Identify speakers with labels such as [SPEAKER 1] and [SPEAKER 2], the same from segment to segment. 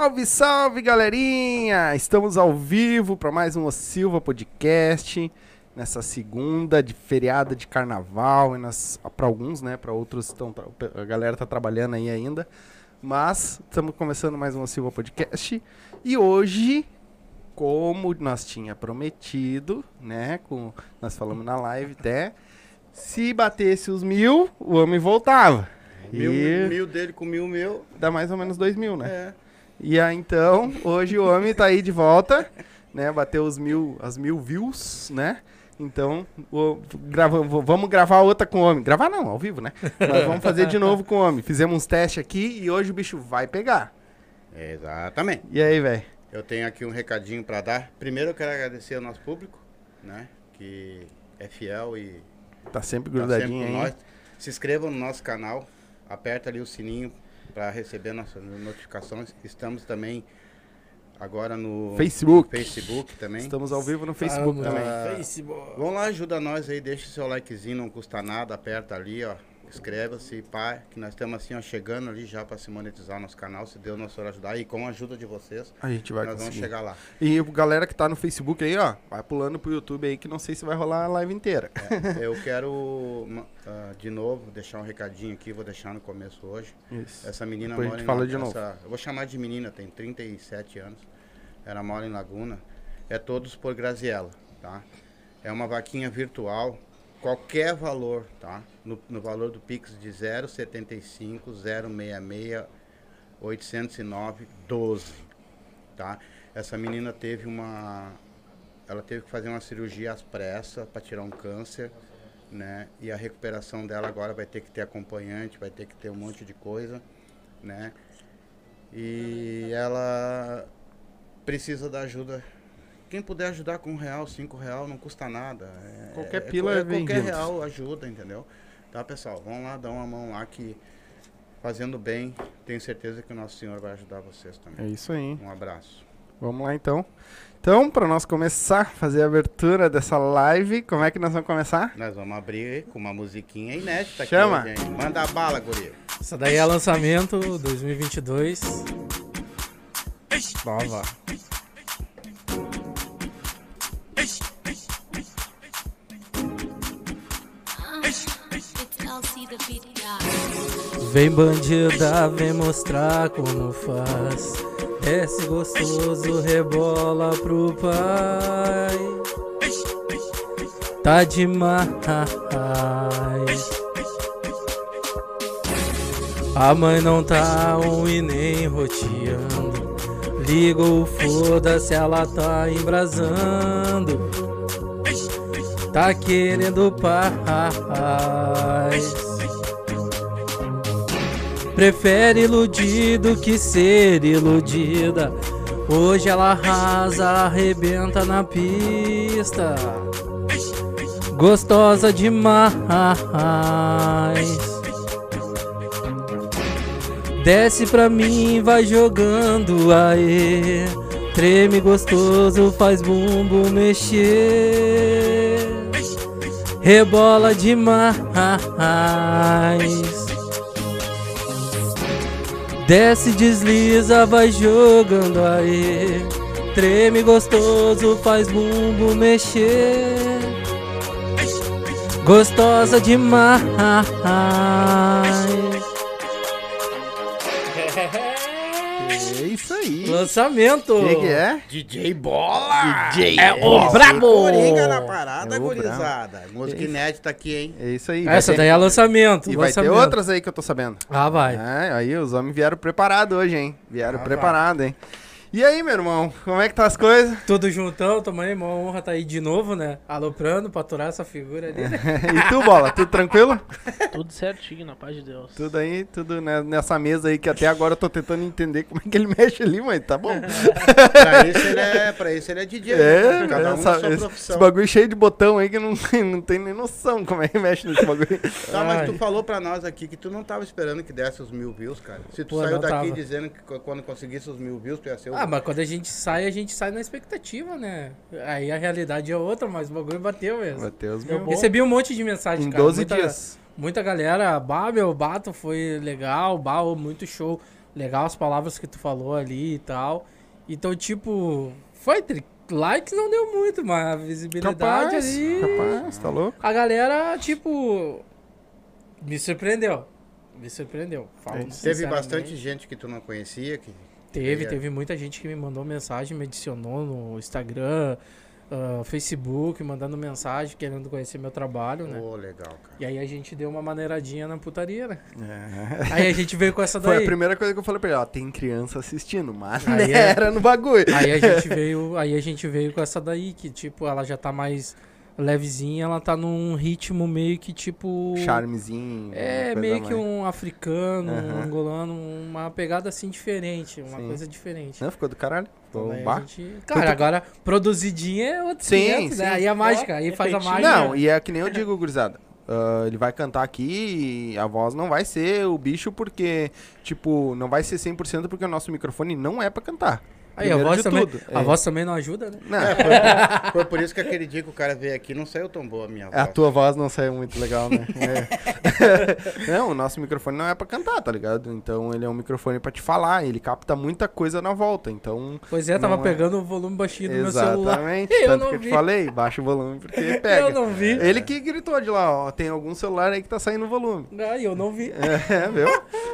[SPEAKER 1] Salve, salve, galerinha! Estamos ao vivo para mais um O Silva Podcast. Nessa segunda de feriado de carnaval, para alguns, né? Para outros, tão, a galera tá trabalhando aí ainda. Mas estamos começando mais um O Silva Podcast. E hoje, como nós tinha prometido, né? Com, nós falamos na live até. Se batesse os mil, o homem voltava.
[SPEAKER 2] Mil,
[SPEAKER 1] E
[SPEAKER 2] mil dele com mil meu.
[SPEAKER 1] dá mais ou menos dois mil, né?
[SPEAKER 2] É.
[SPEAKER 1] E aí, então, hoje o homem tá aí de volta, né? Bateu os mil, as mil views, né? Então, o- grava- vamos gravar outra com o homem. Gravar não, ao vivo, né? Mas vamos fazer de novo com o homem. Fizemos uns testes aqui e hoje o bicho vai pegar.
[SPEAKER 2] Exatamente.
[SPEAKER 1] E aí, velho?
[SPEAKER 2] Eu tenho aqui um recadinho pra dar. Primeiro eu quero agradecer ao nosso público, né? Que é fiel e
[SPEAKER 1] Tá sempre
[SPEAKER 2] tá sempre
[SPEAKER 1] grudadinho aí.
[SPEAKER 2] nós. Se inscrevam no nosso canal, aperta ali o sininho para receber nossas notificações. Estamos também agora no
[SPEAKER 1] Facebook.
[SPEAKER 2] Facebook também.
[SPEAKER 1] Estamos ao vivo no Facebook
[SPEAKER 3] Vamos
[SPEAKER 1] também.
[SPEAKER 3] Facebook.
[SPEAKER 2] Vão lá, ajuda nós aí, deixa o seu likezinho, não custa nada, aperta ali, ó. Inscreva-se, pá, que nós estamos assim, ó, chegando ali já para se monetizar nosso canal, se Deus nos for ajudar. E com a ajuda de vocês,
[SPEAKER 1] A gente vai
[SPEAKER 2] nós vamos
[SPEAKER 1] conseguir.
[SPEAKER 2] chegar lá.
[SPEAKER 1] E galera que tá no Facebook aí, ó, vai pulando pro YouTube aí que não sei se vai rolar a live inteira.
[SPEAKER 2] É, eu quero, ah, de novo, deixar um recadinho aqui, vou deixar no começo hoje.
[SPEAKER 1] Isso.
[SPEAKER 2] Essa menina
[SPEAKER 1] Depois a
[SPEAKER 2] mora
[SPEAKER 1] gente
[SPEAKER 2] em
[SPEAKER 1] fala
[SPEAKER 2] La-
[SPEAKER 1] de novo.
[SPEAKER 2] essa- Eu vou chamar de menina, tem 37 anos. Ela mora em Laguna. É todos por Graziella, tá? É uma vaquinha virtual, qualquer valor, tá? No, no valor do Pix de 075 066 809 12, tá? Essa menina teve uma ela teve que fazer uma cirurgia às pressas para tirar um câncer, né? E a recuperação dela agora vai ter que ter acompanhante, vai ter que ter um monte de coisa, né? E ela precisa da ajuda. Quem puder ajudar com um real, cinco real, não custa nada. É-
[SPEAKER 1] Qualquer
[SPEAKER 2] é-
[SPEAKER 1] pila é
[SPEAKER 2] qualquer
[SPEAKER 1] bem-vindo.
[SPEAKER 2] real ajuda, entendeu? Tá, pessoal? Vamos lá, dá uma mão lá que fazendo bem, tenho certeza que o nosso Senhor vai ajudar vocês
[SPEAKER 1] É
[SPEAKER 2] também.
[SPEAKER 1] isso aí.
[SPEAKER 2] Um abraço.
[SPEAKER 1] Vamos lá então. Então, para nós começar a fazer a abertura dessa live, como é que nós vamos começar?
[SPEAKER 2] Nós vamos abrir com uma musiquinha inédita aqui
[SPEAKER 1] Chama.
[SPEAKER 2] hoje, hein? Manda bala, guri.
[SPEAKER 3] Essa daí é lançamento 2022. Nova. Vem bandida, vem mostrar como faz. Desce gostoso, rebola pro pai. Tá demais. A mãe não tá um e nem roteando. Liga o foda-se, ela tá embrasando. Tá querendo paz. Prefere iludido que ser iludida. Hoje ela arrasa, arrebenta na pista. Gostosa demais. Desce pra mim, vai jogando aê. Treme gostoso, faz bumbum mexer. Rebola demais. Desce, desliza, vai jogando aí. Treme gostoso, faz bumbum mexer. Gostosa demais.
[SPEAKER 1] Isso aí.
[SPEAKER 3] Lançamento.
[SPEAKER 1] O que, que é?
[SPEAKER 2] DJ Bola!
[SPEAKER 1] DJ
[SPEAKER 3] É o brabo.
[SPEAKER 2] Coringa na parada,
[SPEAKER 1] É
[SPEAKER 2] gurizada. Música inédita aqui, hein?
[SPEAKER 1] É isso aí.
[SPEAKER 3] Essa
[SPEAKER 1] ter-
[SPEAKER 3] daí é lançamento.
[SPEAKER 1] E vai ter
[SPEAKER 3] lançamento.
[SPEAKER 1] outras aí que eu tô sabendo.
[SPEAKER 3] Ah, vai.
[SPEAKER 1] É, aí os homens vieram preparados hoje, hein? Vieram
[SPEAKER 2] Ah,
[SPEAKER 1] preparados, hein? E aí, meu irmão, como é que tá as coisas?
[SPEAKER 3] Tudo juntão, também, uma honra tá aí de novo, né? Aloprando pra aturar essa figura ali. né?
[SPEAKER 1] e tu, Bola, tudo tranquilo?
[SPEAKER 4] Tudo certinho, na paz de Deus.
[SPEAKER 1] Tudo aí, tudo né, nessa mesa aí que até agora eu tô tentando entender como é que ele mexe ali, mas tá bom.
[SPEAKER 2] pra, isso ele é, pra isso ele é DJ.
[SPEAKER 1] É,
[SPEAKER 2] né? Cada um
[SPEAKER 1] essa-
[SPEAKER 2] sua
[SPEAKER 1] esse,
[SPEAKER 2] profissão.
[SPEAKER 1] esse bagulho cheio de botão aí que não, tem- não tem nem noção como é que mexe nesse bagulho.
[SPEAKER 2] Tá, mas
[SPEAKER 3] Ai.
[SPEAKER 2] tu falou pra nós aqui que tu não tava esperando que desse os mil views, cara. Se tu
[SPEAKER 3] Pô,
[SPEAKER 2] saiu daqui
[SPEAKER 3] tava.
[SPEAKER 2] dizendo que quando conseguisse os mil views, tu ia ser o.
[SPEAKER 3] Ah, mas quando a gente sai, a gente sai na expectativa, né? Aí a realidade é outra, mas o bagulho bateu mesmo.
[SPEAKER 1] Mateus,
[SPEAKER 3] Eu
[SPEAKER 1] meu.
[SPEAKER 3] recebi um monte de mensagem,
[SPEAKER 1] Em
[SPEAKER 3] cara.
[SPEAKER 1] 12
[SPEAKER 3] muita,
[SPEAKER 1] dias.
[SPEAKER 3] Muita galera, bah, meu, bato foi legal, bah, muito show. legal as palavras que tu falou ali e tal. Então, tipo, foi tri- likes não deu muito, mas a visibilidade
[SPEAKER 1] Capaz,
[SPEAKER 3] ali.
[SPEAKER 1] capaz, tá louco?
[SPEAKER 3] A galera, tipo, me surpreendeu. Me surpreendeu. Falo
[SPEAKER 2] Teve
[SPEAKER 3] sinceramente.
[SPEAKER 2] bastante gente que tu não conhecia, que
[SPEAKER 3] Teve,
[SPEAKER 2] É.
[SPEAKER 3] teve muita gente que me mandou mensagem, me adicionou no Instagram, ah, Facebook, mandando mensagem, querendo conhecer meu trabalho, né?
[SPEAKER 2] Pô, legal, cara.
[SPEAKER 3] E aí a gente deu uma maneiradinha na putaria, né?
[SPEAKER 1] É.
[SPEAKER 3] Aí a gente veio com essa
[SPEAKER 1] Foi
[SPEAKER 3] daí.
[SPEAKER 1] a primeira coisa que eu falei pra ele, ó, tem criança assistindo, mas
[SPEAKER 3] Aí é-
[SPEAKER 1] era no bagulho.
[SPEAKER 3] Aí a gente veio, aí a gente veio com essa daí que tipo, ela já tá mais levezinha, ela tá num ritmo meio que tipo
[SPEAKER 1] Charmezinho.
[SPEAKER 3] É, meio que
[SPEAKER 1] mais.
[SPEAKER 3] um africano, um
[SPEAKER 1] Aham.
[SPEAKER 3] angolano, uma pegada assim diferente, uma
[SPEAKER 1] Sim.
[SPEAKER 3] coisa diferente.
[SPEAKER 1] Não, ficou do caralho.
[SPEAKER 3] Então, gente- Cara, agora produzidinha é outro
[SPEAKER 1] Sim,
[SPEAKER 3] 500,
[SPEAKER 1] sim.
[SPEAKER 3] né? Aí a mágica, aí
[SPEAKER 4] É
[SPEAKER 3] faz a mágica.
[SPEAKER 1] Não, e é que nem eu digo, gurizada. ah, ele vai cantar aqui e a voz não vai ser o bicho porque, tipo, não vai ser 100% porque o nosso microfone não é pra cantar.
[SPEAKER 3] Aí a voz, também,
[SPEAKER 1] tudo,
[SPEAKER 3] a
[SPEAKER 1] é.
[SPEAKER 3] voz também não ajuda, né?
[SPEAKER 1] Não,
[SPEAKER 2] É, foi, por, foi por isso que aquele dia que o cara veio aqui não saiu tão boa a minha voz.
[SPEAKER 1] a tua voz não saiu muito legal, né? É. não, o nosso microfone não é pra cantar, tá ligado? Então ele é um microfone pra te falar, ele capta muita coisa na volta, então...
[SPEAKER 3] Pois é, tava
[SPEAKER 1] é.
[SPEAKER 3] pegando o volume baixinho do meu celular.
[SPEAKER 1] Exatamente,
[SPEAKER 3] Eu
[SPEAKER 1] tanto
[SPEAKER 3] não
[SPEAKER 1] que eu te
[SPEAKER 3] vi.
[SPEAKER 1] falei, baixa o volume porque pega.
[SPEAKER 3] Eu não vi.
[SPEAKER 1] Ele que gritou de lá, ó, tem algum celular aí que tá saindo volume.
[SPEAKER 3] Ai, eu não vi.
[SPEAKER 1] É, viu?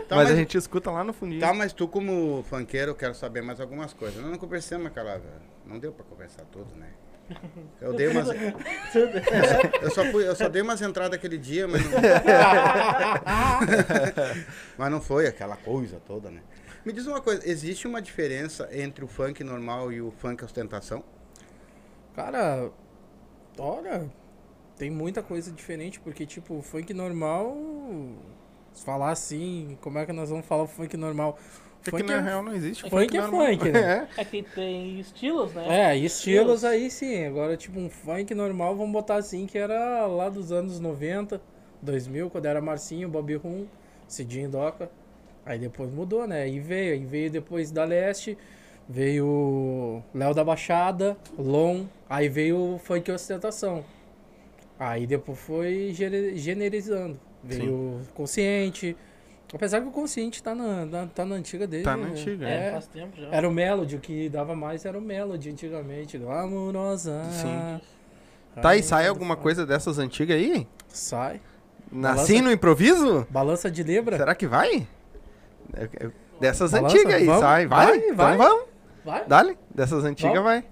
[SPEAKER 2] Tá,
[SPEAKER 1] mas, a
[SPEAKER 2] mas-
[SPEAKER 1] gente escuta lá no fundinho.
[SPEAKER 2] Tá, mas tu como funkeiro, eu quero saber mais algumas coisas. Nós não conversamos aquela... Não deu pra conversar tudo, né? Eu dei umas... Eu só, eu só fui- eu só dei umas entradas aquele dia, mas não... mas não foi aquela coisa toda, né? Me diz uma coisa, existe uma diferença entre o funk normal e o funk ostentação?
[SPEAKER 3] Cara, olha, tem muita coisa diferente, porque, tipo, funk normal. Se falar assim, como é que nós vamos falar o funk normal?
[SPEAKER 1] Porque
[SPEAKER 3] Funk
[SPEAKER 1] na
[SPEAKER 3] é,
[SPEAKER 1] real não existe
[SPEAKER 3] funk é
[SPEAKER 1] normal.
[SPEAKER 3] funk, né?
[SPEAKER 4] É que tem estilos, né?
[SPEAKER 3] É, estilos aí sim. Agora, tipo, um funk normal, vamos botar assim, que era lá dos anos 90, 2000, quando era Marcinho, Bobby Rum, Cidinho Doca. Aí depois mudou, né? Aí veio, aí veio depois da Leste, veio Léo da Baixada, Lon, aí veio o funk ostentação. Aí depois foi gene- generalizando. Veio Consciente. Apesar que o Consciente tá na, na- tá na antiga dele.
[SPEAKER 1] Tá na
[SPEAKER 3] né?
[SPEAKER 1] antiga,
[SPEAKER 4] É,
[SPEAKER 3] é.
[SPEAKER 4] faz tempo já.
[SPEAKER 3] Era o Melody, o que dava mais era o Melody antigamente. Glamourosa.
[SPEAKER 1] Sim. Tá, e sai alguma coisa dessas antigas aí?
[SPEAKER 3] Sai.
[SPEAKER 1] Assim no improviso?
[SPEAKER 3] Balança de Libra.
[SPEAKER 1] Será que vai? É- é- Dessas
[SPEAKER 3] Balança?
[SPEAKER 1] antigas aí,
[SPEAKER 3] Vamos?
[SPEAKER 1] sai. Vai?
[SPEAKER 3] Vai,
[SPEAKER 1] então
[SPEAKER 3] vai.
[SPEAKER 1] vamos.
[SPEAKER 3] Vai.
[SPEAKER 1] Dale. Dessas antigas
[SPEAKER 3] Vamos.
[SPEAKER 1] vai.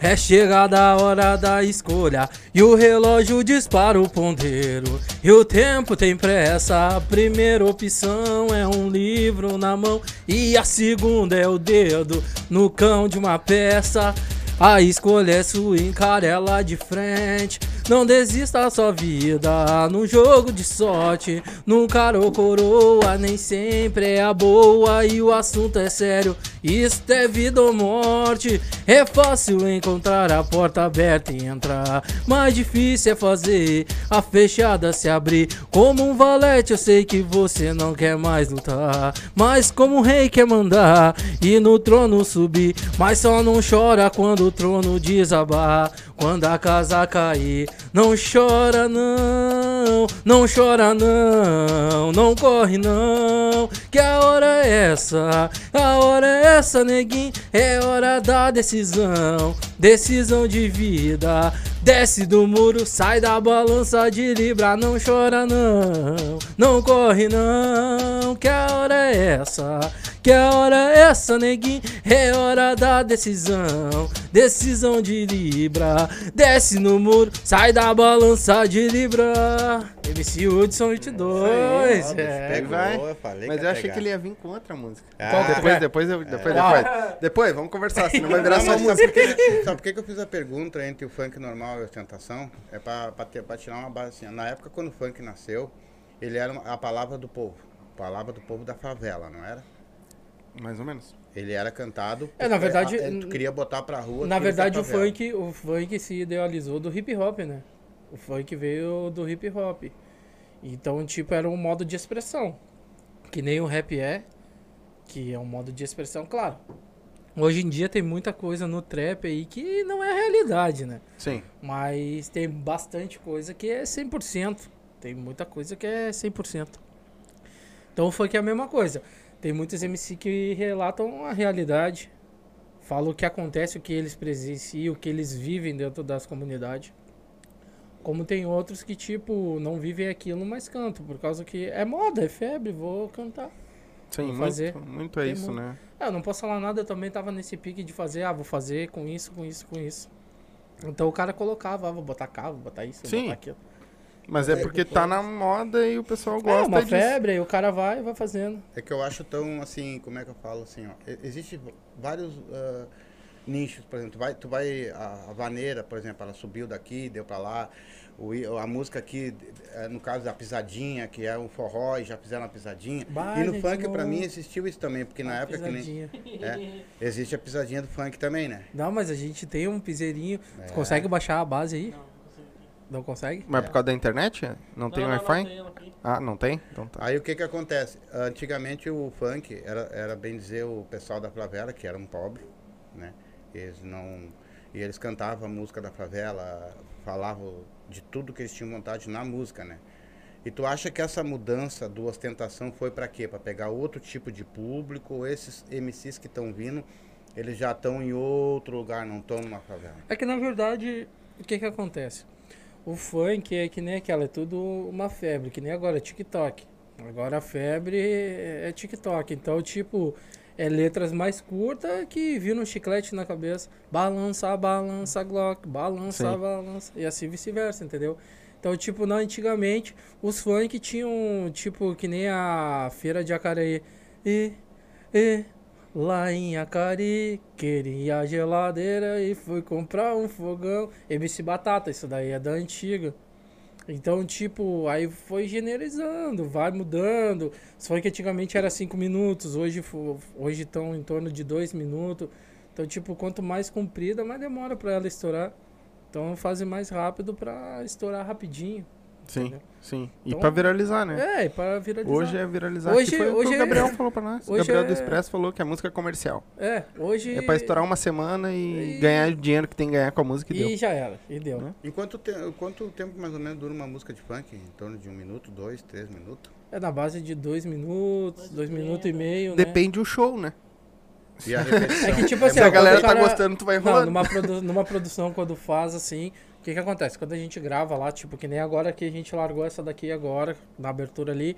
[SPEAKER 3] É chegada a hora da escolha e o relógio dispara o ponteiro. E o tempo tem pressa. A primeira opção é um livro na mão e a segunda é o dedo no cão de uma peça. A escolha é sua, encare ela de frente. Não desista da sua vida num jogo de sorte. Nunca ou coroa, nem sempre é a boa. E o assunto é sério, isto é vida ou morte. É fácil encontrar a porta aberta e entrar. Mais difícil é fazer a fechada se abrir. Como um valete, eu sei que você não quer mais lutar. Mas como um rei quer mandar e no trono subir. Mas só não chora quando o trono desabar. Quando a casa cair, não chora não, não chora não, não corre não, que a hora é essa, a hora é essa, neguinho, é hora da decisão, decisão de vida. Desce do muro, sai da balança de libra, não chora não, não corre não, que a hora é essa, que a hora é essa, neguinho, é hora da decisão, decisão de libra. Desce no muro, sai da balança de libra. MC Hudson 22,
[SPEAKER 2] Ó,
[SPEAKER 3] é.
[SPEAKER 2] pegou,
[SPEAKER 1] vai.
[SPEAKER 2] eu falei
[SPEAKER 1] Mas eu achei
[SPEAKER 2] pegar.
[SPEAKER 1] que ele ia vir com outra música.
[SPEAKER 2] Ah.
[SPEAKER 1] Qual
[SPEAKER 2] É.
[SPEAKER 1] depois, depois, eu- depois,
[SPEAKER 3] Qual?
[SPEAKER 1] depois. Depois, vamos conversar, senão vai virar
[SPEAKER 2] Não,
[SPEAKER 1] só música.
[SPEAKER 2] sabe por, que, sabe por que eu fiz a pergunta entre o funk normal e a ostentação? É pra, pra, ter- pra tirar uma base assim. Na época, quando o funk nasceu, ele era a palavra do povo. Palavra do povo da favela, não era?
[SPEAKER 1] Mais ou menos.
[SPEAKER 2] Ele era cantado.
[SPEAKER 3] É, na verdade,
[SPEAKER 2] queria botar pra rua.
[SPEAKER 3] Na verdade,
[SPEAKER 2] da
[SPEAKER 3] o funk, o funk se idealizou do hip hop, né? O funk veio do hip hop. Então, tipo, era um modo de expressão. Que nem o rap é, que é um modo de expressão, claro. Hoje em dia tem muita coisa no trap aí que não é realidade, né?
[SPEAKER 1] Sim.
[SPEAKER 3] Mas tem bastante coisa que é 100%. Tem muita coisa que é 100%. Então o funk é a mesma coisa. Tem muitos MC que relatam a realidade, falam o que acontece, o que eles presenciam, o que eles vivem dentro das comunidades. Como tem outros que, tipo, não vivem aquilo, mas cantam, por causa que é moda, é febre, vou cantar.
[SPEAKER 1] Sim,
[SPEAKER 3] Vou
[SPEAKER 1] muito,
[SPEAKER 3] fazer.
[SPEAKER 1] muito é
[SPEAKER 3] Tem
[SPEAKER 1] isso,
[SPEAKER 3] muito.
[SPEAKER 1] né?
[SPEAKER 3] Ah, eu não posso falar nada, eu também tava nesse pique de fazer, ah, vou fazer com isso, com isso, com isso. Então o cara colocava, ah, vou botar cá, vou botar isso, vou
[SPEAKER 1] Sim.
[SPEAKER 3] botar aquilo.
[SPEAKER 1] Mas é porque tá na moda e o pessoal
[SPEAKER 3] É
[SPEAKER 1] gosta
[SPEAKER 3] uma
[SPEAKER 1] disso.
[SPEAKER 3] febre, aí o cara vai e vai fazendo.
[SPEAKER 2] É que eu acho tão assim, como é que eu falo assim, ó. e- Existe vários ah, nichos, por exemplo, tu vai, tu vai a, a vaneira, por exemplo, ela subiu daqui, deu pra lá. O, a música aqui, eh, no caso da pisadinha, que é um forró, e já fizeram a pisadinha.
[SPEAKER 3] Bah,
[SPEAKER 2] e no funk, pra
[SPEAKER 3] não-
[SPEAKER 2] mim, existiu isso também, porque na
[SPEAKER 3] Uma
[SPEAKER 2] época que nem.
[SPEAKER 3] pisadinha.
[SPEAKER 2] É, existe a pisadinha do funk também, né?
[SPEAKER 3] Não, mas a gente tem um piseirinho.
[SPEAKER 2] É.
[SPEAKER 3] Tu consegue baixar a base aí?
[SPEAKER 4] Não, não
[SPEAKER 3] consegue?
[SPEAKER 1] Mas por causa da internet? Não, tem
[SPEAKER 4] não,
[SPEAKER 1] Wi-Fi?
[SPEAKER 4] Não, tem, tem.
[SPEAKER 1] Ah, não tem? Então tá.
[SPEAKER 2] Aí o que que acontece? Antigamente o funk era, era bem dizer o pessoal da favela, que eram pobres, né? Eles não... E eles cantavam a música da favela, falavam de tudo que eles tinham vontade na música, né? E tu acha que essa mudança do ostentação foi pra quê? Pra pegar outro tipo de público? Ou esses MCs que estão vindo, eles já estão em outro lugar, não estão numa favela?
[SPEAKER 3] É que na verdade, o que que acontece? O funk é que nem aquela, é tudo uma febre, que nem agora, TikTok. Agora a febre é TikTok. Então, tipo, é letras mais curtas que viram um chiclete na cabeça. Balança, balança, Glock, balança,
[SPEAKER 1] Sim.
[SPEAKER 3] balança. E assim vice-versa, entendeu? Então, tipo, não, antigamente, os funk tinham, tipo, que nem a feira de Acareí. E, e, lá em Acari, queria geladeira e fui comprar um fogão. MC Batata, isso daí é da antiga. Então, tipo, aí foi generalizando, vai mudando. Os funk antigamente era 5 minutos, hoje hoje estão em torno de 2 minutos. Então, tipo, quanto mais comprida, mais demora pra ela estourar. Então, fazem mais rápido pra estourar rapidinho.
[SPEAKER 1] Sim,
[SPEAKER 3] Entendeu?
[SPEAKER 1] sim. E
[SPEAKER 3] Então-
[SPEAKER 1] pra viralizar, né?
[SPEAKER 3] É, e pra viralizar.
[SPEAKER 1] Hoje é viralizar.
[SPEAKER 3] Hoje-
[SPEAKER 1] que foi o que
[SPEAKER 3] hoje
[SPEAKER 1] o
[SPEAKER 3] é-
[SPEAKER 1] Gabriel falou pra nós. O
[SPEAKER 3] hoje
[SPEAKER 1] Gabriel do
[SPEAKER 3] é-
[SPEAKER 1] Expresso falou que é música comercial.
[SPEAKER 3] É, hoje.
[SPEAKER 1] É pra estourar uma semana e,
[SPEAKER 3] E-
[SPEAKER 1] ganhar o dinheiro que tem que ganhar com a música e,
[SPEAKER 3] E
[SPEAKER 1] deu.
[SPEAKER 3] já era, e deu.
[SPEAKER 1] Né?
[SPEAKER 2] Em quanto, te quanto tempo mais ou menos dura uma música de funk? Em torno de um minuto, dois, três minutos?
[SPEAKER 3] É na base de dois minutos,
[SPEAKER 4] Dois e
[SPEAKER 3] dois minutos e meio, né?
[SPEAKER 1] Depende do show, né?
[SPEAKER 2] E a repetição?
[SPEAKER 3] É que tipo
[SPEAKER 2] É
[SPEAKER 3] assim,
[SPEAKER 1] Se
[SPEAKER 3] ó,
[SPEAKER 1] a galera tá
[SPEAKER 3] cara-
[SPEAKER 1] gostando, tu vai
[SPEAKER 3] Não,
[SPEAKER 1] rolando.
[SPEAKER 3] numa, produ- numa produção, quando faz assim, que que acontece? Quando a gente grava lá, tipo, que nem agora que a gente largou essa daqui agora, na abertura ali,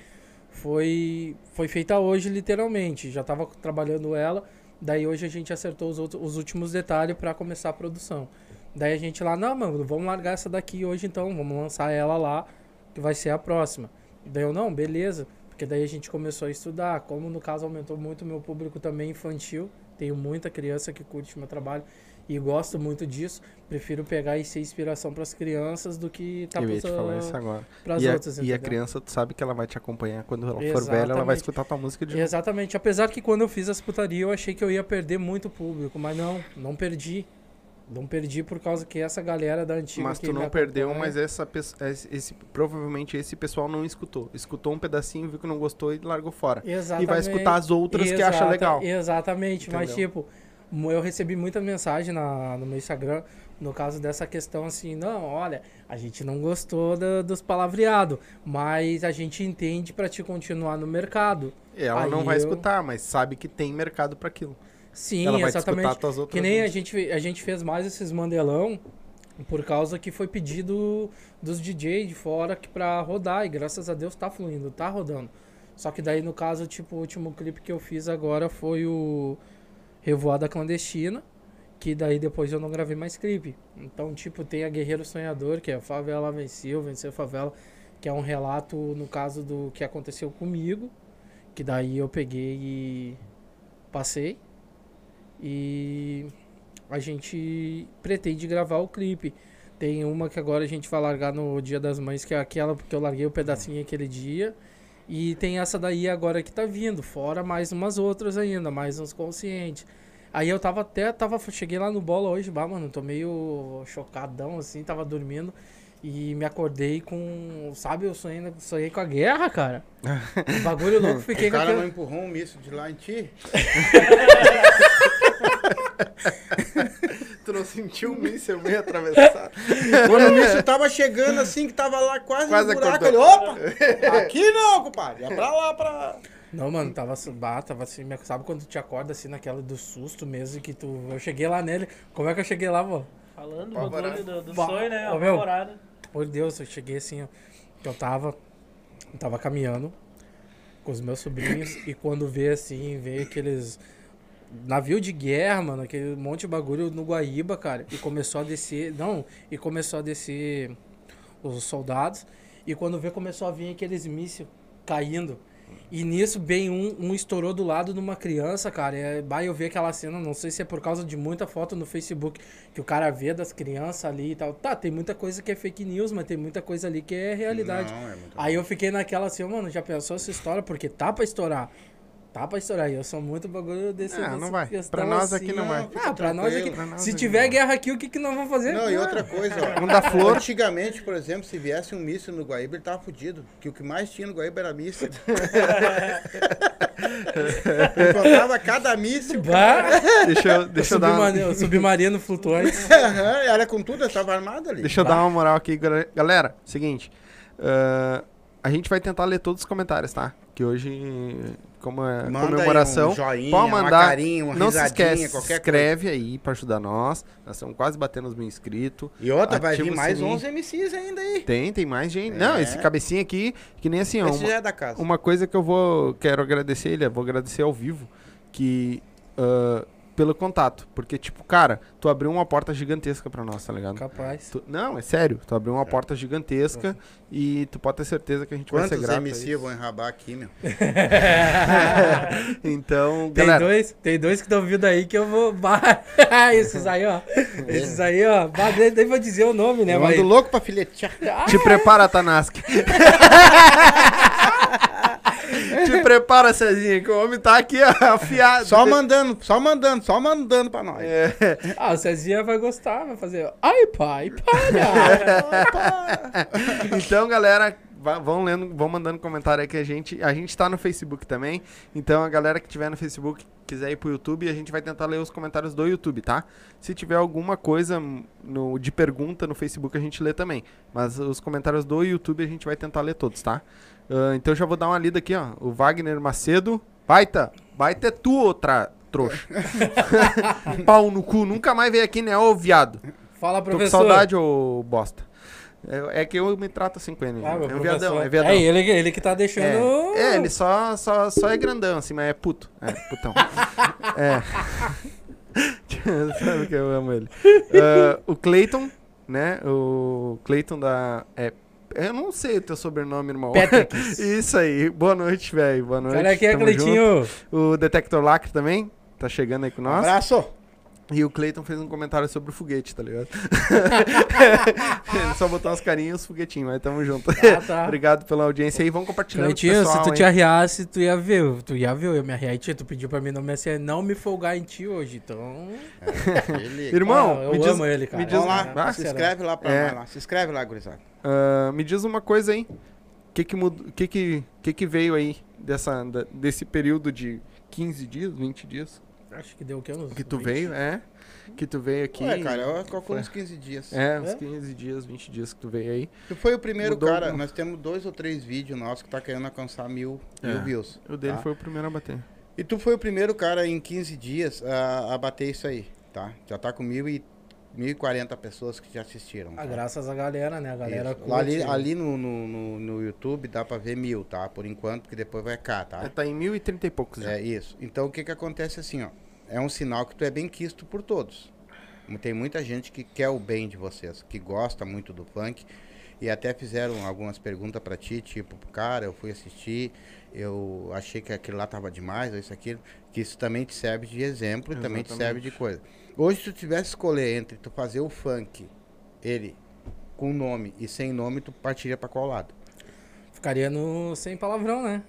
[SPEAKER 3] foi, foi feita hoje, literalmente. Já tava trabalhando ela, daí hoje a gente acertou os, outros, os últimos detalhes pra começar a produção. Daí a gente lá, não, mano, vamos largar essa daqui hoje então, vamos lançar ela lá, que vai ser a próxima. Daí eu, não, beleza. Porque daí a gente começou a estudar. Como no caso aumentou muito o meu público também infantil, tenho muita criança que curte meu trabalho e gosto muito disso. Prefiro pegar e ser inspiração para as crianças do que tá
[SPEAKER 1] Eu ia te falar isso agora. E a,
[SPEAKER 3] outras.
[SPEAKER 1] e a criança, tu sabe que ela vai te acompanhar quando ela for velha, ela vai
[SPEAKER 3] Exatamente.
[SPEAKER 1] escutar tua música de novo.
[SPEAKER 3] Exatamente. Apesar que quando eu fiz as putarias eu achei que eu ia perder muito público, mas não, não perdi. Não perdi por causa que essa galera da antiga
[SPEAKER 1] Mas tu não perdeu, mas essa esse, provavelmente esse pessoal não escutou. Escutou um pedacinho, viu que não gostou e largou fora.
[SPEAKER 3] Exatamente.
[SPEAKER 1] E vai escutar as outras que acha
[SPEAKER 3] Exata-
[SPEAKER 1] legal.
[SPEAKER 3] Exatamente, mas
[SPEAKER 1] Entendeu?
[SPEAKER 3] tipo, mo- eu recebi muita mensagem na, no meu Instagram, no caso dessa questão assim, não, olha, a gente não gostou da- dos palavreados, mas a gente entende pra te continuar no mercado.
[SPEAKER 1] Ela
[SPEAKER 3] Aí
[SPEAKER 1] não vai
[SPEAKER 3] eu-
[SPEAKER 1] escutar, mas sabe que tem mercado pra aquilo.
[SPEAKER 3] Sim,
[SPEAKER 1] ela vai
[SPEAKER 3] exatamente.
[SPEAKER 1] escutar tuas outras
[SPEAKER 3] Que nem a
[SPEAKER 1] músicas.
[SPEAKER 3] gente, a gente fez mais esses mandelão por causa que foi pedido dos DJ de fora que pra rodar e graças a Deus tá fluindo, tá rodando. Só que daí no caso, tipo, o último clipe que eu fiz agora foi o Revoada Clandestina, que daí depois eu não gravei mais clipe. Então, tipo, tem a Guerreiro Sonhador, que é Favela Venceu, Venceu Favela, que é um relato no caso do que aconteceu comigo, que daí eu peguei e passei. E a gente pretende gravar o clipe. Tem uma que agora a gente vai largar no Dia das Mães, que é aquela porque eu larguei o pedacinho aquele dia. E tem essa daí agora que tá vindo, fora mais umas outras ainda, mais uns conscientes. Aí eu tava até, tava, cheguei lá no bola hoje, bah, mano, tô meio chocadão assim, tava dormindo. E me acordei com, sabe, eu sonhei, sonhei com a guerra, cara. Bagulho louco, fiquei
[SPEAKER 2] O
[SPEAKER 3] com
[SPEAKER 2] cara não empurrou um míssil de lá em ti?
[SPEAKER 1] Tu não sentiu o míssel meio atravessado?
[SPEAKER 2] Quando o míssil tava chegando assim, que tava lá quase,
[SPEAKER 1] Quase
[SPEAKER 2] no buraco, ele, opa, aqui não, compadre, é pra lá, pra...
[SPEAKER 3] Não, mano, tava, bah, tava assim, sabe quando tu te acorda assim naquela do susto mesmo que tu. Eu cheguei lá nele. Como é que eu cheguei lá, vô?
[SPEAKER 4] Falando do bagulho do, do
[SPEAKER 3] Bah,
[SPEAKER 4] sonho, né?
[SPEAKER 3] ô, meu. Por Deus, eu cheguei assim, ó. Eu tava. Eu tava caminhando com os meus sobrinhos e quando vê assim, vê aqueles. Navio de guerra, mano, aquele monte de bagulho no Guaíba, cara. E começou a descer. Não, e começou a descer os soldados. E quando vê, começou a vir aqueles mísseis caindo. E nisso, bem, um, um estourou do lado de uma criança, cara. É, bah, eu vi aquela cena, não sei se é por causa de muita foto no Facebook que o cara vê das crianças ali e tal. Tá, tem muita coisa que é fake news, mas tem muita coisa ali que é realidade.
[SPEAKER 2] Não, é
[SPEAKER 3] Aí eu fiquei naquela assim, mano, já pensou essa história? Porque tá pra estourar. Tá pra estourar. E eu sou muito bagulho desse.
[SPEAKER 1] Ah, não vai. Pra nós
[SPEAKER 3] assim,
[SPEAKER 1] aqui não vai.
[SPEAKER 3] Ah, pra nós aqui.
[SPEAKER 1] pra nós
[SPEAKER 3] Se tiver
[SPEAKER 1] não vai.
[SPEAKER 3] guerra aqui, o que, que nós vamos fazer?
[SPEAKER 2] Não, e outra coisa, ó.
[SPEAKER 1] Um da flor.
[SPEAKER 2] Antigamente, por exemplo, se viesse um míssil no Guaíba, ele tava fudido. Que o que mais tinha no Guaíba era míssil. Encontrava cada míssil.
[SPEAKER 3] Bah,
[SPEAKER 1] Deixa eu, deixa eu dar uma,
[SPEAKER 3] submarino, submarino flutuante.
[SPEAKER 2] Era com tudo, eu tava armado ali.
[SPEAKER 1] deixa eu dar uma moral aqui, galera. Seguinte, ah, a gente vai tentar ler todos os comentários, tá? Que hoje, como é comemoração,
[SPEAKER 2] um joinha,
[SPEAKER 1] pode
[SPEAKER 2] uma
[SPEAKER 1] mandar.
[SPEAKER 2] carinha, uma
[SPEAKER 1] não se
[SPEAKER 2] risadinha,
[SPEAKER 1] esquece,
[SPEAKER 2] qualquer
[SPEAKER 1] inscreve aí pra ajudar nós. Nós estamos quase batendo os mil inscritos.
[SPEAKER 2] E outra, vai vir mais
[SPEAKER 1] sininho.
[SPEAKER 2] 11 MCs ainda aí.
[SPEAKER 1] Tem, tem mais gente. Não,
[SPEAKER 2] É.
[SPEAKER 1] esse cabecinha aqui, que nem assim, ó.
[SPEAKER 2] Esse
[SPEAKER 1] uma-
[SPEAKER 2] já é da casa.
[SPEAKER 1] Uma coisa que eu vou quero agradecer ele, vou agradecer ao vivo, que ah, pelo contato, porque tipo, cara, tu abriu uma porta gigantesca pra nós, tá ligado?
[SPEAKER 3] Capaz.
[SPEAKER 1] Tu- não, é sério, tu abriu uma porta gigantesca e tu pode ter certeza que a gente vai
[SPEAKER 2] Quantos
[SPEAKER 1] ser grato. a
[SPEAKER 2] MC vão enrabar aqui, meu?
[SPEAKER 1] então,
[SPEAKER 3] Tem
[SPEAKER 1] galera,
[SPEAKER 3] dois, tem dois que estão vindo aí que eu vou. Esses aí, ó. Esses aí, ó. Nem, vou dizer o nome, né?
[SPEAKER 2] Eu
[SPEAKER 3] Mas...
[SPEAKER 2] louco pra filetear.
[SPEAKER 1] te prepara, Tanaski. te prepara, Cezinha, que o homem tá aqui afiado.
[SPEAKER 2] Só mandando, só mandando, só mandando pra nós.
[SPEAKER 1] É.
[SPEAKER 3] Ah, o Cezinha vai gostar, vai fazer. Ai, pai, para!
[SPEAKER 1] Então, galera, vão lendo, vão mandando comentário aí que a gente, a gente tá no Facebook também. Então, a galera que tiver no Facebook quiser ir pro YouTube, a gente vai tentar ler os comentários do YouTube, tá? Se tiver alguma coisa no, de pergunta no Facebook, a gente lê também. Mas os comentários do YouTube a gente vai tentar ler todos, tá? Ah, então, já vou dar uma lida aqui, ó. O Wagner Macedo. Baita, baita é tu, outra trouxa. Pau no cu, nunca mais veio aqui, né, ô viado?
[SPEAKER 3] Fala,
[SPEAKER 1] Tô com
[SPEAKER 3] professor.
[SPEAKER 1] saudade, ô bosta. É, é que eu me trato assim com ele.
[SPEAKER 3] Ah, meu
[SPEAKER 1] é
[SPEAKER 3] professor.
[SPEAKER 1] viadão, é viadão.
[SPEAKER 3] É ele, ele que tá deixando.
[SPEAKER 1] É, é, ele só, só, só é grandão, assim, mas é puto. É, putão. é. Sabe que eu amo ele. Ah, o Clayton, né? O Clayton da. É, eu não sei o teu sobrenome, irmão.
[SPEAKER 3] Patrick.
[SPEAKER 1] Isso aí. Boa noite, velho. Boa noite.
[SPEAKER 3] Olha aqui, é Cleitinho.
[SPEAKER 1] O Detector Lacre também. Tá chegando aí com nós.
[SPEAKER 2] Abraço.
[SPEAKER 1] E o Clayton fez um comentário sobre o foguete, tá ligado? Ele só botou umas carinhas e os foguetinhos, mas tamo junto.
[SPEAKER 3] Ah, tá.
[SPEAKER 1] Obrigado pela audiência aí. Vamos compartilhando com o pessoal,
[SPEAKER 3] se tu
[SPEAKER 1] hein?
[SPEAKER 3] te arriasse, tu ia ver. Tu ia ver, eu me arriar em ti. Tu pediu pra mim não me, assim, não me folgar em ti hoje. Então.
[SPEAKER 2] Ele...
[SPEAKER 1] Irmão,
[SPEAKER 3] Ah, eu
[SPEAKER 1] me diz,
[SPEAKER 3] amo ele, cara.
[SPEAKER 1] me diz-
[SPEAKER 2] Vamos lá,
[SPEAKER 1] Ah,
[SPEAKER 2] se inscreve lá pra
[SPEAKER 1] É.
[SPEAKER 2] nós lá. Se inscreve lá, gurizada.
[SPEAKER 1] ah, me diz uma coisa aí. O que que, que, que, que que veio aí dessa, desse período de 15 dias, 20 dias
[SPEAKER 3] Acho que deu o quê? Uns
[SPEAKER 1] que tu
[SPEAKER 3] 20?
[SPEAKER 1] veio, é? Que tu veio aqui.
[SPEAKER 2] Ué, cara, eu calculo
[SPEAKER 1] Foi.
[SPEAKER 2] uns 15 dias.
[SPEAKER 1] É, uns
[SPEAKER 3] É?
[SPEAKER 1] 15 dias, 20 dias que tu veio aí.
[SPEAKER 2] Tu foi o primeiro
[SPEAKER 1] Mudou
[SPEAKER 2] cara,
[SPEAKER 1] alguma-
[SPEAKER 2] nós temos dois ou três vídeos nossos que tá querendo alcançar mil,
[SPEAKER 1] É.
[SPEAKER 2] mil views.
[SPEAKER 1] O dele
[SPEAKER 2] tá?
[SPEAKER 1] foi o primeiro a bater.
[SPEAKER 2] E tu foi o primeiro cara em 15 dias a, a bater isso aí, tá? Já tá com mil e, 1.040 pessoas que já assistiram.
[SPEAKER 3] Ah,
[SPEAKER 2] tá?
[SPEAKER 3] graças à galera, né? A galera.
[SPEAKER 2] Lá ali,
[SPEAKER 3] curte.
[SPEAKER 2] ali no, no, no, no YouTube dá pra ver mil, tá? Por enquanto, porque depois vai cá, tá?
[SPEAKER 1] Tá em 1030 e poucos já.
[SPEAKER 2] É isso. Então o que que acontece assim, ó? É um sinal que tu é bem quisto por todos. Tem muita gente que quer o bem de vocês, que gosta muito do funk e até fizeram algumas perguntas pra ti, tipo, cara, eu fui assistir, eu achei que aquilo lá tava demais, ou isso aquilo, que isso também te serve de exemplo e também te serve de coisa. Hoje se tu tivesse que escolher entre tu fazer o funk, ele com nome e sem nome, tu partiria pra qual lado?
[SPEAKER 3] Ficaria no sem palavrão, né?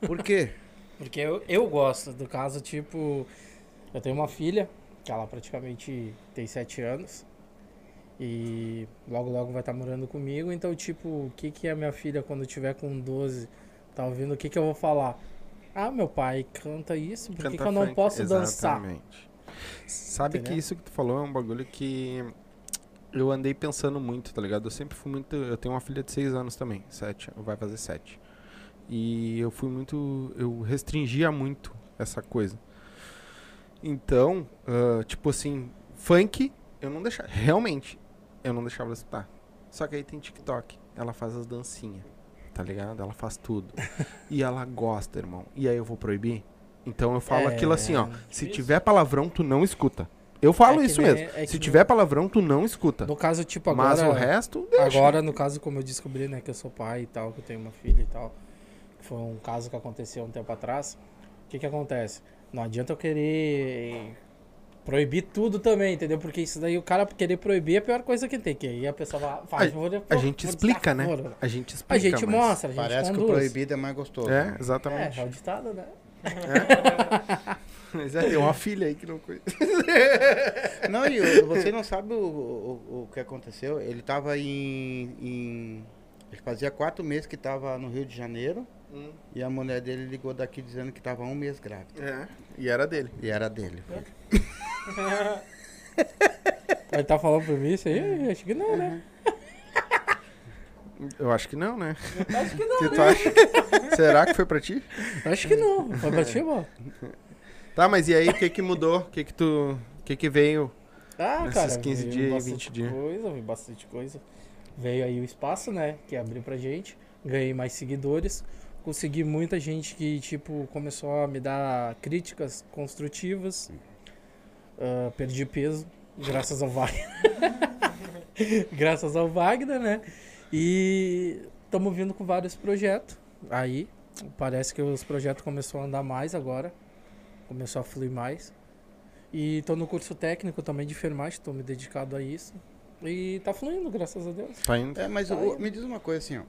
[SPEAKER 2] Por quê?
[SPEAKER 3] Porque eu, eu gosto do caso, tipo, eu tenho uma filha, que ela praticamente tem 7 anos. E logo logo vai estar morando comigo. Então, tipo, o que que a minha filha, quando tiver com 12, tá ouvindo, o que que eu vou falar? Ah, meu pai canta isso, por que,
[SPEAKER 1] Canta
[SPEAKER 3] que eu não posso dançar?
[SPEAKER 1] Sabe
[SPEAKER 3] Entendeu?
[SPEAKER 1] que isso que tu falou é um bagulho que eu andei pensando muito, tá ligado? Eu sempre fui muito. Eu tenho uma filha de 6 anos também, 7, vai fazer 7. E eu fui muito. Eu restringia muito essa coisa. Então, ah, tipo assim, funk, eu não deixava. Realmente, eu não deixava ela escutar. Só que aí tem TikTok. Ela faz as dancinhas. Tá ligado? Ela faz tudo. e ela gosta, irmão. E aí eu vou proibir? Então eu falo
[SPEAKER 3] É,
[SPEAKER 1] aquilo assim, ó. Se
[SPEAKER 3] isso.
[SPEAKER 1] tiver palavrão, tu não escuta. Eu falo
[SPEAKER 3] É
[SPEAKER 1] isso
[SPEAKER 3] nem-
[SPEAKER 1] mesmo.
[SPEAKER 3] é
[SPEAKER 1] Se
[SPEAKER 3] nem-
[SPEAKER 1] tiver palavrão, tu não escuta.
[SPEAKER 3] No caso, tipo, agora.
[SPEAKER 1] Mas o resto, deixa.
[SPEAKER 3] Agora, no caso, como eu descobri, né, que eu sou pai e tal, que eu tenho uma filha e tal, foi um caso que aconteceu um tempo atrás, o que que acontece? Não adianta eu querer proibir tudo também, entendeu? Porque isso daí, o cara querer proibir é a pior coisa que tem, que aí a pessoa vai, faz, vou-
[SPEAKER 1] A gente
[SPEAKER 3] vou
[SPEAKER 1] explica, né? A gente
[SPEAKER 3] A
[SPEAKER 1] explica.
[SPEAKER 3] gente
[SPEAKER 1] mas-
[SPEAKER 3] mostra, a gente
[SPEAKER 2] Parece que o
[SPEAKER 3] conduz.
[SPEAKER 2] proibido é mais gostoso.
[SPEAKER 1] É,
[SPEAKER 2] né?
[SPEAKER 1] exatamente.
[SPEAKER 3] É, é o ditado, né?
[SPEAKER 1] Mas é, tem uma filha aí que não conhece.
[SPEAKER 2] Não, e o- você não sabe o, o, o que aconteceu. Ele tava em, em- Ele fazia quatro meses que tava no Rio de Janeiro. E a mulher dele ligou daqui dizendo que tava um mês grávida.
[SPEAKER 1] É, e era dele.
[SPEAKER 2] E era dele.
[SPEAKER 3] Ele tá falando pra mim isso aí? Acho que não, né?
[SPEAKER 1] Eu acho que não, né?
[SPEAKER 3] Acho que não.
[SPEAKER 1] Que tu acha? Será que foi pra ti?
[SPEAKER 3] Acho que não. Foi pra ti, mano?
[SPEAKER 1] Tá, mas e aí, o que que mudou? O que que tu... O que que veio?
[SPEAKER 3] Ah,
[SPEAKER 1] Nesses
[SPEAKER 3] cara,
[SPEAKER 1] 15
[SPEAKER 3] veio
[SPEAKER 1] dias e
[SPEAKER 3] bastante
[SPEAKER 1] 20 dias.
[SPEAKER 3] coisa, veio bastante coisa. Veio aí o espaço, né, que abriu pra gente. Ganhei mais seguidores. Consegui muita gente que, tipo, começou a me dar críticas construtivas. Ah, perdi peso, graças ao Wagner. graças ao Wagner, né? E estamos vindo com vários projetos. Aí, parece que os projetos começaram a andar mais agora. Começou a fluir mais. E tô no curso técnico também de enfermagem, tô me dedicado a isso. E tá fluindo, graças a Deus.
[SPEAKER 1] Tá indo?
[SPEAKER 2] É, mas
[SPEAKER 3] Tá
[SPEAKER 2] o- me diz uma coisa assim, ó.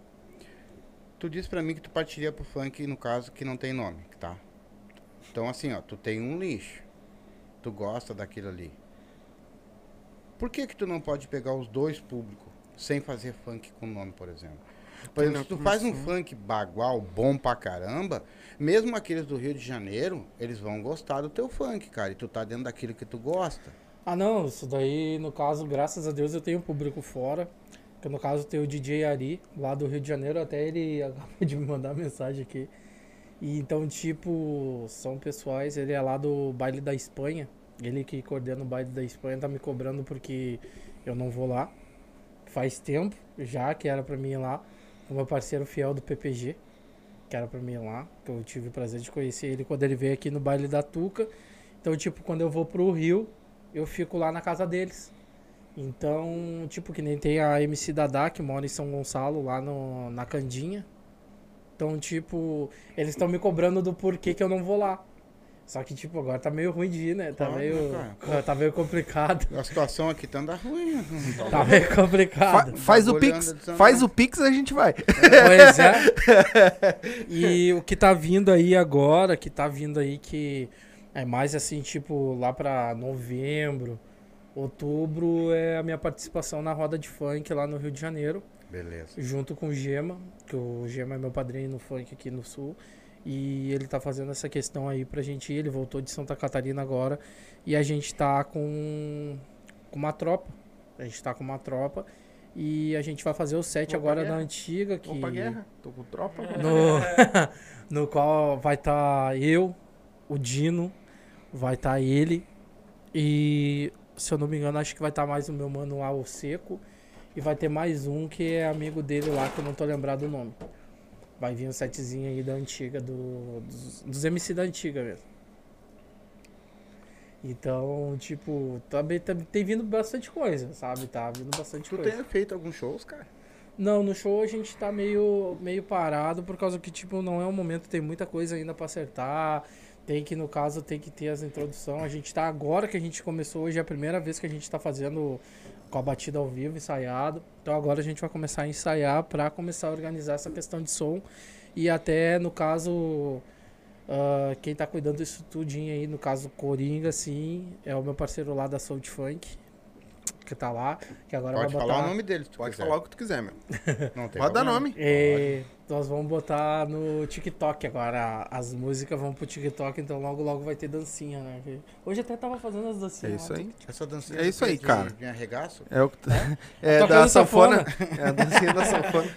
[SPEAKER 2] Tu disse pra mim que tu partiria pro funk, no caso, que não tem nome, tá? Então, assim, ó, tu tem um lixo. Tu gosta daquilo ali. Por que que tu não pode pegar os dois públicos sem fazer funk com nome, por exemplo? Por exemplo, se tu faz um funk bagual bom pra caramba, mesmo aqueles do Rio de Janeiro, eles vão gostar do teu funk, cara. E tu tá dentro daquilo que tu gosta.
[SPEAKER 3] Ah não, isso daí, no caso, graças a Deus eu tenho um público fora. Que no caso tem o DJ Ari, lá do Rio de Janeiro, até ele acabou de me mandar mensagem aqui. E então, tipo, são pessoais, ele é lá do baile da Espanha. Ele que coordena o baile da Espanha tá me cobrando porque eu não vou lá. Faz tempo já que era pra mim ir lá. O meu parceiro fiel do PPG, que era pra mim ir lá. Que eu tive o prazer de conhecer ele quando ele veio aqui no baile da Tuca. Então, tipo, quando eu vou pro Rio, eu fico lá na casa deles. Então, tipo, que nem tem a MC Dadá, que mora em São Gonçalo, lá no, na Candinha. Então, tipo, eles estão me cobrando do porquê que eu não vou lá. Só que, tipo, agora tá meio ruim de ir, né? Tá
[SPEAKER 2] Claro,
[SPEAKER 3] meio.
[SPEAKER 2] cara.
[SPEAKER 3] Tá meio complicado.
[SPEAKER 2] A situação aqui tá andando ruim. né?
[SPEAKER 3] Tá meio
[SPEAKER 1] Fa-
[SPEAKER 3] complicado.
[SPEAKER 1] faz o Pix, faz o Pix a gente vai.
[SPEAKER 3] Pois é. E o que tá vindo aí agora, que tá vindo aí que é mais assim, tipo, lá pra novembro, outubro, é a minha participação na roda de funk lá no Rio de Janeiro,
[SPEAKER 2] Beleza.
[SPEAKER 3] junto com o Gema, que o Gema é meu padrinho no funk aqui no sul. E ele tá fazendo essa questão aí pra gente ir. Ele voltou de Santa Catarina agora. E a gente tá com, com uma tropa. A gente tá com uma tropa. E a gente vai fazer o set
[SPEAKER 1] pra
[SPEAKER 3] agora na antiga. Que
[SPEAKER 1] pra guerra. Tô com tropa.
[SPEAKER 3] no, no qual vai estar eu, o Dino, vai estar ele e se eu não me engano acho que vai estar mais o meu mano lá, o Seco e vai ter mais um que é amigo dele lá que eu não tô lembrado o nome. Vai vir um setzinho aí da antiga, do, dos, dos MC da antiga mesmo. Então, tipo, também tá, tem vindo bastante coisa, sabe? Tá vindo bastante
[SPEAKER 2] Tu
[SPEAKER 3] coisa.
[SPEAKER 2] tem feito alguns shows, cara?
[SPEAKER 3] Não, no show a gente tá meio, meio parado por causa que, tipo, não é um momento, tem muita coisa ainda pra acertar. Tem que, no caso, tem que ter as introduções. A gente tá agora que a gente começou, hoje é a primeira vez que a gente tá fazendo com a batida ao vivo, ensaiado. Então agora a gente vai começar a ensaiar pra começar a organizar essa questão de som. E até, no caso, ah, quem tá cuidando disso tudinho aí, no caso Coringa, assim, é o meu parceiro lá da Soul Funk. Que tá lá, que agora
[SPEAKER 2] Pode
[SPEAKER 3] vai
[SPEAKER 2] falar
[SPEAKER 3] botar...
[SPEAKER 2] o nome dele,
[SPEAKER 1] Pode
[SPEAKER 2] quiser.
[SPEAKER 1] falar o que tu quiser, meu.
[SPEAKER 2] Não tem
[SPEAKER 1] Pode dar nome.
[SPEAKER 3] É, nós vamos botar no TikTok agora. As músicas vão pro TikTok, então logo logo vai ter dancinha, né? Hoje até tava fazendo as
[SPEAKER 1] É
[SPEAKER 3] dancinhas.
[SPEAKER 1] isso
[SPEAKER 3] lá.
[SPEAKER 1] aí.
[SPEAKER 2] Essa dancinha
[SPEAKER 1] É isso aí,
[SPEAKER 2] de-
[SPEAKER 1] cara.
[SPEAKER 2] De arregaço?
[SPEAKER 1] É o que tu... É
[SPEAKER 3] Tocando
[SPEAKER 1] da sanfona.
[SPEAKER 3] sanfona.
[SPEAKER 1] É a dancinha da sanfona.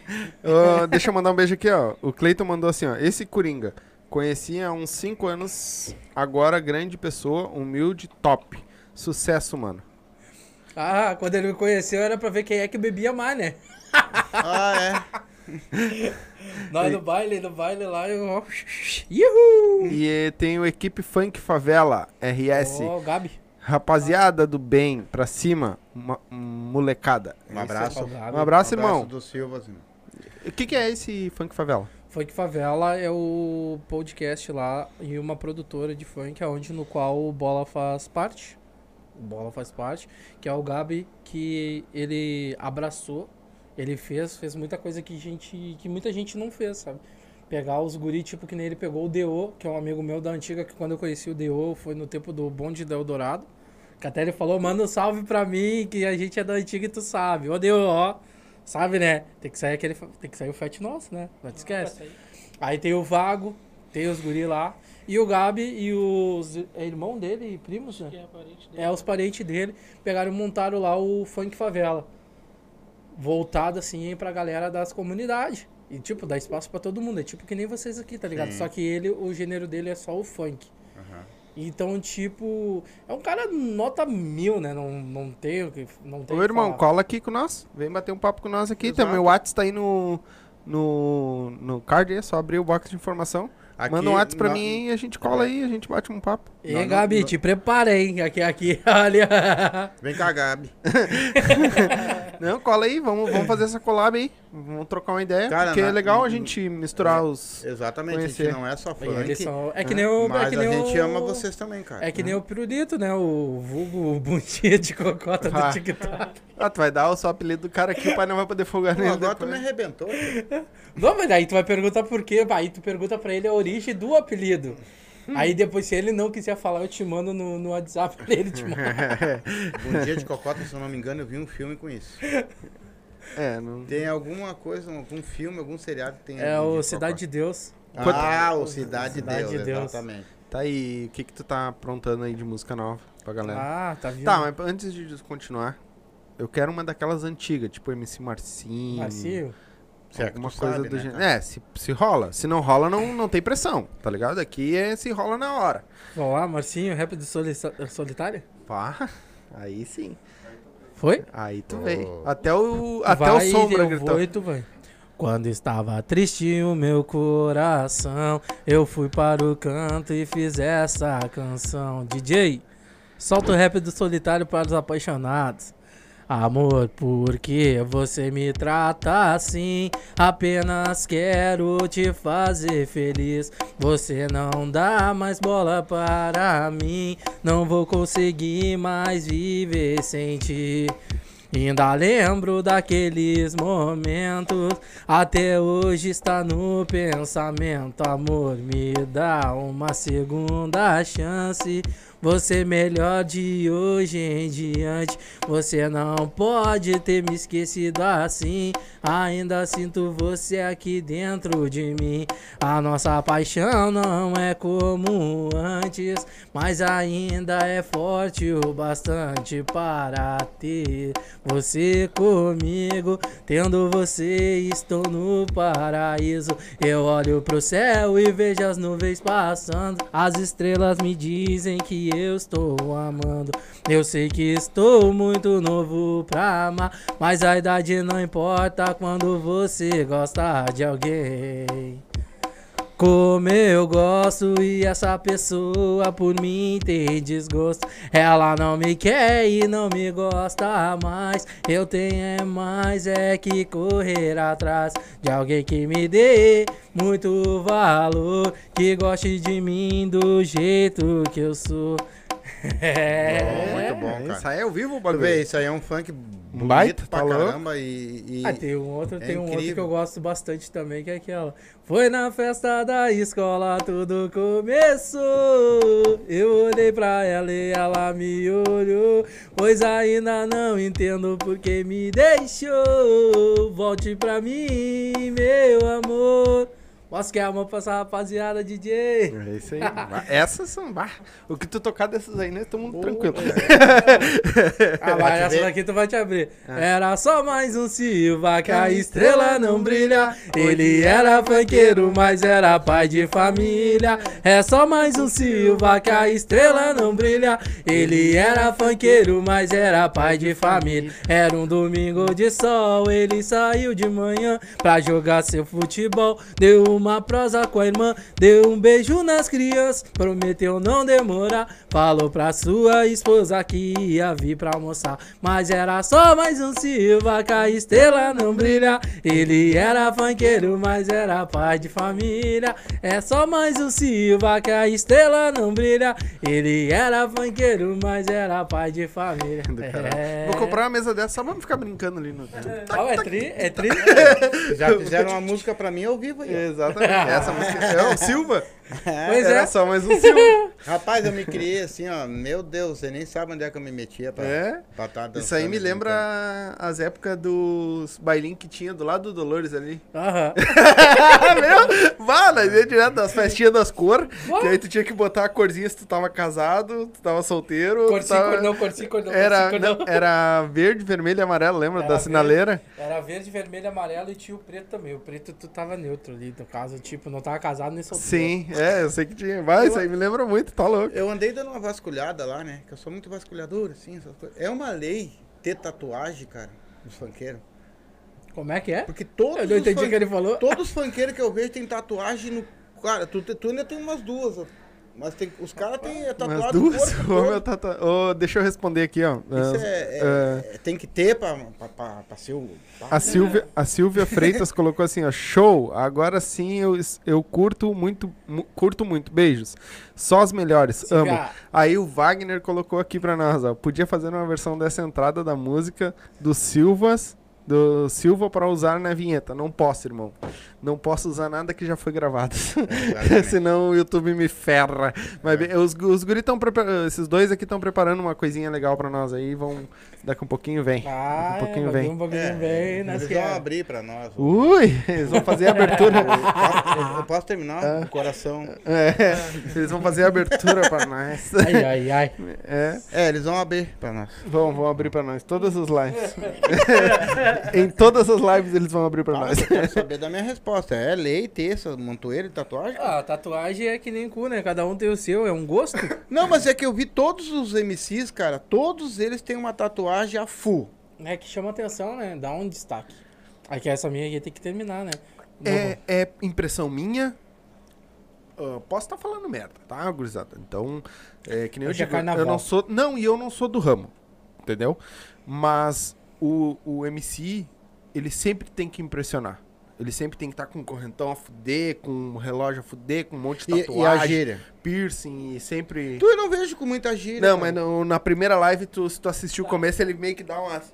[SPEAKER 1] Deixa eu mandar um beijo aqui, ó. O Cleiton mandou assim, ó. Esse Coringa. Conheci há uns 5 anos. Agora grande pessoa, humilde, top. Sucesso, mano.
[SPEAKER 3] Ah, quando ele me conheceu era pra ver quem é que bebia mais, né?
[SPEAKER 2] Ah, é.
[SPEAKER 3] Nós no baile, no baile lá, eu. ó, Yuhu!
[SPEAKER 1] E eh, tem o Equipe Funk Favela, RS.
[SPEAKER 3] Ó, Gabi.
[SPEAKER 1] Rapaziada do bem, pra cima, uma- molecada.
[SPEAKER 2] Um abraço.
[SPEAKER 3] Ó, Gabi.
[SPEAKER 1] Um abraço, irmão.
[SPEAKER 2] do Silva, assim.
[SPEAKER 1] O que, que é esse Funk Favela?
[SPEAKER 3] Funk Favela é o podcast lá e uma produtora de funk, onde no qual o Bola faz parte. O Bola faz parte, que é o Gabi que ele abraçou, ele fez, fez muita coisa que gente que muita gente não fez, sabe? Pegar os guri, tipo que nem ele pegou o Deo, que é um amigo meu da antiga, que quando eu conheci o Deo foi no tempo do bonde do Eldorado. Que até ele falou, manda um salve pra mim, que a gente é da antiga e tu sabe. Ô Deo, ó, sabe né? Tem que sair aquele, tem que sair o fat nosso, né? Não te esquece. Aí tem o Vago, tem os guri lá. E o Gabi e os é irmão dele e primos, né?
[SPEAKER 4] É parente dele.
[SPEAKER 3] É, os parentes dele pegaram e montaram lá o Funk Favela. Voltado assim pra galera das comunidades. E tipo, dá espaço pra todo mundo. É tipo que nem vocês aqui, tá ligado?
[SPEAKER 2] Sim.
[SPEAKER 3] Só que ele, o gênero dele é só o funk.
[SPEAKER 2] Aham.
[SPEAKER 3] Então, tipo, é um cara nota mil, né? Não, não tem o que. Não tem
[SPEAKER 1] Ô, irmão,
[SPEAKER 3] falar.
[SPEAKER 1] cola aqui com nós. Vem bater um papo com nós aqui.
[SPEAKER 2] Exato.
[SPEAKER 1] Também o WhatsApp tá aí no, no, no card, é só abrir o box de informação.
[SPEAKER 2] Aqui,
[SPEAKER 1] Manda um WhatsApp pra
[SPEAKER 2] na-
[SPEAKER 1] mim aí, a gente cola aí, a gente bate um papo.
[SPEAKER 3] E
[SPEAKER 2] Não,
[SPEAKER 3] Gabi,
[SPEAKER 2] não.
[SPEAKER 3] te prepara, hein? Aqui, aqui, olha.
[SPEAKER 2] Vem cá, Gabi.
[SPEAKER 1] Não, cola aí, vamos, vamos fazer essa collab aí. Vamos trocar uma ideia.
[SPEAKER 2] Cara,
[SPEAKER 1] porque é
[SPEAKER 2] na-
[SPEAKER 1] legal a gente misturar os.
[SPEAKER 2] Exatamente, a
[SPEAKER 1] Conhecer.
[SPEAKER 2] gente não é só funk,
[SPEAKER 3] são- É que nem o. é
[SPEAKER 2] mas
[SPEAKER 3] que
[SPEAKER 2] a
[SPEAKER 3] nem
[SPEAKER 2] gente
[SPEAKER 3] o-
[SPEAKER 2] ama vocês também, cara.
[SPEAKER 3] É que nem o pirulito, né? O vulgo bundinha de cocota
[SPEAKER 1] Ah.
[SPEAKER 3] do TikTok.
[SPEAKER 1] Ah, tu vai dar o seu apelido do cara aqui, o pai não vai poder folgar nele.
[SPEAKER 2] agora tu
[SPEAKER 1] depois.
[SPEAKER 2] me arrebentou. cara.
[SPEAKER 3] Não, mas aí tu vai perguntar por quê. Aí tu pergunta pra ele a origem do apelido. Aí depois, se ele não quiser falar, eu te mando no, no WhatsApp pra ele te mandar.
[SPEAKER 2] Um dia de cocota, se eu não me engano, eu vi um filme com isso.
[SPEAKER 1] É, não.
[SPEAKER 2] Tem alguma coisa, algum filme, algum seriado que tem.
[SPEAKER 3] É o
[SPEAKER 2] de
[SPEAKER 3] Cidade de Deus.
[SPEAKER 2] Ah, o Cidade,
[SPEAKER 3] Cidade
[SPEAKER 2] de Deus,
[SPEAKER 3] de Deus.
[SPEAKER 2] exatamente.
[SPEAKER 1] Tá aí, o que que tu tá aprontando aí de música nova pra galera?
[SPEAKER 3] Ah, tá vendo?
[SPEAKER 1] Tá, mas antes de continuar, eu quero uma daquelas antigas, tipo MC Marcinho.
[SPEAKER 3] Marcinho.
[SPEAKER 2] Se é
[SPEAKER 1] alguma coisa
[SPEAKER 2] sabe,
[SPEAKER 1] do
[SPEAKER 2] né,
[SPEAKER 1] gênero.
[SPEAKER 2] cara?
[SPEAKER 1] É, se, se rola. Se não rola, não, não tem pressão, tá ligado? Aqui é se rola na hora.
[SPEAKER 3] Vamos lá, Marcinho, rap de soli solitário?
[SPEAKER 1] Pá, aí sim.
[SPEAKER 3] Foi?
[SPEAKER 1] Aí tu
[SPEAKER 2] Oh.
[SPEAKER 1] veio. Até o, até
[SPEAKER 3] vai,
[SPEAKER 1] o Sombra
[SPEAKER 3] eu
[SPEAKER 1] gritou.
[SPEAKER 3] vou e tu vai. Quando estava triste o meu coração, eu fui para o canto e fiz essa canção. DJ, solta o rap do solitário para os apaixonados. Amor, por que você me trata assim? Apenas quero te fazer feliz. Você não dá mais bola para mim. Não vou conseguir mais viver sem ti. Ainda lembro daqueles momentos, até hoje está no pensamento. Amor, me dá uma segunda chance. Você melhor de hoje em diante. Você não pode ter me esquecido assim. Ainda sinto você aqui dentro de mim. A nossa paixão não é como antes, mas ainda é forte o bastante para ter você comigo. Tendo você, estou no paraíso. Eu olho pro céu e vejo as nuvens passando. As estrelas me dizem que eu estou amando. Eu sei que estou muito novo pra amar, mas a idade não importa quando você gosta de alguém. Como eu gosto e essa pessoa por mim tem desgosto. Ela não me quer e não me gosta mais. Eu tenho é mais é que correr atrás de alguém que me dê muito valor, que goste de mim do jeito que eu sou. É.
[SPEAKER 2] Muito bom,
[SPEAKER 1] É,
[SPEAKER 2] cara.
[SPEAKER 1] Isso aí é ao vivo o
[SPEAKER 2] Tu
[SPEAKER 1] bagulho.
[SPEAKER 2] vê, isso aí é um funk bonito
[SPEAKER 1] Baita,
[SPEAKER 2] pra
[SPEAKER 1] tá louco?
[SPEAKER 2] caramba e... e-
[SPEAKER 3] Ah, tem um outro,
[SPEAKER 2] É
[SPEAKER 3] tem um outro que eu gosto bastante também, que é aquela. Foi na festa da escola, tudo começou. Eu olhei pra ela e ela me olhou. Pois ainda não entendo por que me deixou. Volte pra mim, meu amor. Posso que amor pra essa rapaziada, DJ?
[SPEAKER 1] É isso aí. Essas são. bah, o que tu tocar dessas aí, né? Todo mundo tranquilo.
[SPEAKER 3] Ah, mas essa daqui tu vai te abrir. Era só mais um Silva que a estrela não brilha. Ele era funkeiro, mas era pai de família. É só mais um Silva que a estrela não brilha. Ele era funkeiro, mas era pai de família. Era um domingo de sol, ele saiu de manhã pra jogar seu futebol. Deu uma prosa com a irmã, deu um beijo nas crianças, prometeu não demorar. Falou pra sua esposa que ia vir pra almoçar. Mas era só mais um Silva que a estrela não brilha. Ele era funkeiro, mas era pai de família. É só mais um Silva que a estrela não brilha. Ele era funkeiro, mas era pai de família. É.
[SPEAKER 1] Vou comprar uma mesa dessa só pra ficar brincando ali no.
[SPEAKER 3] Ah, é tri? É tri?
[SPEAKER 2] Já fizeram uma música pra mim ao vivo aí. ó.
[SPEAKER 1] Exatamente. Essa música. É o Silva?
[SPEAKER 3] Pois
[SPEAKER 1] Era
[SPEAKER 3] é.
[SPEAKER 1] só mais um Silva.
[SPEAKER 2] Rapaz, eu me criei assim, ó. Meu Deus, você nem sabe onde é que eu me metia pra,
[SPEAKER 1] É?
[SPEAKER 2] pra tá
[SPEAKER 1] Isso aí me lembra as épocas dos bailinhos que tinha do lado do Dolores ali.
[SPEAKER 3] Aham.
[SPEAKER 1] Meu? Nós ia direto das festinhas das cores. Que aí tu tinha que botar a corzinha se tu tava casado, tu tava solteiro. tu
[SPEAKER 3] Corcinho,
[SPEAKER 1] tava...
[SPEAKER 3] cordão, corcinho, cordão,
[SPEAKER 1] Era,
[SPEAKER 3] cordão.
[SPEAKER 1] não, era verde, vermelho e amarelo, lembra?
[SPEAKER 3] Era
[SPEAKER 1] da
[SPEAKER 3] verde.
[SPEAKER 1] sinaleira?
[SPEAKER 3] Era verde, vermelho, amarelo e tinha o preto também. O preto tu tava neutro ali, no caso, tipo, não tava casado nem solteiro.
[SPEAKER 1] Sim, é, eu sei que tinha. Vai, isso aí me lembra muito, tá louco.
[SPEAKER 2] Eu andei dando uma vasculhada lá, né? Que eu sou muito vasculhador, assim, essas coisas. É uma lei ter tatuagem, cara, dos funkeiros.
[SPEAKER 3] Como é que é?
[SPEAKER 2] Porque todos
[SPEAKER 3] Eu não entendi o que ele falou.
[SPEAKER 2] Todos os funkeiros que eu vejo tem tatuagem no. Cara, tu, tu ainda tem umas duas, ó. Mas tem, os caras têm
[SPEAKER 1] Umas
[SPEAKER 2] tatuado o
[SPEAKER 1] duas?
[SPEAKER 2] corpo
[SPEAKER 1] Ô,
[SPEAKER 2] todo.
[SPEAKER 1] meu tata- ô, deixa eu responder aqui, ó.
[SPEAKER 2] Isso é, é-
[SPEAKER 1] ah,
[SPEAKER 2] é- tem que ter pra, pra, pra, pra ser o.
[SPEAKER 1] A Silvia, a Silvia Freitas colocou assim, ó, show, agora sim eu, eu curto muito, mu- curto muito, beijos. Só as melhores,
[SPEAKER 3] Silvia.
[SPEAKER 1] amo. Aí o Wagner colocou aqui pra nós, ó, podia fazer uma versão dessa entrada da música do Silvas, do Silva pra usar na vinheta. Não posso, irmão. Não posso usar nada que já foi gravado.
[SPEAKER 2] Exatamente.
[SPEAKER 1] Senão o YouTube me ferra. Mas bem, os, os guri estão esses dois aqui estão preparando uma coisinha legal pra nós aí, vão daqui um pouquinho vem.
[SPEAKER 3] Ah,
[SPEAKER 1] um pouquinho
[SPEAKER 3] é,
[SPEAKER 1] vem.
[SPEAKER 3] Um pouquinho vem, nas
[SPEAKER 2] eles
[SPEAKER 3] que
[SPEAKER 2] vão
[SPEAKER 3] é.
[SPEAKER 2] abrir pra nós. ó.
[SPEAKER 1] Ui, eles vão fazer a abertura.
[SPEAKER 2] Eu, eu posso terminar? O coração.
[SPEAKER 1] É, eles vão fazer a abertura pra nós.
[SPEAKER 3] Ai, ai, ai.
[SPEAKER 1] É,
[SPEAKER 2] É, eles vão abrir pra nós.
[SPEAKER 1] vão, vão abrir pra nós todas as lives. em todas as lives eles vão abrir pra
[SPEAKER 2] Ah,
[SPEAKER 1] nós.
[SPEAKER 2] eu quero saber da minha resposta. É lei ter essa montoeira tatuagem?
[SPEAKER 3] Ah, tatuagem é que nem cu, né? Cada um tem o seu, é um gosto.
[SPEAKER 2] Não, mas é que eu vi todos os MCs, cara, todos eles têm uma tatuagem a full.
[SPEAKER 3] É que chama atenção, né? Dá um destaque. Aqui essa minha aqui tem que terminar, né?
[SPEAKER 1] É, é impressão minha. Ah, posso estar falando merda, tá, gurizada? Então, é que nem eu
[SPEAKER 3] Hoje é
[SPEAKER 1] digo, eu não sou. Não, e eu não sou do ramo, entendeu? Mas o, o MC, ele sempre tem que impressionar. Ele sempre tem que estar com um correntão a fuder, com um relógio a fuder, com um monte de
[SPEAKER 2] E,
[SPEAKER 1] tatuagem,
[SPEAKER 2] e a gíria?
[SPEAKER 1] piercing e sempre.
[SPEAKER 2] Tu eu não vejo com muita gíria.
[SPEAKER 1] Não,
[SPEAKER 2] cara.
[SPEAKER 1] mas no- na primeira live, tu, se tu assistiu o começo, ele meio que dá uma.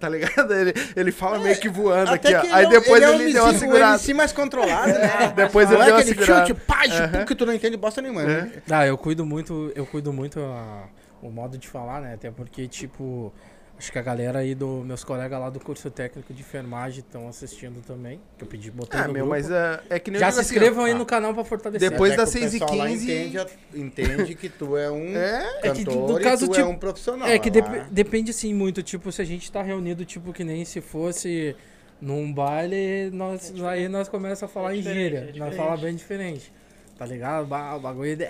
[SPEAKER 1] Tá ligado? Ele, ele fala meio que voando aqui,
[SPEAKER 2] que
[SPEAKER 1] ó. Aí
[SPEAKER 2] ele é um-
[SPEAKER 1] depois
[SPEAKER 2] ele,
[SPEAKER 1] ele,
[SPEAKER 2] é um
[SPEAKER 1] deu uma segurada.
[SPEAKER 2] MC mais controlado, né?
[SPEAKER 1] Depois ele
[SPEAKER 2] é
[SPEAKER 1] deu uma segurada.
[SPEAKER 2] chute, pá,
[SPEAKER 1] Aham.
[SPEAKER 2] que tu não entende bosta nenhuma. né?
[SPEAKER 3] Ah, eu cuido muito, eu cuido muito a- o modo de falar, né? Até porque, tipo, acho que a galera aí do meus colegas lá do curso técnico de enfermagem estão assistindo também. Que eu pedi, botei
[SPEAKER 1] Ah,
[SPEAKER 3] no
[SPEAKER 1] meu,
[SPEAKER 3] grupo.
[SPEAKER 1] mas é, é que nem
[SPEAKER 3] Já se
[SPEAKER 1] assim,
[SPEAKER 3] inscrevam
[SPEAKER 1] ó.
[SPEAKER 3] aí no canal pra fortalecer.
[SPEAKER 1] Depois das
[SPEAKER 2] que o
[SPEAKER 1] 6 e
[SPEAKER 2] pessoal lá
[SPEAKER 1] 15
[SPEAKER 2] Entende, entende que tu é um
[SPEAKER 1] É,
[SPEAKER 3] É que,
[SPEAKER 2] cantor
[SPEAKER 3] no caso,
[SPEAKER 2] e tu
[SPEAKER 3] tipo,
[SPEAKER 2] é um profissional.
[SPEAKER 3] É que dep- depende assim muito, tipo, se a gente tá reunido, tipo, que nem se fosse num baile, nós, aí nós começamos a falar
[SPEAKER 4] É
[SPEAKER 3] em gíria.
[SPEAKER 4] é
[SPEAKER 3] nós
[SPEAKER 4] diferente.
[SPEAKER 3] fala bem diferente. Tá ligado? O bagulho. de-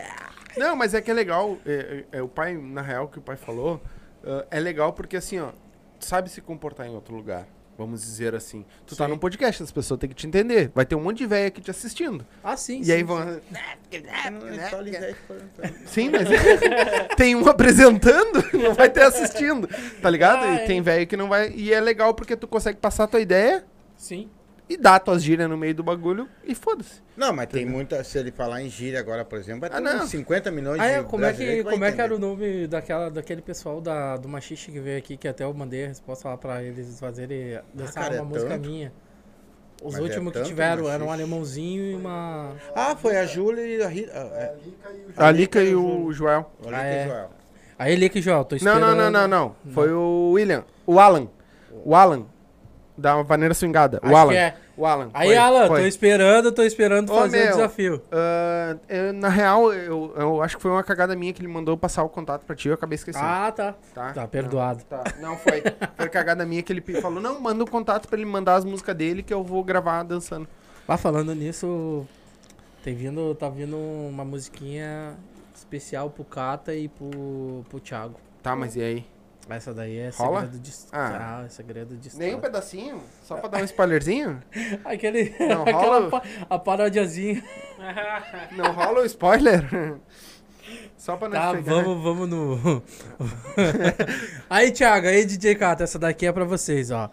[SPEAKER 1] Não, mas é que é legal. É, é- é o pai, na real, que o pai falou, ah, é legal porque assim, ó, sabe se comportar em outro lugar. Vamos dizer assim. Tu tá
[SPEAKER 3] Sim.
[SPEAKER 1] num podcast, as pessoas têm que te entender. Vai ter um monte de velho aqui te assistindo.
[SPEAKER 3] Ah, sim.
[SPEAKER 1] E
[SPEAKER 3] sim,
[SPEAKER 1] aí
[SPEAKER 3] sim.
[SPEAKER 1] vão.
[SPEAKER 2] Não, é só Lisete falando.
[SPEAKER 1] Sim, mas tem um apresentando, não vai ter assistindo. Tá ligado?
[SPEAKER 3] Ah,
[SPEAKER 1] e
[SPEAKER 3] é.
[SPEAKER 1] tem velho que não vai. E é legal porque tu consegue passar a tua ideia
[SPEAKER 3] Sim.
[SPEAKER 1] E dá tuas gírias no meio do bagulho e foda-se.
[SPEAKER 2] Não, mas tem muita. Se ele falar em gíria agora, por exemplo, vai ter
[SPEAKER 1] Ah, não.
[SPEAKER 2] uns 50 milhões
[SPEAKER 3] Ah,
[SPEAKER 2] de
[SPEAKER 3] é, como é que, como é que era o nome daquela, daquele pessoal da, do Machixe que veio aqui, que até eu mandei a resposta lá pra eles fazerem dançar
[SPEAKER 2] cara, é
[SPEAKER 3] uma música
[SPEAKER 2] tanto.
[SPEAKER 3] minha. Os
[SPEAKER 2] Mas é
[SPEAKER 3] últimos que
[SPEAKER 2] tanto
[SPEAKER 3] tiveram eram um alemãozinho e uma.
[SPEAKER 2] Ah, foi a Júlia e a Rita. É,
[SPEAKER 1] A Lica e o Joel.
[SPEAKER 2] a
[SPEAKER 3] Ah,
[SPEAKER 2] e
[SPEAKER 3] é.
[SPEAKER 2] o Joel.
[SPEAKER 3] Aí ele que Joel, tô
[SPEAKER 1] Não,
[SPEAKER 3] esperando.
[SPEAKER 1] não, não, não, não. Foi o William. O Alan. O Alan. Da vaneira swingada.
[SPEAKER 3] Acho
[SPEAKER 1] o Alan.
[SPEAKER 3] que é.
[SPEAKER 1] O Alan.
[SPEAKER 3] Aí,
[SPEAKER 1] Foi,
[SPEAKER 3] Alan,
[SPEAKER 1] foi.
[SPEAKER 3] tô esperando, tô esperando
[SPEAKER 1] Ô,
[SPEAKER 3] fazer o
[SPEAKER 1] meu,
[SPEAKER 3] desafio.
[SPEAKER 1] Ah, eu- na real, eu, eu acho que foi uma cagada minha que ele mandou passar o contato pra ti, eu acabei esquecendo.
[SPEAKER 3] Ah, tá.
[SPEAKER 1] tá?
[SPEAKER 3] Tá perdoado.
[SPEAKER 1] Não, tá. Não, foi. Foi cagada minha que ele falou, não, manda um contato pra ele mandar as músicas dele que eu vou gravar dançando.
[SPEAKER 3] Ah, falando nisso, tem vindo, tá vindo uma musiquinha especial pro Cata e pro, pro Thiago.
[SPEAKER 1] Tá, mas e aí?
[SPEAKER 3] Essa daí é
[SPEAKER 1] Rola?
[SPEAKER 3] segredo de
[SPEAKER 1] Ah.
[SPEAKER 3] ah. é segredo de
[SPEAKER 1] Nem um pedacinho? Só pra dar um spoilerzinho?
[SPEAKER 3] Aquele,
[SPEAKER 1] Não
[SPEAKER 3] aquela
[SPEAKER 1] rola?
[SPEAKER 3] pa- a parodiazinha.
[SPEAKER 1] Não rola o spoiler? Só pra não
[SPEAKER 3] Tá,
[SPEAKER 1] chegar.
[SPEAKER 3] vamos, vamos no. aí, Thiago, aí, DJ Cata, essa daqui é pra vocês, ó.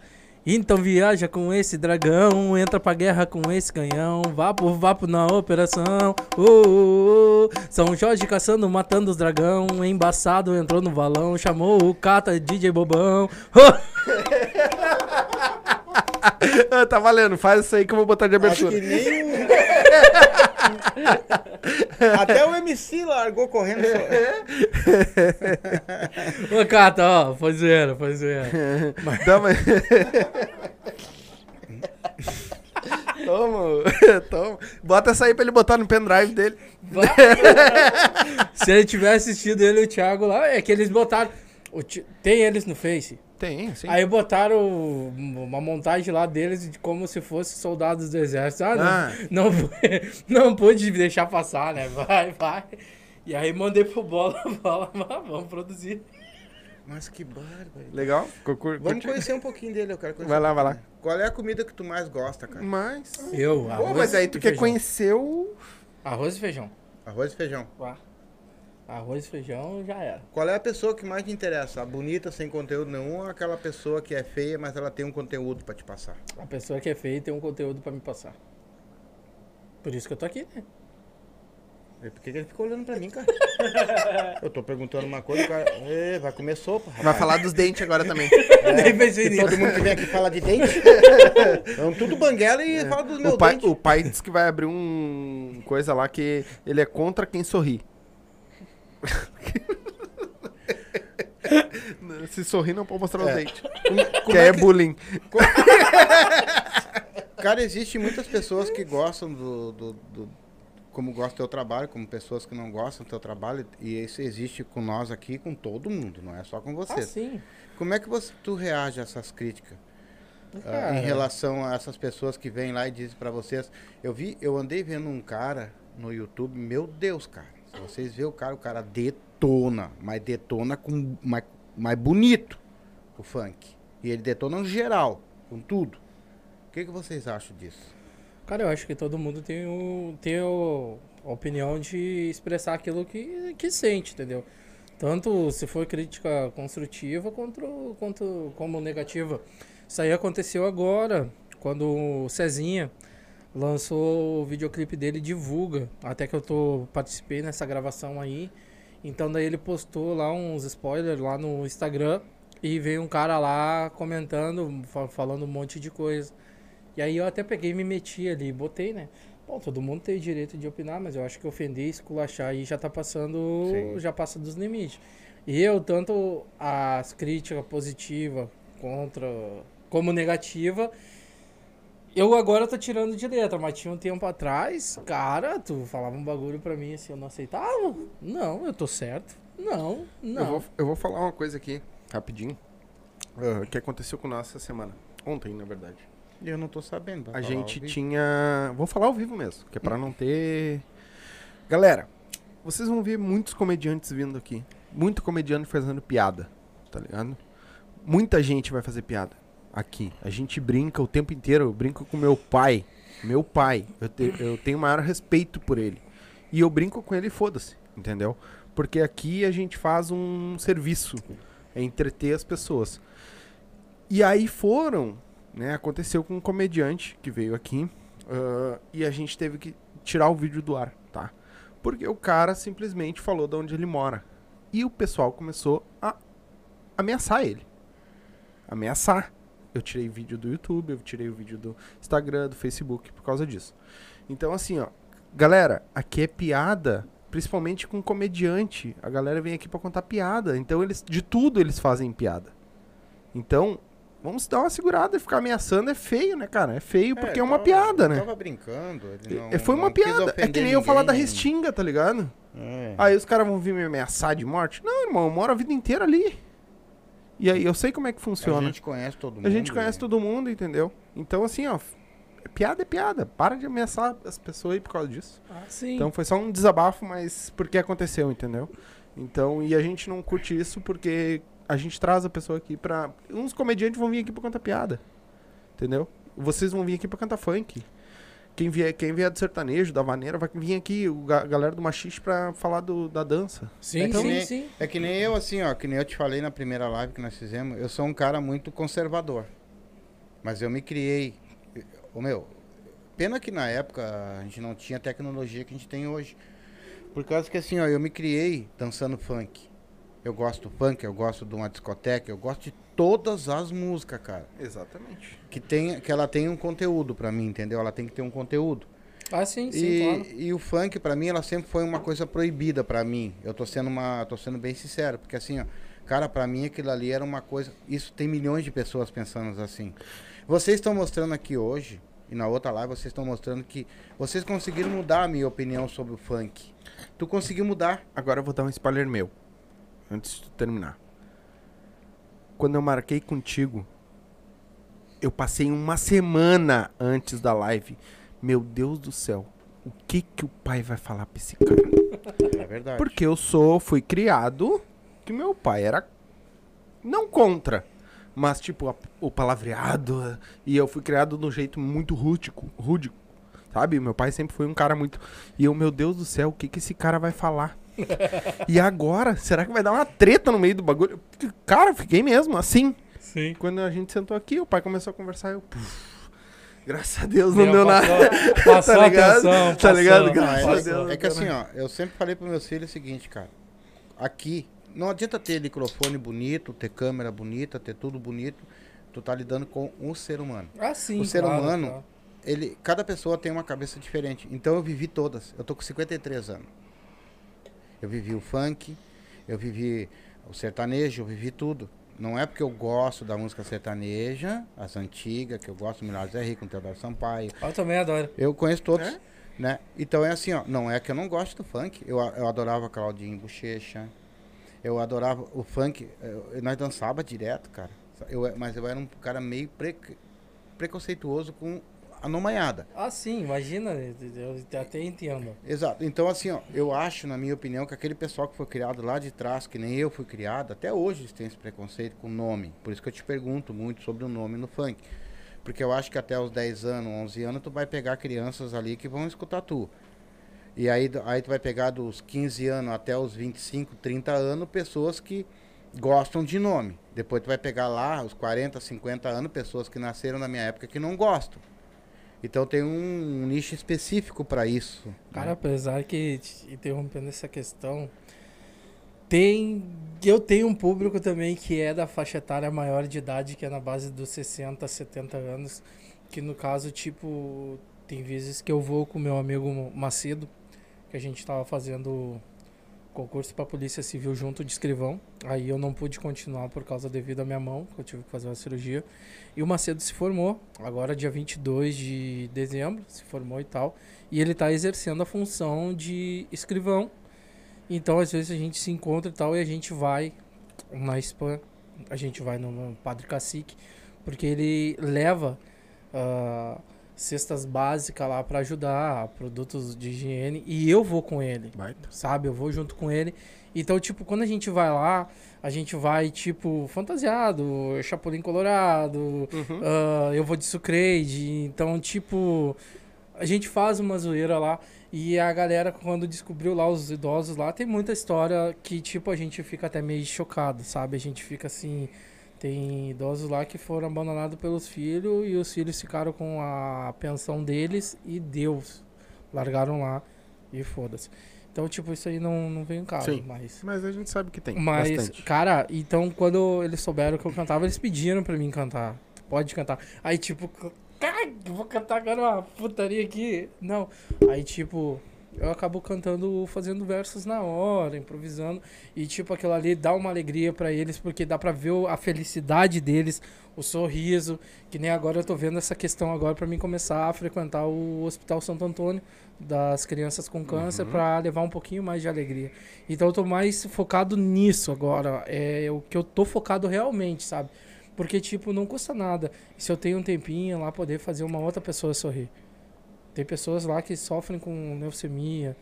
[SPEAKER 3] Então viaja com esse dragão, entra pra guerra com esse canhão, vapo, vapo na operação. Uh, uh, uh. São Jorge caçando, matando os dragão, embaçado entrou no valão, chamou o Cata DJ Bobão.
[SPEAKER 1] Ah, tá valendo, faz isso aí que eu vou botar de
[SPEAKER 2] Acho
[SPEAKER 1] abertura.
[SPEAKER 2] que nem. Até o MC largou correndo. só.
[SPEAKER 3] Ô, Cata, ó, foi zoeira, foi zoeira.
[SPEAKER 1] Dá uma... Toma, toma. Bota essa aí pra ele botar no pendrive dele.
[SPEAKER 3] Se ele tiver assistido ele e o Thiago lá, é que eles botaram. o Ti- tem eles no Face.
[SPEAKER 1] Tem, sim.
[SPEAKER 3] Aí botaram uma montagem lá deles de como se fosse soldados do exército. Ah, não,
[SPEAKER 1] Ah.
[SPEAKER 3] não, não pude deixar passar, né? Vai, vai. E aí mandei pro bola, bola, vamos produzir.
[SPEAKER 2] Mas que bárbaro.
[SPEAKER 1] Legal?
[SPEAKER 2] Vamos
[SPEAKER 1] curte?
[SPEAKER 2] conhecer um pouquinho dele, eu quero conhecer.
[SPEAKER 1] Vai lá,
[SPEAKER 2] um
[SPEAKER 1] vai lá.
[SPEAKER 2] Qual é a comida que tu mais gosta, cara?
[SPEAKER 1] Mas...
[SPEAKER 3] Eu,
[SPEAKER 1] Pô,
[SPEAKER 3] arroz
[SPEAKER 1] mas aí tu quer
[SPEAKER 3] feijão.
[SPEAKER 1] conhecer o...
[SPEAKER 3] Arroz e feijão.
[SPEAKER 2] Arroz e feijão.
[SPEAKER 3] Vá. Arroz e feijão já era.
[SPEAKER 2] Qual é a pessoa que mais te interessa? A bonita, sem conteúdo nenhum, ou aquela pessoa que é feia, mas ela tem um conteúdo pra te passar?
[SPEAKER 3] A pessoa que é feia tem um conteúdo pra me passar. Por isso que eu tô aqui, né?
[SPEAKER 2] E Por que que ele ficou olhando pra mim, cara? eu tô perguntando uma coisa, o cara. Vai comer sopa, rapaz.
[SPEAKER 1] Vai falar dos dentes agora também.
[SPEAKER 3] Nem pensei nisso.
[SPEAKER 2] todo mundo que vem aqui fala de dente. Então tudo banguela e fala dos meus
[SPEAKER 1] o, pai,
[SPEAKER 2] dentes.
[SPEAKER 1] o pai disse que vai abrir um coisa lá que ele é contra quem sorri. Se sorrir, não pode mostrar os
[SPEAKER 2] É.
[SPEAKER 1] dentes.
[SPEAKER 2] Como,
[SPEAKER 1] Que
[SPEAKER 2] é
[SPEAKER 1] é
[SPEAKER 2] que-
[SPEAKER 1] bullying.
[SPEAKER 2] Cara, existe muitas pessoas que gostam do, do, do- como gostam do teu trabalho, como pessoas que não gostam do teu trabalho, e isso existe com nós aqui, com todo mundo, não é só com
[SPEAKER 3] Ah,
[SPEAKER 2] vocês.
[SPEAKER 3] sim.
[SPEAKER 2] como é que você, tu reage a essas críticas? ah, em relação a essas pessoas que vêm lá e dizem pra vocês, eu vi, eu andei vendo um cara no YouTube, meu Deus, cara, vocês verem o cara, o cara detona, mas detona com mais, mais bonito o funk. E ele detona no geral, com tudo. O que, que vocês acham disso?
[SPEAKER 3] Cara, eu acho que todo mundo tem, o, tem a opinião de expressar aquilo que, que sente, entendeu? Tanto se for crítica construtiva quanto, quanto como negativa. Isso aí aconteceu agora, quando o Cezinha lançou o videoclipe dele Divulga. Até que eu tô, participei nessa gravação aí. Então daí ele postou lá uns spoilers lá no Instagram. E veio um cara lá comentando, fa- falando um monte de coisa. E aí eu até peguei e me meti ali, botei, né? Bom, todo mundo tem direito de opinar, mas eu acho que ofender, esculachar aí já tá passando,
[SPEAKER 2] Sim.
[SPEAKER 3] já passa dos limites. E eu, tanto as críticas positivas contra, como negativa, eu agora tô tirando de letra, mas tinha um tempo atrás, cara, tu falava um bagulho pra mim assim, eu não aceitava. Não, eu tô certo. Não, não.
[SPEAKER 1] Eu vou, eu vou falar uma coisa aqui, rapidinho, ah, que aconteceu com nós essa semana. Ontem, na verdade.
[SPEAKER 2] Eu não tô sabendo.
[SPEAKER 1] A gente tinha. Vou falar ao vivo mesmo, que é pra não ter. Galera, vocês vão ver muitos comediantes vindo aqui. Muito comediante fazendo piada, tá ligado? Muita gente vai fazer piada aqui. A gente brinca o tempo inteiro. Eu brinco com meu pai. Meu pai. Eu, te- eu tenho maior respeito por ele. E eu brinco com ele foda-se, entendeu? Porque aqui a gente faz um serviço. É entreter as pessoas. E aí foram né? Aconteceu com um comediante que veio aqui ah, e a gente teve que tirar o vídeo do ar, tá? Porque o cara simplesmente falou de onde ele mora. E o pessoal começou a ameaçar ele. Ameaçar. Eu tirei vídeo do YouTube, eu tirei o vídeo do Instagram, do Facebook por causa disso. Então, assim, ó, galera, aqui é piada, principalmente com comediante. A galera vem aqui pra contar piada. Então, eles de tudo eles fazem piada. Então, vamos dar uma segurada e ficar ameaçando é feio, né, cara? É feio porque é, uma
[SPEAKER 2] tava-
[SPEAKER 1] piada, né?
[SPEAKER 2] Tava brincando. não-
[SPEAKER 1] É, Foi uma piada. É que nem eu falar da restinga, tá ligado?
[SPEAKER 2] É.
[SPEAKER 1] Aí os caras vão vir me ameaçar de morte? Não, irmão, eu moro a vida inteira ali. E aí eu sei como é que
[SPEAKER 2] A
[SPEAKER 1] funciona.
[SPEAKER 2] gente conhece todo mundo.
[SPEAKER 1] A gente conhece
[SPEAKER 2] né?
[SPEAKER 1] todo mundo, entendeu? Então, assim, ó, piada é piada. Para de ameaçar as pessoas aí por causa disso.
[SPEAKER 3] Ah, sim.
[SPEAKER 1] Então foi só um desabafo, mas porque aconteceu, entendeu? Então, e a gente não curte isso porque a gente traz a pessoa aqui pra. Uns comediantes vão vir aqui pra contar piada. Entendeu? Vocês vão vir aqui pra cantar funk. Quem vier, quem vier do sertanejo, da vaneira, vai vir aqui, o ga- a galera do machiste pra falar do, da dança.
[SPEAKER 3] Sim,
[SPEAKER 2] que
[SPEAKER 3] sim,
[SPEAKER 2] nem-
[SPEAKER 3] sim.
[SPEAKER 2] É que nem eu, assim, ó, que nem eu te falei na primeira live que nós fizemos, eu sou um cara muito conservador. Mas eu me criei. O meu, pena que na época a gente não tinha a tecnologia que a gente tem hoje. Por causa que assim, ó, eu me criei dançando funk. Eu gosto do funk, eu gosto de uma discoteca, eu gosto de todas as músicas, cara.
[SPEAKER 1] Exatamente.
[SPEAKER 2] Que, tem, que ela tem um conteúdo pra mim, entendeu? Ela tem que ter um conteúdo.
[SPEAKER 3] Ah, sim, sim,
[SPEAKER 2] E,
[SPEAKER 3] claro.
[SPEAKER 2] e o funk, pra mim, ela sempre foi uma coisa proibida pra mim. Eu tô sendo uma, tô sendo bem sincero, porque assim, ó, cara, pra mim aquilo ali era uma coisa. Isso tem milhões de pessoas pensando assim. Vocês estão mostrando aqui hoje e na outra live vocês estão mostrando que vocês conseguiram mudar a minha opinião sobre o funk. Tu conseguiu mudar?
[SPEAKER 1] Agora eu vou dar um spoiler meu. Antes de terminar. Quando eu marquei contigo, eu passei uma semana antes da live. Meu Deus do céu. O que que o pai vai falar pra esse cara?
[SPEAKER 2] É verdade.
[SPEAKER 1] Porque eu sou, fui criado que meu pai era não contra, mas tipo a- o palavreado e eu fui criado de um jeito muito rústico, rúdico, sabe? Meu pai sempre foi um cara muito e eu, meu Deus do céu, o que que esse cara vai falar? e agora, será que vai dar uma treta no meio do bagulho? Cara, eu fiquei mesmo assim.
[SPEAKER 3] Sim.
[SPEAKER 1] Quando a gente sentou aqui, o pai começou a conversar, eu, puf, graças a Deus não
[SPEAKER 3] Deu,
[SPEAKER 1] deu nada.
[SPEAKER 3] passou- Passou
[SPEAKER 1] Tá ligado?
[SPEAKER 3] atenção.
[SPEAKER 1] Tá
[SPEAKER 3] passou,
[SPEAKER 1] ligado?
[SPEAKER 2] Não,
[SPEAKER 1] Graças
[SPEAKER 2] é,
[SPEAKER 1] a Deus.
[SPEAKER 2] é que assim, ó, eu sempre falei para meus filhos o seguinte, cara. Aqui, não adianta ter microfone bonito, ter câmera bonita, ter tudo bonito. Tu tá lidando com um ser humano.
[SPEAKER 3] Ah, sim,
[SPEAKER 2] O ser
[SPEAKER 3] claro,
[SPEAKER 2] humano-
[SPEAKER 3] claro.
[SPEAKER 2] Ele, cada pessoa tem uma cabeça diferente. Então eu vivi todas. Eu tô com 53 anos. Eu vivi o funk, eu vivi o sertanejo, eu vivi tudo. Não é porque eu gosto da música sertaneja, as antigas, que eu gosto do Milagres é Rico, com Teodoro Sampaio.
[SPEAKER 3] Eu também adoro.
[SPEAKER 2] Eu conheço todos,
[SPEAKER 1] É?
[SPEAKER 2] né? Então é assim, ó, não é que eu não gosto do funk. Eu, eu adorava Claudinho Bochecha. Eu adorava o funk. eu- nós dançava direto, cara. Eu, mas eu era um cara meio pre- preconceituoso com a nomanhada.
[SPEAKER 3] Ah, sim, imagina, eu até entendo.
[SPEAKER 2] Exato. Então, assim, ó, eu acho, na minha opinião, que aquele pessoal que foi criado lá de trás, que nem eu fui criado, até hoje eles têm esse preconceito com o nome. Por isso que eu te pergunto muito sobre o nome no funk. Porque eu acho que até os 10 anos, 11 anos, tu vai pegar crianças ali que vão escutar tu. E aí, aí tu vai pegar dos 15 anos até os 25, 30 anos, pessoas que gostam de nome. Depois tu vai pegar lá, os 40, 50 anos, pessoas que nasceram na minha época que não gostam. Então tem um nicho específico para isso.
[SPEAKER 3] Cara,
[SPEAKER 2] né?
[SPEAKER 3] apesar que, te interrompendo essa questão, tem. Eu tenho um público também que é da faixa etária maior de idade, que é na base dos 60, 70 anos. Que no caso, tipo, tem vezes que eu vou com meu amigo Macedo, que a gente tava fazendo concurso pra Polícia Civil junto de escrivão. Aí eu não pude continuar por causa devido à minha mão, que eu tive que fazer uma cirurgia. E o Macedo se formou, agora dia 22 de dezembro, se formou e tal. E ele tá exercendo a função de escrivão. Então, às vezes, a gente se encontra e tal, e a gente vai na spam, a gente vai no, Padre Cacique, porque ele leva ah, cestas básicas lá para ajudar, produtos de higiene, e eu vou com ele
[SPEAKER 1] Baita.
[SPEAKER 3] sabe? Eu vou junto com ele. Então, tipo, quando a gente vai lá, a gente vai, tipo, fantasiado, Chapolin Colorado,
[SPEAKER 1] Uhum.
[SPEAKER 3] ah, eu vou de Sucrade. Então, tipo, a gente faz uma zoeira lá. E a galera, quando descobriu lá os idosos lá, tem muita história que, tipo, a gente fica até meio chocado, sabe? A gente fica assim, Tem idosos lá que foram abandonados pelos filhos e os filhos ficaram com a pensão deles e Deus. Largaram lá e foda-se. Então, tipo, isso aí não, não vem em caso,
[SPEAKER 1] Sim.
[SPEAKER 3] mas...
[SPEAKER 1] Mas a gente sabe que tem.
[SPEAKER 3] Mas,
[SPEAKER 1] bastante.
[SPEAKER 3] cara, então quando eles souberam que eu cantava, eles pediram pra mim cantar. Pode cantar. Aí, tipo, cara, vou cantar agora uma putaria aqui. Não. Aí, tipo, eu acabo cantando, fazendo versos na hora, improvisando. E, tipo, aquilo ali dá uma alegria pra eles, porque dá pra ver a felicidade deles, o sorriso. Que nem agora eu tô vendo essa questão agora pra mim começar a frequentar o Hospital Santo Antônio das crianças com câncer
[SPEAKER 1] Uhum.
[SPEAKER 3] pra levar um pouquinho mais de alegria. Então eu tô mais focado nisso agora. É o que eu tô focado realmente, sabe? Porque, tipo, não custa nada. Se eu tenho um tempinho lá, poder fazer uma outra pessoa sorrir. Tem pessoas lá que sofrem com leucemia,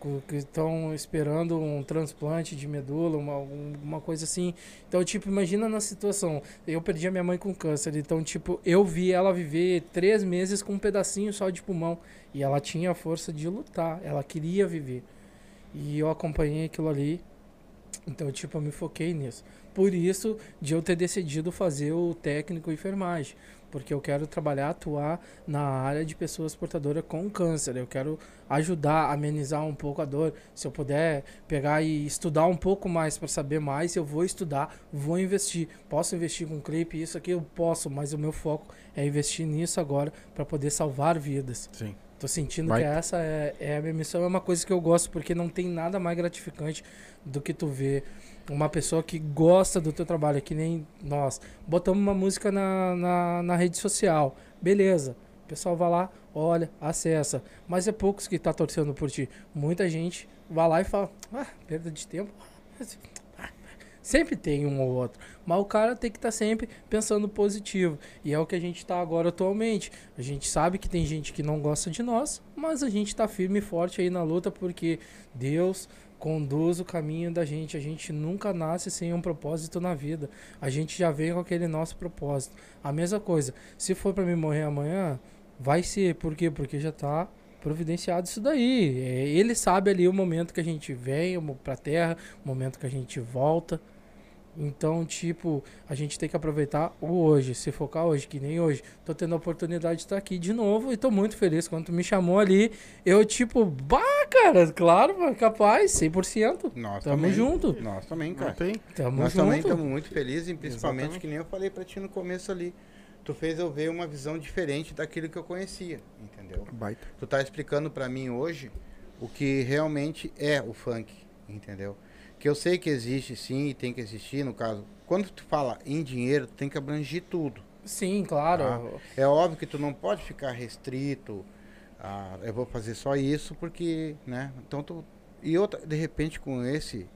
[SPEAKER 3] com- que estão esperando um transplante de medula, uma, um- uma coisa assim. Então, tipo, imagina na situação. Eu perdi a minha mãe com câncer. Então, tipo, eu vi ela viver três meses com um pedacinho só de pulmão. E ela tinha a força de lutar. Ela queria viver. E eu acompanhei aquilo ali. Então, tipo, eu me foquei nisso. Por isso, de eu ter decidido fazer o técnico em enfermagem. Porque eu quero trabalhar, atuar na área de pessoas portadoras com câncer. Eu quero ajudar, amenizar um pouco a dor. Se eu puder pegar e estudar um pouco mais para saber mais, eu vou estudar, vou investir. Posso investir com clipe, isso aqui eu posso, mas o meu foco é investir nisso agora para poder salvar vidas.
[SPEAKER 1] Sim.
[SPEAKER 3] Tô sentindo
[SPEAKER 1] Vai.
[SPEAKER 3] que essa é, é a minha missão. É uma coisa que eu gosto, porque não tem nada mais gratificante do que tu ver uma pessoa que gosta do teu trabalho, que nem nós. Botamos uma música na, na, na rede social. Beleza. O pessoal vai lá, olha, acessa. Mas é poucos que tá torcendo por ti. Muita gente vai lá e fala, ah, perda de tempo. Sempre tem um ou outro. Mas o cara tem que estar sempre pensando positivo. E é o que a gente está agora atualmente. A gente sabe que tem gente que não gosta de nós, mas a gente está firme e forte aí na luta porque Deus conduz o caminho da gente. A gente nunca nasce sem um propósito na vida. A gente já vem com aquele nosso propósito. A mesma coisa. Se for para mim morrer amanhã, vai ser. Por quê? Porque já tá providenciado isso daí. É, ele sabe ali o momento que a gente vem para a terra, o momento que a gente volta. Então, tipo, a gente tem que aproveitar o hoje, se focar hoje, que nem hoje. Tô tendo a oportunidade de estar aqui de novo e tô muito feliz. Quando tu me chamou ali, eu, tipo, bah, cara, claro, mano, capaz, 100%.
[SPEAKER 2] Nós
[SPEAKER 3] Tamo
[SPEAKER 2] também.
[SPEAKER 3] junto.
[SPEAKER 2] Nós também, cara.
[SPEAKER 1] tem?
[SPEAKER 3] Tamo
[SPEAKER 2] Nós também
[SPEAKER 3] junto.
[SPEAKER 2] estamos muito felizes, e principalmente
[SPEAKER 1] Exatamente.
[SPEAKER 2] que nem eu falei pra ti no começo ali. Tu fez eu ver uma visão diferente daquilo que eu conhecia, entendeu?
[SPEAKER 1] Baita.
[SPEAKER 2] Tu tá explicando pra mim hoje o que realmente é o funk, entendeu? Que eu sei que existe sim e tem que existir, no caso. Quando tu fala em dinheiro, tu tem que abranger tudo.
[SPEAKER 3] Sim, claro.
[SPEAKER 2] Ah. É óbvio que tu não pode ficar restrito. a eu vou fazer só isso porque, né? Então tu e outra, de repente com esse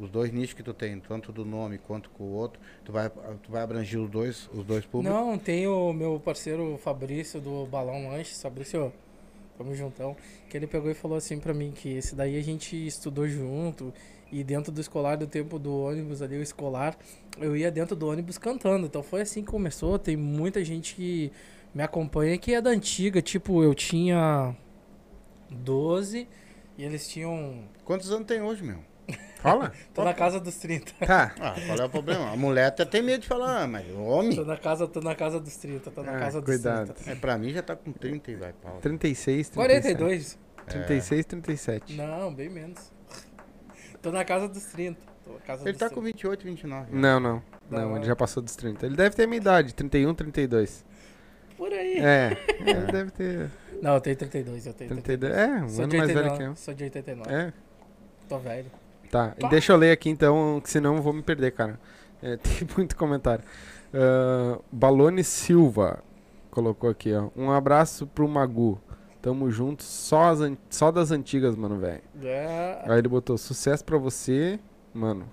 [SPEAKER 2] os dois nichos que tu tem, tanto do nome quanto com o outro, tu vai tu vai abranger os dois, os dois públicos.
[SPEAKER 3] Não, tem o meu parceiro Fabrício do Balão Lanches, Fabrício, tamo juntão, que ele pegou e falou assim pra mim que esse daí a gente estudou junto e dentro do escolar, do tempo do ônibus ali, o escolar, eu ia dentro do ônibus cantando. Então foi assim que começou. Tem muita gente que me acompanha que é da antiga, tipo, eu tinha 12 e eles tinham.
[SPEAKER 2] Quantos anos tem hoje, meu?
[SPEAKER 1] Fala.
[SPEAKER 3] Tô na casa dos 30.
[SPEAKER 1] Tá.
[SPEAKER 2] Ah, qual é o problema? A mulher até tem medo de falar, ah, mas o
[SPEAKER 3] Tô
[SPEAKER 2] homem,
[SPEAKER 3] na casa, tô na casa dos 30, tô na
[SPEAKER 1] Ah,
[SPEAKER 3] casa dos
[SPEAKER 1] cuidado.
[SPEAKER 3] 30.
[SPEAKER 2] é, pra mim já tá com 30 e vai, pau.
[SPEAKER 1] 36, 37.
[SPEAKER 3] 42?
[SPEAKER 1] 36, 37.
[SPEAKER 3] Não, bem menos. Tô na casa dos 30. Tô na casa
[SPEAKER 2] Ele
[SPEAKER 3] dos
[SPEAKER 2] tá
[SPEAKER 3] 30.
[SPEAKER 2] com 28, 29.
[SPEAKER 1] Não, não. Não,
[SPEAKER 3] Não.
[SPEAKER 1] ele já passou dos 30. Ele deve ter a minha idade, 31, 32.
[SPEAKER 3] Por aí.
[SPEAKER 1] É, ele deve ter
[SPEAKER 3] Não, eu tenho 32, eu tenho
[SPEAKER 1] 32. É, um
[SPEAKER 3] Sou
[SPEAKER 1] ano mais velho
[SPEAKER 3] 89,
[SPEAKER 1] que eu.
[SPEAKER 3] Sou de 89.
[SPEAKER 1] É,
[SPEAKER 3] Tô velho.
[SPEAKER 1] Tá. E
[SPEAKER 3] Pá.
[SPEAKER 1] deixa eu ler aqui então, que senão eu vou me perder, cara. É, tem muito comentário. Ah, Balone Silva colocou aqui, ó. Um abraço pro Magu. Tamo junto, só, as an- só das antigas, mano, velho.
[SPEAKER 3] É,
[SPEAKER 1] Aí ele botou sucesso pra você, mano.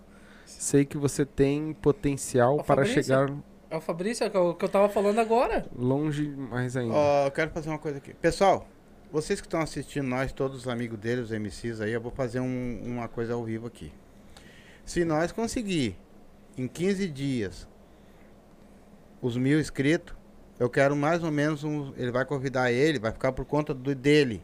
[SPEAKER 1] Sei que você tem potencial para
[SPEAKER 3] Fabrício.
[SPEAKER 1] chegar
[SPEAKER 3] é o Fabrício, é o que eu, que eu tava falando agora.
[SPEAKER 1] longe mais ainda.
[SPEAKER 2] Ó, eu quero fazer uma coisa aqui. Pessoal, vocês que estão assistindo nós, todos os amigos deles, os MCs aí, eu vou fazer um- uma coisa ao vivo aqui. Se nós conseguir em 15 dias os mil inscritos, eu quero mais ou menos um. Ele vai convidar ele, vai ficar por conta do dele.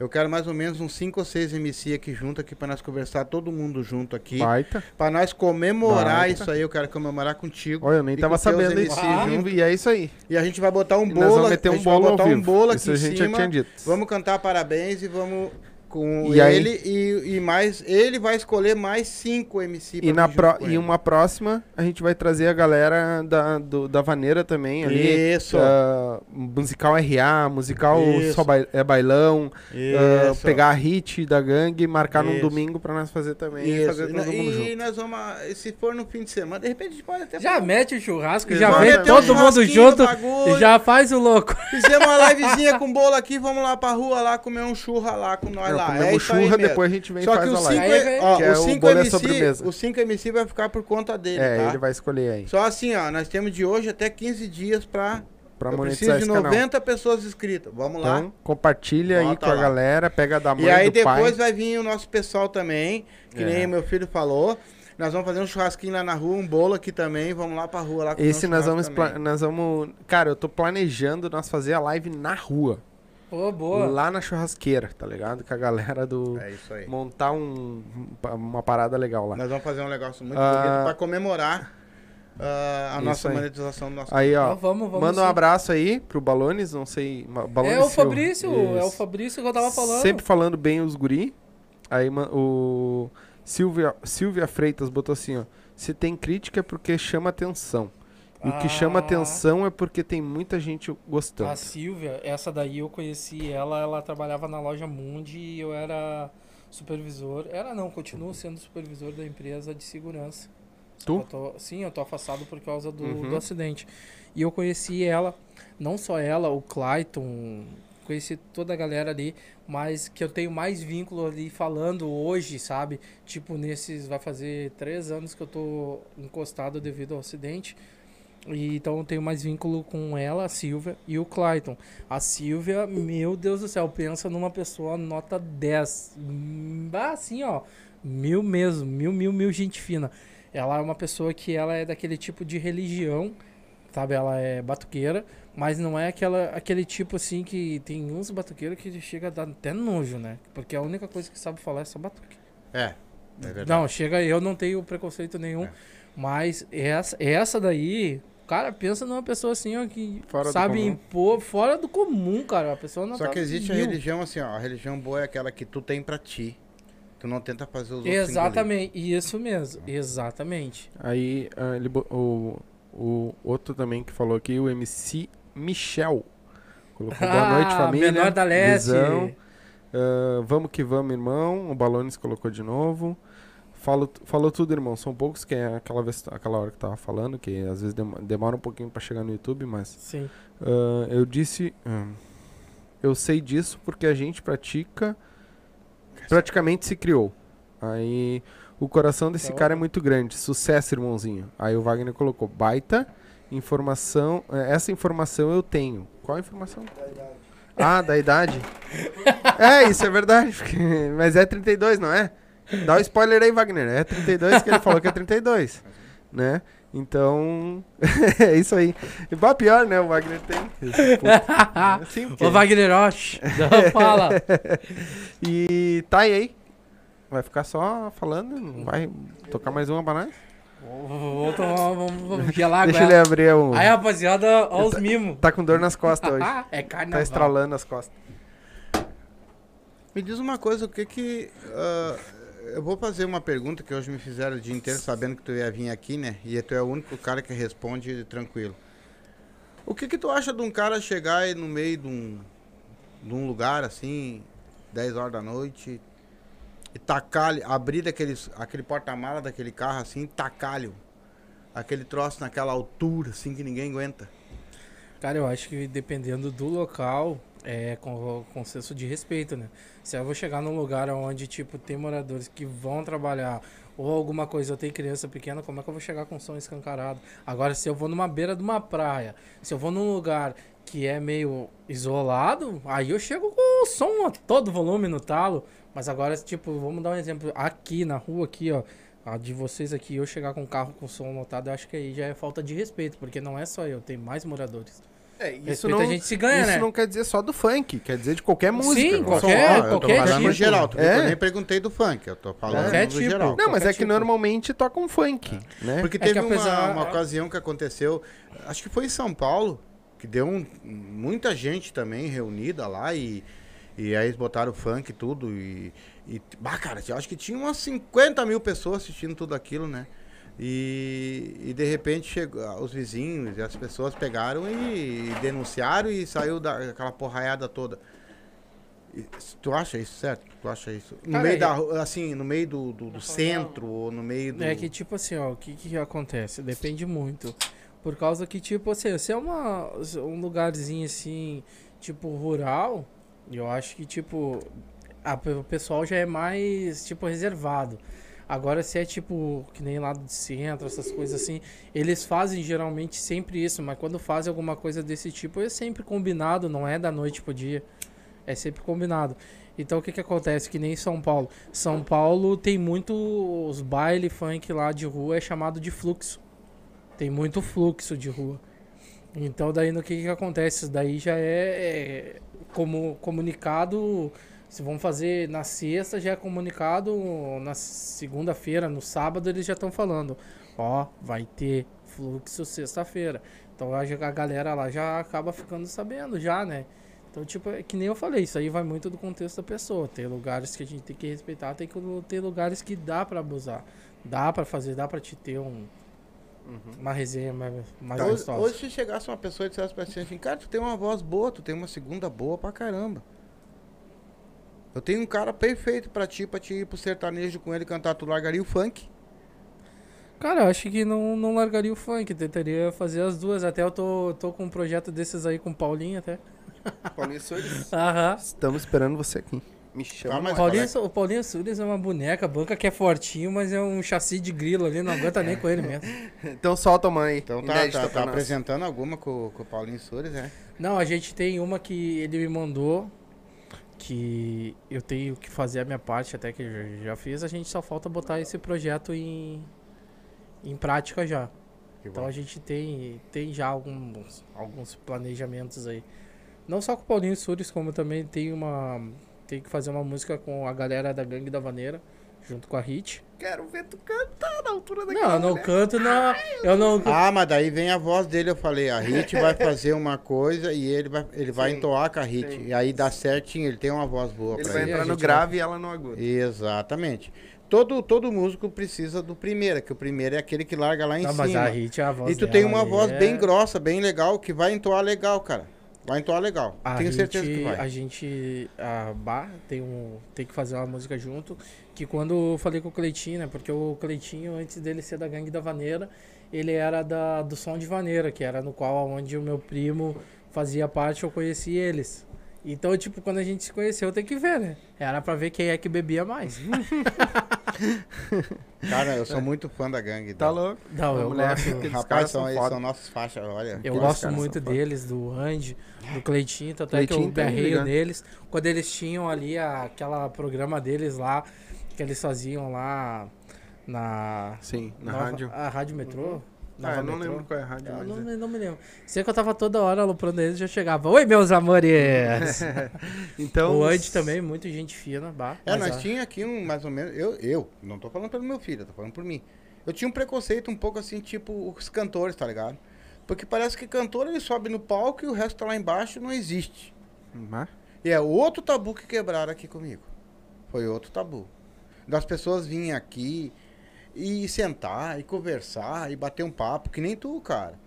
[SPEAKER 2] Eu quero mais ou menos uns 5 ou 6 MC aqui junto aqui pra nós conversar todo mundo junto aqui.
[SPEAKER 1] Baita.
[SPEAKER 2] Pra nós comemorar
[SPEAKER 1] Baita.
[SPEAKER 2] isso aí, eu quero comemorar contigo.
[SPEAKER 1] Olha, eu nem tava sabendo isso.
[SPEAKER 2] junto.
[SPEAKER 1] E é isso aí.
[SPEAKER 2] E a gente vai botar um
[SPEAKER 1] E nós
[SPEAKER 2] bolo,
[SPEAKER 1] vamos meter
[SPEAKER 2] a
[SPEAKER 1] um
[SPEAKER 2] gente vai
[SPEAKER 1] bolo ao
[SPEAKER 2] botar um bolo aqui
[SPEAKER 1] Isso
[SPEAKER 2] em
[SPEAKER 1] a gente
[SPEAKER 2] cima.
[SPEAKER 1] já tinha dito.
[SPEAKER 2] Vamos cantar parabéns e vamos com
[SPEAKER 1] E aí-
[SPEAKER 2] ele e, e mais ele vai escolher mais cinco MC
[SPEAKER 1] E,
[SPEAKER 2] pra
[SPEAKER 1] na pro- e uma próxima, a gente vai trazer a galera da, do- da Vaneira também ali.
[SPEAKER 2] Isso.
[SPEAKER 1] Ah, musical RA, musical
[SPEAKER 2] Isso.
[SPEAKER 1] só bai- é bailão.
[SPEAKER 2] Isso.
[SPEAKER 1] pegar a hit da gangue, marcar num
[SPEAKER 2] Isso.
[SPEAKER 1] domingo pra nós fazer também. E
[SPEAKER 2] Isso.
[SPEAKER 1] fazer
[SPEAKER 2] E,
[SPEAKER 1] todo mundo
[SPEAKER 2] e
[SPEAKER 1] junto.
[SPEAKER 2] nós vamos, se for no fim de semana, de repente a gente pode até
[SPEAKER 3] Já
[SPEAKER 2] fazer-
[SPEAKER 3] mete o churrasco,
[SPEAKER 1] Exato.
[SPEAKER 3] já vem
[SPEAKER 1] Meter um
[SPEAKER 3] todo mundo junto e já faz o louco.
[SPEAKER 2] Fizemos uma livezinha com bolo aqui, vamos lá pra rua lá comer um churra lá com nós lá.
[SPEAKER 1] comemos
[SPEAKER 2] É aí
[SPEAKER 1] churra, depois a gente vem e
[SPEAKER 2] Só
[SPEAKER 1] faz
[SPEAKER 2] que
[SPEAKER 1] a
[SPEAKER 2] os
[SPEAKER 1] live.
[SPEAKER 2] cinco,
[SPEAKER 3] Aí vem-
[SPEAKER 2] ó,
[SPEAKER 1] Que é o
[SPEAKER 2] cinco
[SPEAKER 1] bolo é
[SPEAKER 2] MC,
[SPEAKER 1] sobremesa.
[SPEAKER 2] os cinco MC vai ficar por conta dele,
[SPEAKER 1] É,
[SPEAKER 2] tá?
[SPEAKER 1] ele vai escolher aí.
[SPEAKER 2] Só assim, ó, nós temos de hoje até 15 dias pra...
[SPEAKER 1] Pra
[SPEAKER 2] eu
[SPEAKER 1] monetizar
[SPEAKER 2] preciso de
[SPEAKER 1] esse canal.
[SPEAKER 2] 90 pessoas inscritas. Vamos lá.
[SPEAKER 1] Então, compartilha aí
[SPEAKER 2] Bota
[SPEAKER 1] com a
[SPEAKER 2] lá.
[SPEAKER 1] galera, pega da mãe,
[SPEAKER 2] E aí
[SPEAKER 1] do pai.
[SPEAKER 2] depois vai vir o nosso pessoal também, que
[SPEAKER 1] É.
[SPEAKER 2] nem meu filho falou. Nós vamos fazer um churrasquinho lá na rua, um bolo aqui também. Vamos lá pra rua lá
[SPEAKER 1] Esse nós vamos, nós vamos... Cara, eu tô planejando nós fazer a live na rua.
[SPEAKER 3] Pô, boa.
[SPEAKER 1] Lá na churrasqueira, tá ligado? Com a galera do...
[SPEAKER 2] É isso aí.
[SPEAKER 1] Montar um, uma parada legal lá.
[SPEAKER 2] Nós vamos fazer um negócio muito
[SPEAKER 1] Ah.
[SPEAKER 2] bonito pra comemorar ah, a
[SPEAKER 1] Isso
[SPEAKER 2] nossa
[SPEAKER 1] aí.
[SPEAKER 2] monetização do nosso
[SPEAKER 1] Aí, ó.
[SPEAKER 3] Então, vamos, vamos
[SPEAKER 1] manda um
[SPEAKER 3] sim.
[SPEAKER 1] abraço aí pro Balones, não sei... Balones
[SPEAKER 3] É o
[SPEAKER 1] seu.
[SPEAKER 3] Fabrício, é o. Fabrício que eu tava falando.
[SPEAKER 1] Sempre falando bem os guri. Aí o Silvia, Silvia Freitas botou assim, ó. Se tem crítica é porque chama atenção. E o que chama
[SPEAKER 3] Ah.
[SPEAKER 1] atenção é porque tem muita gente gostando.
[SPEAKER 3] A Silvia, essa daí eu conheci ela, ela trabalhava na loja Mundi e eu era supervisor. Era não, continuo sendo supervisor da empresa de segurança.
[SPEAKER 1] Tu?
[SPEAKER 3] eu tô- sim, eu tô afastado por causa do,
[SPEAKER 1] Uhum.
[SPEAKER 3] do acidente. E eu conheci ela, não só ela, o Clayton, conheci toda a galera ali, mas que eu tenho mais vínculo ali falando hoje, sabe? Tipo, nesses. Vai fazer três anos que eu tô encostado devido ao acidente. E, então eu tenho mais vínculo com ela, a Silvia e o Clayton. A Silvia, meu Deus do céu, pensa numa pessoa nota 10. Hum, Ah, assim, ó. Mil mesmo, mil, mil, mil gente fina. Ela é uma pessoa que ela é daquele tipo de religião, sabe? Ela é batuqueira, mas não é aquela, aquele tipo assim que tem uns batuqueiros que chega a dar até nojo, né? Porque a única coisa que sabe falar é só batuque.
[SPEAKER 2] É, é verdade.
[SPEAKER 3] Não, chega, eu não tenho preconceito nenhum,
[SPEAKER 2] É.
[SPEAKER 3] mas essa, essa daí, cara, pensa numa pessoa assim, ó, que
[SPEAKER 1] Fora
[SPEAKER 3] sabe impor fora do comum, cara. A pessoa não
[SPEAKER 2] Só
[SPEAKER 3] tá
[SPEAKER 2] que existe a religião assim, ó. A religião boa é aquela que tu tem pra ti. Tu não tenta fazer os outros
[SPEAKER 3] Exatamente, isso mesmo, exatamente.
[SPEAKER 1] Aí ah, ele, o, o outro também que falou aqui, o MC Michel. Colocou boa noite,
[SPEAKER 3] Ah,
[SPEAKER 1] família.
[SPEAKER 3] Menor da Leste.
[SPEAKER 1] Visão. Ah, vamos que vamos, irmão. O Balones colocou de novo. Falou, falou tudo, irmão. São poucos que é aquela, vez, aquela hora que tava falando, que às vezes dem- demora um pouquinho pra chegar no YouTube, mas
[SPEAKER 3] Sim.
[SPEAKER 1] ah, eu disse. ah, eu sei disso porque a gente pratica. Praticamente se criou. Aí o coração desse
[SPEAKER 3] Então-
[SPEAKER 1] cara é muito grande. Sucesso, irmãozinho. Aí o Wagner colocou baita informação. eh, Essa informação eu tenho. Qual a informação? Ah, da idade? é, isso é verdade. Mas é 32, não é? Dá o spoiler aí, Wagner. É 32 que ele falou que é 32. Né? Então, é isso aí. E bah, pior, né? O Wagner tem. Assim, porque-
[SPEAKER 3] Ô Wagner Osh, não fala.
[SPEAKER 1] E tá aí, aí. Vai ficar só falando, não vai tocar mais uma pra nós?
[SPEAKER 3] Vou- tomar, vamos, vamos gelar
[SPEAKER 1] Deixa ele abrir um.
[SPEAKER 3] Aí, rapaziada, ó os mimos.
[SPEAKER 1] Tá com dor nas costas hoje.
[SPEAKER 3] é
[SPEAKER 1] Tá
[SPEAKER 3] carnaval.
[SPEAKER 1] estralando as costas.
[SPEAKER 2] Me diz uma coisa, o que que... ah, eu vou fazer uma pergunta que hoje me fizeram o dia inteiro sabendo que tu ia vir aqui, né? E tu é o único cara que responde tranquilo. O que que tu acha de um cara chegar aí no meio de um, de um lugar assim, 10 horas da noite, e tacar, abrir daqueles, aquele porta-mala daquele carro assim, tacar-lhe aquele troço naquela altura assim que ninguém aguenta?
[SPEAKER 3] Cara, eu acho que dependendo do local, é com, com senso de respeito, né? Se eu vou chegar num lugar onde, tipo, tem moradores que vão trabalhar ou alguma coisa, eu tenho criança pequena, como é que eu vou chegar com som escancarado? Agora, se eu vou numa beira de uma praia, se eu vou num lugar que é meio isolado, aí eu chego com o som a todo volume no talo. Mas agora, tipo, vamos dar um exemplo. Aqui na rua, aqui, ó. A de vocês aqui, eu chegar com o carro com som lotado, eu acho que aí já é falta de respeito, porque não é só eu, tem mais moradores.
[SPEAKER 1] É, isso
[SPEAKER 3] Respeito
[SPEAKER 1] não,
[SPEAKER 3] a gente se ganha,
[SPEAKER 1] isso
[SPEAKER 3] né?
[SPEAKER 1] não quer dizer só do funk, quer dizer de qualquer música.
[SPEAKER 3] Sim, qualquer-
[SPEAKER 1] só-
[SPEAKER 2] eu tô
[SPEAKER 3] qualquer
[SPEAKER 2] falando no
[SPEAKER 3] tipo.
[SPEAKER 2] geral. Tu
[SPEAKER 1] É.
[SPEAKER 2] Eu nem perguntei do funk, eu tô falando
[SPEAKER 3] Qualquer tipo.
[SPEAKER 2] geral.
[SPEAKER 1] Não, mas
[SPEAKER 3] qualquer
[SPEAKER 1] é que
[SPEAKER 3] tipo.
[SPEAKER 1] normalmente tocam funk, né?
[SPEAKER 2] Porque
[SPEAKER 3] É
[SPEAKER 2] teve
[SPEAKER 3] apesar-
[SPEAKER 2] uma, uma ocasião que aconteceu, acho que foi em São Paulo, que deu um- muita gente também reunida lá e, e aí eles botaram funk e tudo. E, e, bah, cara, eu acho que tinha umas 50 mil pessoas assistindo tudo aquilo, né? E, e de repente chegou, os vizinhos e as pessoas pegaram e, denunciaram e saiu da, aquela porraiada toda. E tu acha isso certo? Tu acha isso? No
[SPEAKER 3] Cara,
[SPEAKER 2] meio
[SPEAKER 3] é-
[SPEAKER 2] da ru- assim, no meio do, do, do centro ou no meio do.
[SPEAKER 3] É que, tipo assim, ó, o que que acontece? Depende muito. Por causa que, tipo assim, se é uma, um lugarzinho assim, tipo, rural, eu acho que, tipo, a, o pessoal já é mais, tipo, reservado. Agora, se é tipo, que nem lá do centro, essas coisas assim, eles fazem geralmente sempre isso, mas quando fazem alguma coisa desse tipo, é sempre combinado, não é da noite pro dia. É sempre combinado. Então o que que acontece? Que nem São Paulo. São Paulo tem muito os baile funk lá de rua é chamado de fluxo. Tem muito fluxo de rua. Então daí no que que acontece? Isso daí já é, é como comunicado. Se vão fazer na sexta, já é comunicado na segunda-feira, no sábado eles já estão falando. Ó, vai ter fluxo sexta-feira. Então a a galera lá já acaba ficando sabendo já, né? Então, tipo, é que nem eu falei, isso aí vai muito do contexto da pessoa. Tem lugares que a gente tem que respeitar, tem que ter lugares que dá pra abusar. Dá pra fazer, dá pra te ter um, uma resenha mais, mais
[SPEAKER 2] Hoje,
[SPEAKER 3] gostosa.
[SPEAKER 2] hoje, se chegasse uma pessoa e dissesse pra ti assim, cara, tu tem uma voz boa, tu tem uma segunda boa pra caramba. Eu tenho um cara perfeito pra ti, pra te ir pro sertanejo com ele cantar, tu largaria o funk.
[SPEAKER 3] Cara, eu acho que não, não largaria o funk, tentaria fazer as duas. Até eu tô, tô com um projeto desses aí com o Paulinho até.
[SPEAKER 1] Paulinho Soares,
[SPEAKER 3] Aham.
[SPEAKER 1] estamos esperando você aqui. Me chama.
[SPEAKER 2] Tá, mas-
[SPEAKER 3] Paulinho, o Paulinho Sures é uma boneca, a banca que é fortinho, mas é um chassi de grilo ali, não aguenta nem com ele mesmo.
[SPEAKER 1] Então solta a mãe.
[SPEAKER 2] Então tá, tá, tá apresentando alguma com, com o Paulinho Soares, né?
[SPEAKER 3] Não, a gente tem uma que ele me mandou, que eu tenho que fazer a minha parte, até que eu já- fiz, a gente só falta botar esse projeto em, em prática já.
[SPEAKER 2] Que
[SPEAKER 3] Então
[SPEAKER 2] bom.
[SPEAKER 3] a gente tem, tem já alguns, alguns planejamentos aí. Não só com o Paulinho Sures, como também tem uma. Tem que fazer uma música com a galera da Gangue da Vaneira, junto com a Hit.
[SPEAKER 1] Quero ver tu cantar na altura daquela
[SPEAKER 3] Não, eu não
[SPEAKER 1] mulher.
[SPEAKER 3] canto na. Eu não.
[SPEAKER 2] Ah, mas daí vem a voz dele, eu falei, a Hit vai fazer uma coisa e ele vai, ele vai
[SPEAKER 1] Sim,
[SPEAKER 2] entoar com a Hit.
[SPEAKER 1] sim.
[SPEAKER 2] E aí dá certinho, ele tem uma voz boa
[SPEAKER 1] Ele
[SPEAKER 2] pra
[SPEAKER 1] vai
[SPEAKER 2] ele.
[SPEAKER 1] entrar no
[SPEAKER 3] gente
[SPEAKER 1] grave e ela no agudo.
[SPEAKER 2] Exatamente. Todo, todo músico precisa do primeiro, que o primeiro é aquele que larga lá em
[SPEAKER 3] Não, mas
[SPEAKER 2] cima.
[SPEAKER 3] a Hit, a voz
[SPEAKER 2] E tu tem
[SPEAKER 3] dela
[SPEAKER 2] uma voz
[SPEAKER 3] é-
[SPEAKER 2] bem grossa, bem legal, que vai entoar legal, cara. Vai entoar legal.
[SPEAKER 3] A
[SPEAKER 2] Tenho certeza
[SPEAKER 3] gente-
[SPEAKER 2] que vai.
[SPEAKER 3] A gente, a Bar, tem, um, tem que fazer uma música junto. Que quando eu falei com o Cleitinho, né? Porque o Cleitinho, antes dele ser da Gangue da Vaneira, ele era da, do Som de Vaneira, que era no qual onde o meu primo fazia parte, eu conheci eles. Então, tipo, quando a gente se conheceu, tem que ver, né? Era pra ver quem é que bebia mais.
[SPEAKER 2] Cara, eu sou muito fã da gangue.
[SPEAKER 1] Tá
[SPEAKER 2] da-
[SPEAKER 1] louco?
[SPEAKER 3] Não, eu gosto.
[SPEAKER 2] Rapaz, são,
[SPEAKER 1] são
[SPEAKER 2] são nossos faixas, olha.
[SPEAKER 3] Eu gosto muito deles, do Andy, do Cleitinho, tanto é que eu
[SPEAKER 1] Cleitinho tá
[SPEAKER 3] berreio
[SPEAKER 1] ligado.
[SPEAKER 3] neles. Quando eles tinham ali a- aquela programa deles lá, que eles faziam lá na...
[SPEAKER 1] Sim, na
[SPEAKER 3] Nova-
[SPEAKER 1] rádio.
[SPEAKER 3] A Rádio Metrô?
[SPEAKER 1] Ah,
[SPEAKER 3] Nova
[SPEAKER 1] eu não
[SPEAKER 3] Metrô?
[SPEAKER 1] lembro qual é a rádio,
[SPEAKER 3] Eu
[SPEAKER 1] mas
[SPEAKER 3] não,
[SPEAKER 1] é.
[SPEAKER 3] me- não me lembro. Sei que eu tava toda hora aloprando eles e já chegava. Oi, meus amores!
[SPEAKER 1] Então,
[SPEAKER 3] o Andy também, muito gente fina. Bah,
[SPEAKER 2] É,
[SPEAKER 3] mas
[SPEAKER 2] nós
[SPEAKER 3] a-
[SPEAKER 2] tinha aqui um, mais ou menos, eu, eu, não tô falando pelo meu filho, tô falando por mim. Eu tinha um preconceito um pouco assim, tipo os cantores, tá ligado? Porque parece que cantor ele sobe no palco e o resto tá lá embaixo e não existe.
[SPEAKER 1] Mas-
[SPEAKER 2] E é outro tabu que quebraram aqui comigo. Foi outro tabu. Das pessoas virem aqui e sentar e conversar e bater um papo, que nem tu, cara.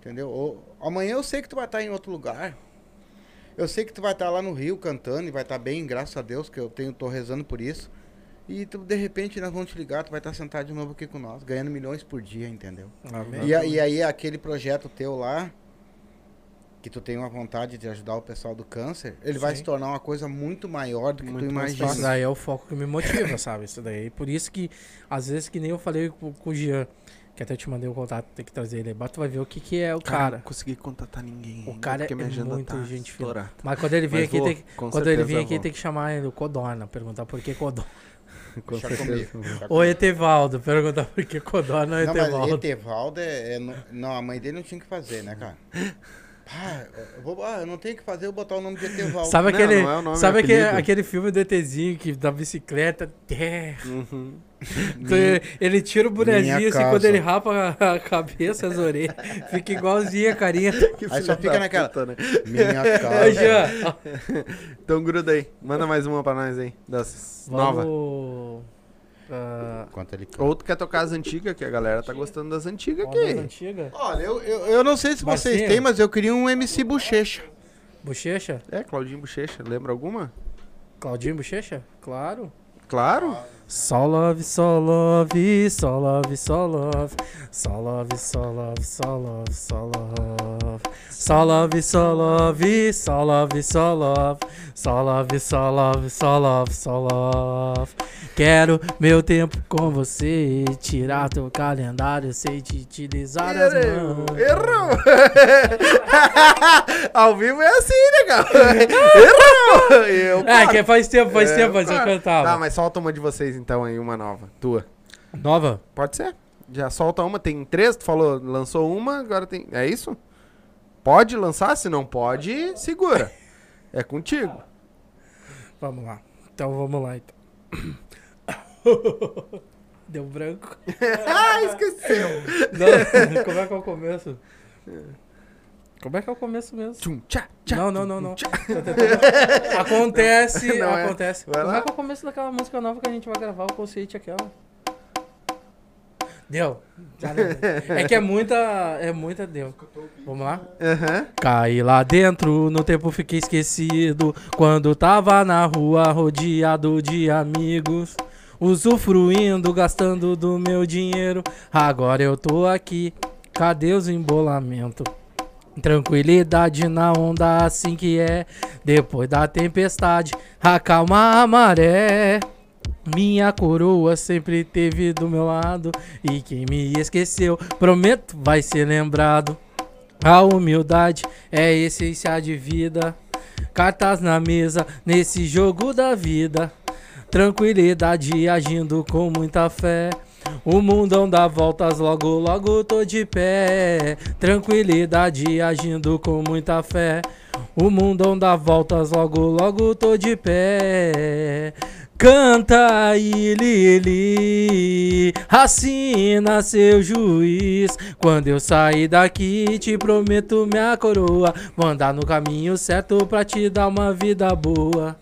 [SPEAKER 2] Entendeu? Ou- amanhã eu sei que tu vai estar em outro lugar. Eu sei que tu vai estar lá no Rio cantando e vai estar bem, graças a Deus, que eu tenho, tô rezando por isso. E tu, de repente nós vamos te ligar, tu vai estar sentado de novo aqui com nós, ganhando milhões por dia, entendeu?
[SPEAKER 3] Amém.
[SPEAKER 2] E, e aí aquele projeto teu lá, que tu tem uma vontade de ajudar o pessoal do câncer, ele vai
[SPEAKER 3] Sim.
[SPEAKER 2] se tornar uma coisa muito maior do que
[SPEAKER 1] Muito
[SPEAKER 2] tu
[SPEAKER 1] mais
[SPEAKER 2] imagina.
[SPEAKER 3] Isso daí é o foco que me motiva, sabe? Isso daí. Por isso que, às vezes, que nem eu falei com, com o Jean, que até te mandei o contato, tem que trazer ele aí. Tu vai ver o que, que é o
[SPEAKER 1] Cara,
[SPEAKER 3] cara.
[SPEAKER 1] não consegui contatar ninguém.
[SPEAKER 3] O cara é muito
[SPEAKER 1] tá
[SPEAKER 3] gente fina. Mas quando ele vir
[SPEAKER 1] Mas
[SPEAKER 3] aqui,
[SPEAKER 1] vou,
[SPEAKER 3] tem que, quando ele vir aqui,
[SPEAKER 1] vou.
[SPEAKER 3] tem que chamar ele o Codorna, perguntar por que Codorna.
[SPEAKER 1] Com
[SPEAKER 2] Deixa
[SPEAKER 1] certeza.
[SPEAKER 2] comigo. deixa
[SPEAKER 3] Ou. Etevaldo, perguntar por que Codorna é
[SPEAKER 2] Não, mas
[SPEAKER 3] Etevaldo.
[SPEAKER 2] Etevaldo é, é Não, a mãe dele não tinha que fazer, né, cara? Ah, eu, vou, ah, eu não tenho o que fazer, eu vou botar o nome de Etevaldo.
[SPEAKER 3] Sabe
[SPEAKER 1] Não,
[SPEAKER 3] aquele,
[SPEAKER 1] não é o nome, é
[SPEAKER 3] sabe aquele, aquele filme do ETzinho que da bicicleta? É.
[SPEAKER 1] Uhum.
[SPEAKER 3] Então, ele tira o bonezinho assim, quando ele rapa a cabeça, as orelhas, fica igualzinho a carinha.
[SPEAKER 2] Aí só fica naquela.
[SPEAKER 1] Puta, né?
[SPEAKER 2] Minha casa.
[SPEAKER 1] Então gruda aí. Manda mais uma pra nós aí. Das nova.
[SPEAKER 3] vamos... ah,
[SPEAKER 1] Uh, outro quer tocar as antigas, que a galera tá gostando das antigas aqui.
[SPEAKER 3] Das.
[SPEAKER 2] Olha, eu, eu, eu, não sei se
[SPEAKER 3] Marcinho.
[SPEAKER 2] vocês têm, mas eu queria um MC Bochecha.
[SPEAKER 3] Bochecha?
[SPEAKER 1] É, Claudinho Bochecha. Lembra alguma?
[SPEAKER 3] Claudinho Bochecha? Claro.
[SPEAKER 1] Claro?
[SPEAKER 3] Só love, só love, só love, só love. Só love, só love, só love, só love. Só love, só love, só love, só love. Só love, só love, só love, só love. Quero meu tempo com você, tirar teu calendário sem te utilizar as
[SPEAKER 1] Errou!
[SPEAKER 3] mãos.
[SPEAKER 1] Errou! Ao vivo é assim, né, cara? Errou! Eu,
[SPEAKER 3] É, que faz tempo, faz
[SPEAKER 1] É,
[SPEAKER 3] tempo, mas eu cantava.
[SPEAKER 1] Tá, mas solta uma de vocês então aí, uma nova. Tua.
[SPEAKER 3] Nova?
[SPEAKER 1] Pode ser. Já solta uma, tem três, tu falou, lançou uma, agora tem. É isso? Pode lançar, se não pode, segura. É contigo.
[SPEAKER 3] Vamos lá. Então vamos lá, então. Deu branco.
[SPEAKER 1] ah, esqueceu.
[SPEAKER 3] Não, como é que é o começo? Como é que é o começo mesmo?
[SPEAKER 1] Tchum, tchá, tchá,
[SPEAKER 3] Não, não, não, não.
[SPEAKER 1] tchá.
[SPEAKER 3] Acontece,
[SPEAKER 1] Não é.
[SPEAKER 3] acontece.
[SPEAKER 1] Vai
[SPEAKER 3] Como é que é o começo daquela música nova que a gente vai gravar, o conceito aquela? Deu. É que é muita. É muita. Deu. Vamos lá?
[SPEAKER 1] Aham.
[SPEAKER 3] Caí lá dentro, no tempo fiquei esquecido. Quando tava na rua, rodeado de amigos. Usufruindo, gastando do meu dinheiro. Agora eu tô aqui, cadê os embolamentos? Tranquilidade na onda, assim que é. Depois da tempestade, acalma a maré. Minha coroa sempre teve do meu lado. E quem me esqueceu, prometo, vai ser lembrado. A humildade é a essência de vida. Cartas na mesa nesse jogo da vida. Tranquilidade agindo com muita fé. O mundão dá voltas, logo, logo tô de pé. Tranquilidade agindo com muita fé. O mundão dá voltas, logo, logo tô de pé. Canta aí, Lili, assina seu juiz. Quando eu sair daqui, te prometo minha coroa. Vou andar no caminho certo pra te dar uma vida boa.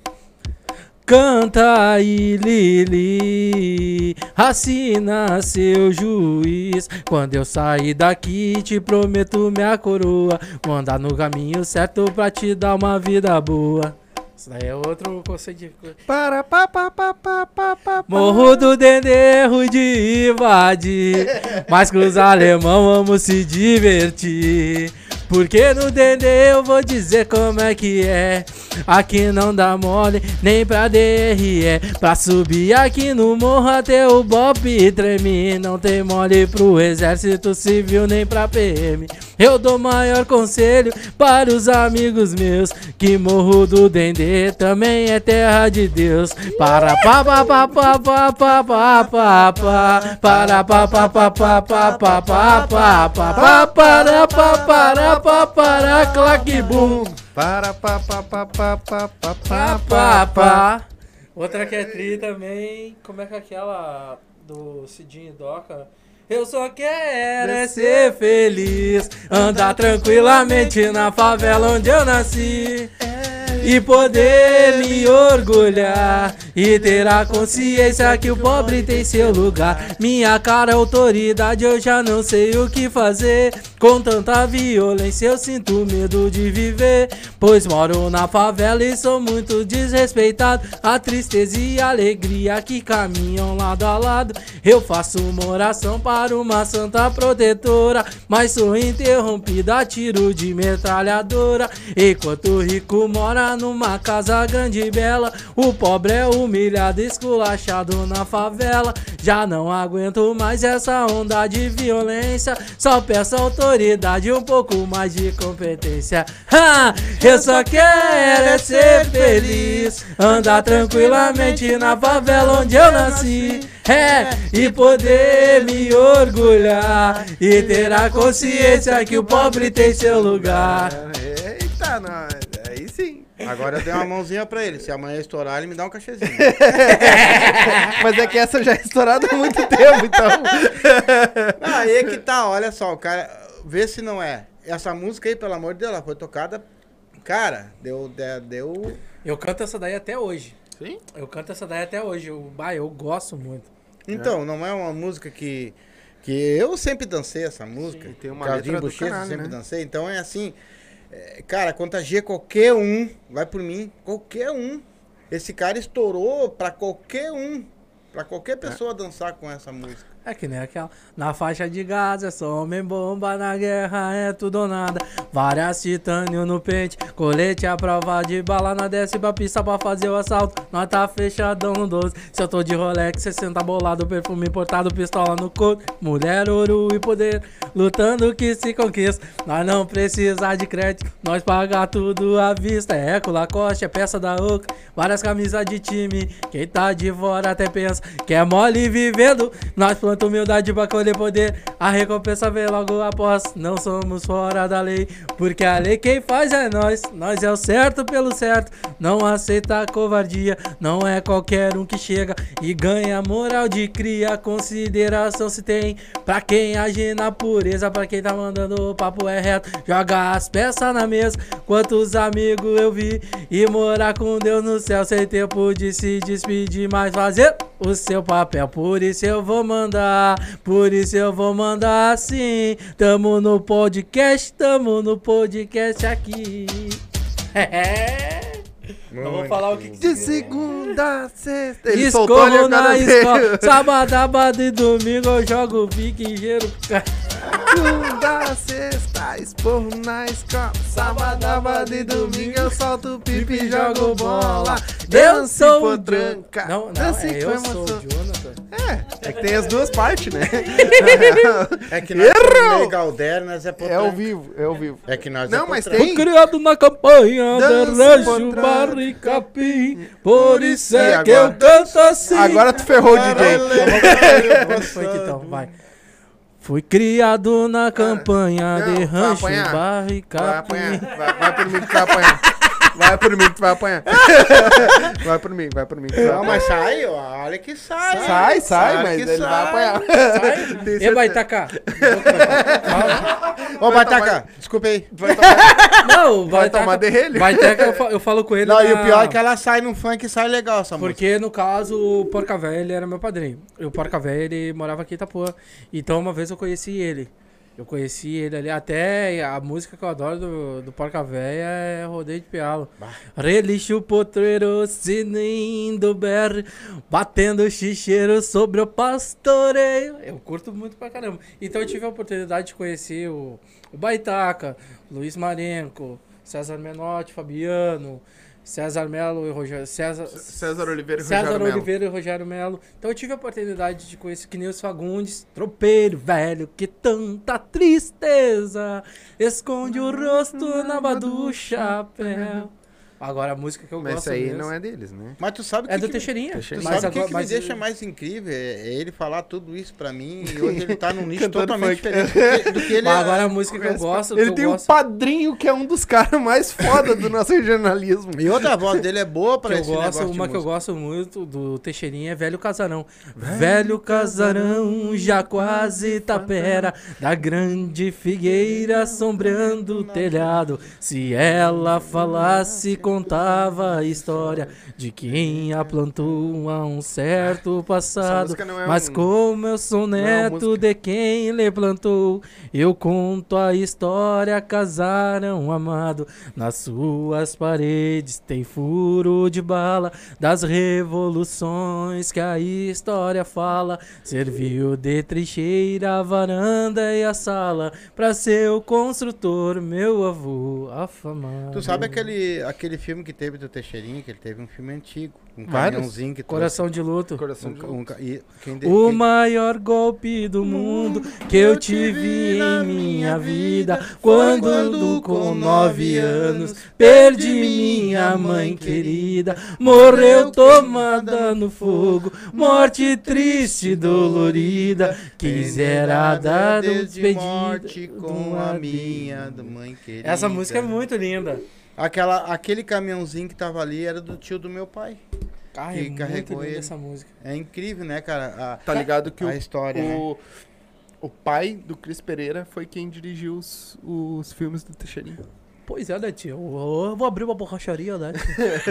[SPEAKER 3] Canta aí, Lili, assina seu juiz. Quando eu sair daqui, te prometo minha coroa. Vou andar no caminho certo pra te dar uma vida boa. Isso daí é outro conceito de...
[SPEAKER 1] Para, pá, pá, pá, pá, pá, pá.
[SPEAKER 3] Morro do Denderro de invadir Mas com os alemão vamos se divertir Porque no Dendê eu vou dizer como é que é Aqui não dá mole nem pra DRE Pra subir aqui no morro até o Bop treme Não tem mole pro exército civil nem pra PM Eu dou maior conselho para os amigos meus Que morro do Dendê também é terra de Deus Para pa pa pa pa pa pa pa pa pa Para pa pa pa pa pa pa pa pa pa pa Para pa para papapara, claquebum.
[SPEAKER 1] Para pa pa
[SPEAKER 3] pa
[SPEAKER 1] pa
[SPEAKER 3] pa
[SPEAKER 1] pa
[SPEAKER 3] pa Outra que é tri também. Como é que é aquela do Cidinho e Doca? Eu só quero é ser feliz, andar tranquilamente na favela onde eu nasci. E poder me orgulhar e ter a consciência que o pobre tem seu lugar. Minha cara, autoridade, eu já não sei o que fazer. Com tanta violência, eu sinto medo de viver. Pois moro na favela e sou muito desrespeitado. A tristeza e a alegria que caminham lado a lado. Eu faço uma oração para uma santa protetora. Mas sou interrompida a tiro de metralhadora. Enquanto o rico mora numa casa grande e bela. O pobre é humilhado, esculachado na favela. Já não aguento mais essa onda de violência. Só peço autoridade e um pouco mais de competência. Ha! Eu só quero é ser feliz. Andar tranquilamente na favela onde eu nasci. É, e poder me orgulhar. E ter a consciência que o pobre tem seu lugar.
[SPEAKER 1] Eita, nós. Aí sim.
[SPEAKER 2] Agora eu dei uma mãozinha pra ele. Se amanhã estourar, ele me dá um cachezinho.
[SPEAKER 1] Mas é que essa já é estourada há muito tempo, então.
[SPEAKER 2] Não, aí é que tá, olha só, o cara. Vê se não é. Essa música aí, pelo amor de Deus, ela foi tocada. Cara, deu. de- deu
[SPEAKER 3] Eu canto essa daí até hoje.
[SPEAKER 1] Sim?
[SPEAKER 3] Eu canto essa daí até hoje. Eu, bah, eu gosto muito.
[SPEAKER 2] Então, não é uma música que. Que eu sempre dancei essa música.
[SPEAKER 1] Sim, tem uma
[SPEAKER 2] Claudinho Bochecha,
[SPEAKER 1] caralho,
[SPEAKER 2] sempre
[SPEAKER 1] né?
[SPEAKER 2] dancei. Então é assim. é, cara, contagia qualquer um. Vai por mim. Qualquer um. Esse cara estourou pra qualquer um. Pra qualquer pessoa dançar com essa música.
[SPEAKER 3] É que nem aquela. Na faixa de gás é só homem bomba, na guerra é tudo ou nada. Várias titânio no pente, colete à prova de bala. Na desce pra pista pra fazer o assalto. Nós tá fechadão no 12. Se eu tô de Rolex, 60 bolado, perfume importado, pistola no couro. Mulher, ouro e poder, lutando que se conquista. Nós não precisa de crédito, nós paga tudo à vista. É Eco, Lacoste, é peça da Oca, várias camisas de time. Quem tá de fora até pensa que é mole vivendo. Nós planta humildade pra colher poder. A recompensa vem logo após. Não somos fora da lei, porque a lei quem faz é nós. Nós é o certo pelo certo. Não aceita a covardia. Não é qualquer um que chega e ganha moral de cria. Consideração se tem pra quem age na pureza. Pra quem tá mandando o papo é reto. Joga as peças na mesa. Quantos amigos eu vi e morar com Deus no céu. Sem tempo de se despedir, mas fazer o seu papel. Por isso eu vou mandar. Por isso eu vou mandar sim. Tamo no podcast, tamo no podcast aqui. É. Não vou falar o que, que
[SPEAKER 1] De segunda a sexta. Ele soltou ali
[SPEAKER 3] Escorro
[SPEAKER 1] o cara
[SPEAKER 3] na
[SPEAKER 1] dele.
[SPEAKER 3] escola. Sábado, sábado e domingo eu jogo piquejeiro.
[SPEAKER 1] Segunda a sexta, esporro na escola. Sábado, sábado e domingo eu solto o pipi e jogo bola.
[SPEAKER 3] Eu
[SPEAKER 1] Dance
[SPEAKER 3] sou o
[SPEAKER 1] potranca.
[SPEAKER 3] Jon- Não, não,
[SPEAKER 1] Dance
[SPEAKER 3] é
[SPEAKER 1] com
[SPEAKER 3] eu sou
[SPEAKER 1] emoção.
[SPEAKER 3] o Jonathan.
[SPEAKER 1] É, é que tem as duas partes, né?
[SPEAKER 2] É que nós
[SPEAKER 1] Errou!
[SPEAKER 2] somos meio é
[SPEAKER 1] É
[SPEAKER 2] potranca.
[SPEAKER 1] ao vivo, é ao vivo.
[SPEAKER 2] É que nós
[SPEAKER 1] Não,
[SPEAKER 2] é
[SPEAKER 1] mas
[SPEAKER 2] potranca.
[SPEAKER 1] tem-
[SPEAKER 3] Fui criado na campanha
[SPEAKER 1] Dança,
[SPEAKER 3] de Rancho
[SPEAKER 1] potranca.
[SPEAKER 3] E Capim. Por isso é que eu canto assim.
[SPEAKER 1] Agora tu ferrou o DJ.
[SPEAKER 3] Funk então, vai. Fui criado na campanha
[SPEAKER 1] não,
[SPEAKER 3] de
[SPEAKER 1] vai
[SPEAKER 3] Rancho
[SPEAKER 1] apanhar.
[SPEAKER 3] Barra e
[SPEAKER 1] Vai apanhar.
[SPEAKER 3] Capim.
[SPEAKER 1] Vai, vai que tu vai apanhar. Vai por mim que tu vai apanhar. Vai por mim, vai por mim. que tu vai
[SPEAKER 2] Não,
[SPEAKER 1] apanhar.
[SPEAKER 2] mas sai, ó, olha que sai.
[SPEAKER 1] Sai, sai,
[SPEAKER 2] Olha
[SPEAKER 1] mas
[SPEAKER 2] que
[SPEAKER 1] ele vai
[SPEAKER 2] sai.
[SPEAKER 1] apanhar. Tem
[SPEAKER 3] E vai
[SPEAKER 1] certeza.
[SPEAKER 3] tacar.
[SPEAKER 2] Ô, Bataca, desculpa aí.
[SPEAKER 3] Não, vai,
[SPEAKER 1] Vai tomar
[SPEAKER 3] tacar.
[SPEAKER 1] dele?
[SPEAKER 3] Vai tacar, eu, fa- eu falo com ele.
[SPEAKER 2] Não, e
[SPEAKER 3] na-
[SPEAKER 2] o pior é que ela sai num funk e sai legal essa música.
[SPEAKER 3] Porque, no caso, o Porca Véia, ele era meu padrinho. E o Porca Véia, ele morava aqui em Itapuã. Então, uma vez eu conheci ele. Eu conheci ele ali. Até a música que eu adoro do, do Porca Véia é Rodeio de Pialo. Relixo potreiro, sininho do BR, batendo xicheiro sobre o pastoreio. Eu curto muito pra caramba. Então, eu tive a oportunidade de conhecer o, o Baitaca, Luiz Marenco, César Menotti, Fabiano, César Melo e Rogério. César,
[SPEAKER 1] César Oliveira e
[SPEAKER 3] César
[SPEAKER 1] Rogério Melo.
[SPEAKER 3] Oliveira e Rogério Melo. Então eu tive a oportunidade de conhecer que nem os Fagundes, tropeiro velho, que tanta tristeza esconde o rosto na aba do chapéu. Agora a música que eu
[SPEAKER 1] Mas
[SPEAKER 3] gosto
[SPEAKER 1] isso aí
[SPEAKER 3] mesmo
[SPEAKER 1] não é deles, né?
[SPEAKER 2] Mas tu sabe
[SPEAKER 3] é
[SPEAKER 2] que
[SPEAKER 3] do
[SPEAKER 2] que-
[SPEAKER 3] Teixeirinha.
[SPEAKER 2] Tu
[SPEAKER 1] Teixeirinha.
[SPEAKER 3] Mas
[SPEAKER 2] sabe o que,
[SPEAKER 3] agora-
[SPEAKER 2] que me
[SPEAKER 3] mas
[SPEAKER 2] deixa
[SPEAKER 3] eu-
[SPEAKER 2] mais incrível? É, é ele falar tudo isso pra mim e hoje ele tá num nicho totalmente
[SPEAKER 1] funk.
[SPEAKER 2] diferente do que, ele
[SPEAKER 3] Mas
[SPEAKER 2] é.
[SPEAKER 3] agora a música que eu gosto,
[SPEAKER 1] Ele
[SPEAKER 3] eu
[SPEAKER 1] tem um
[SPEAKER 3] gosto,
[SPEAKER 1] padrinho que é um dos caras mais foda do nosso regionalismo.
[SPEAKER 2] E outra a voz dele é boa pra
[SPEAKER 3] que eu
[SPEAKER 2] esse
[SPEAKER 3] gosto,
[SPEAKER 2] negócio de
[SPEAKER 3] uma que eu gosto muito do Teixeirinha é Velho Casarão. Velho Casarão, já quase tapera, da grande figueira assombrando o telhado. Se ela falasse, contava a história de quem a plantou a um certo passado.
[SPEAKER 1] é
[SPEAKER 3] Mas
[SPEAKER 1] um-
[SPEAKER 3] como eu sou
[SPEAKER 1] é
[SPEAKER 3] neto
[SPEAKER 1] música.
[SPEAKER 3] de quem lhe plantou, eu conto a história, casaram amado. Nas suas paredes tem furo de bala das revoluções que a história fala. Serviu de trincheira a varanda e a sala pra seu construtor, meu avô afamado.
[SPEAKER 2] Tu sabe aquele, aquele de filme que teve do Teixeirinha, que ele teve um filme antigo. Um
[SPEAKER 1] Vários.
[SPEAKER 2] caminhãozinho que
[SPEAKER 3] Coração de luto.
[SPEAKER 1] Coração
[SPEAKER 2] trouxe.
[SPEAKER 1] de
[SPEAKER 2] Um, um,
[SPEAKER 1] Luto.
[SPEAKER 2] e quem de-
[SPEAKER 3] O
[SPEAKER 2] quem-
[SPEAKER 3] maior golpe do mundo que eu tive em minha vida quando com nove anos perdi minha mãe querida, morreu tomada no fogo, morte triste e dolorida, quisera dar um despedida
[SPEAKER 2] com
[SPEAKER 3] um
[SPEAKER 2] a minha do mãe querida.
[SPEAKER 3] Essa música é muito linda.
[SPEAKER 2] Aquela, aquele caminhãozinho que tava ali era do tio do meu pai.
[SPEAKER 3] Ai,
[SPEAKER 2] Que
[SPEAKER 3] é muito
[SPEAKER 2] carregou ele.
[SPEAKER 3] essa música.
[SPEAKER 2] É incrível, né, cara? A,
[SPEAKER 1] Tá ligado que
[SPEAKER 2] a
[SPEAKER 1] o,
[SPEAKER 2] história, né?
[SPEAKER 1] o, o pai do Cris Pereira foi quem dirigiu os, os filmes do Teixeirinha.
[SPEAKER 3] Pois é, né, tio? Eu eu vou abrir uma borracharia, né?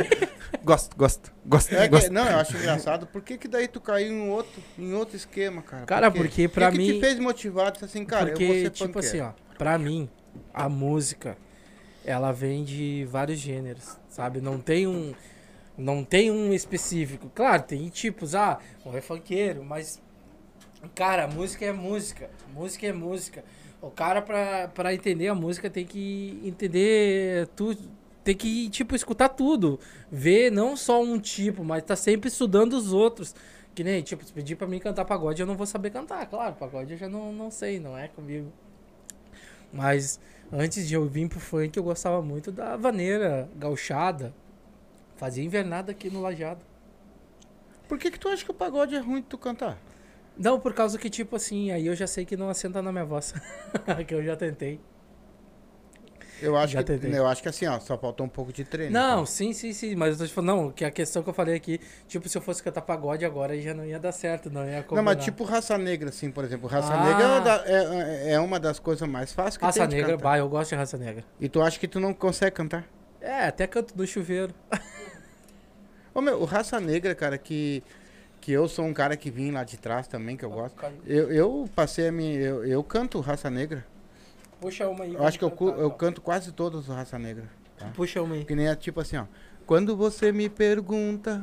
[SPEAKER 1] Gosto, gosto, gosto,
[SPEAKER 2] É que-
[SPEAKER 1] gosto.
[SPEAKER 2] não, eu acho engraçado. Por que, que daí tu caiu em outro, em outro esquema, cara?
[SPEAKER 3] Cara,
[SPEAKER 2] Por
[SPEAKER 3] porque
[SPEAKER 2] O
[SPEAKER 3] pra
[SPEAKER 2] que
[SPEAKER 3] mim-
[SPEAKER 2] que te fez motivado? Assim, cara, eu vou
[SPEAKER 3] Porque,
[SPEAKER 2] ser
[SPEAKER 3] tipo assim, ó, pra mim, a música, ela vem de vários gêneros, sabe? Não tem um. Não tem um específico. Claro, tem tipos, ah, um é funkeiro, mas. Cara, música é música. Música é música. O cara, pra entender a música, tem que entender tudo. Tem que, tipo, escutar tudo. Ver não só um tipo, mas tá sempre estudando os outros. Que nem, tipo, se pedir pra mim cantar pagode, eu não vou saber cantar. Claro, pagode eu já não, não sei, não é comigo. Mas antes de eu vir pro funk, eu gostava muito da vaneira gauchada. Fazia invernada aqui no Lajado.
[SPEAKER 2] Por que, que tu acha que o pagode é ruim de tu cantar?
[SPEAKER 3] Não, por causa que, tipo assim, aí eu já sei que não assenta na minha voz. que eu já tentei.
[SPEAKER 2] Eu acho,
[SPEAKER 3] Já
[SPEAKER 2] que,
[SPEAKER 3] tentei.
[SPEAKER 2] eu acho que assim, ó, só faltou um pouco de treino.
[SPEAKER 3] Não, sim, sim, sim. Mas eu tô te falando, não, que a questão que eu falei aqui, tipo, se eu fosse cantar pagode agora, já não ia dar certo, não ia
[SPEAKER 2] Não,
[SPEAKER 3] combinar.
[SPEAKER 2] mas tipo raça negra, assim, por exemplo. Raça
[SPEAKER 3] Ah.
[SPEAKER 2] negra é é, é uma das coisas mais fáceis que
[SPEAKER 3] Raça
[SPEAKER 2] tem
[SPEAKER 3] negra, bah, eu gosto de raça negra.
[SPEAKER 2] E tu acha que tu não consegue cantar?
[SPEAKER 3] É, até canto no chuveiro.
[SPEAKER 2] Ô, meu, o raça negra, cara, que, que eu sou um cara que vim lá de trás também, que eu gosto. Eu, eu passei a mim, eu, eu canto raça negra.
[SPEAKER 3] Puxa uma aí.
[SPEAKER 2] Eu acho que eu, cu- eu canto quase todos os raça negra.
[SPEAKER 3] Puxa uma aí.
[SPEAKER 2] Que nem é tipo assim, ó. Quando você me pergunta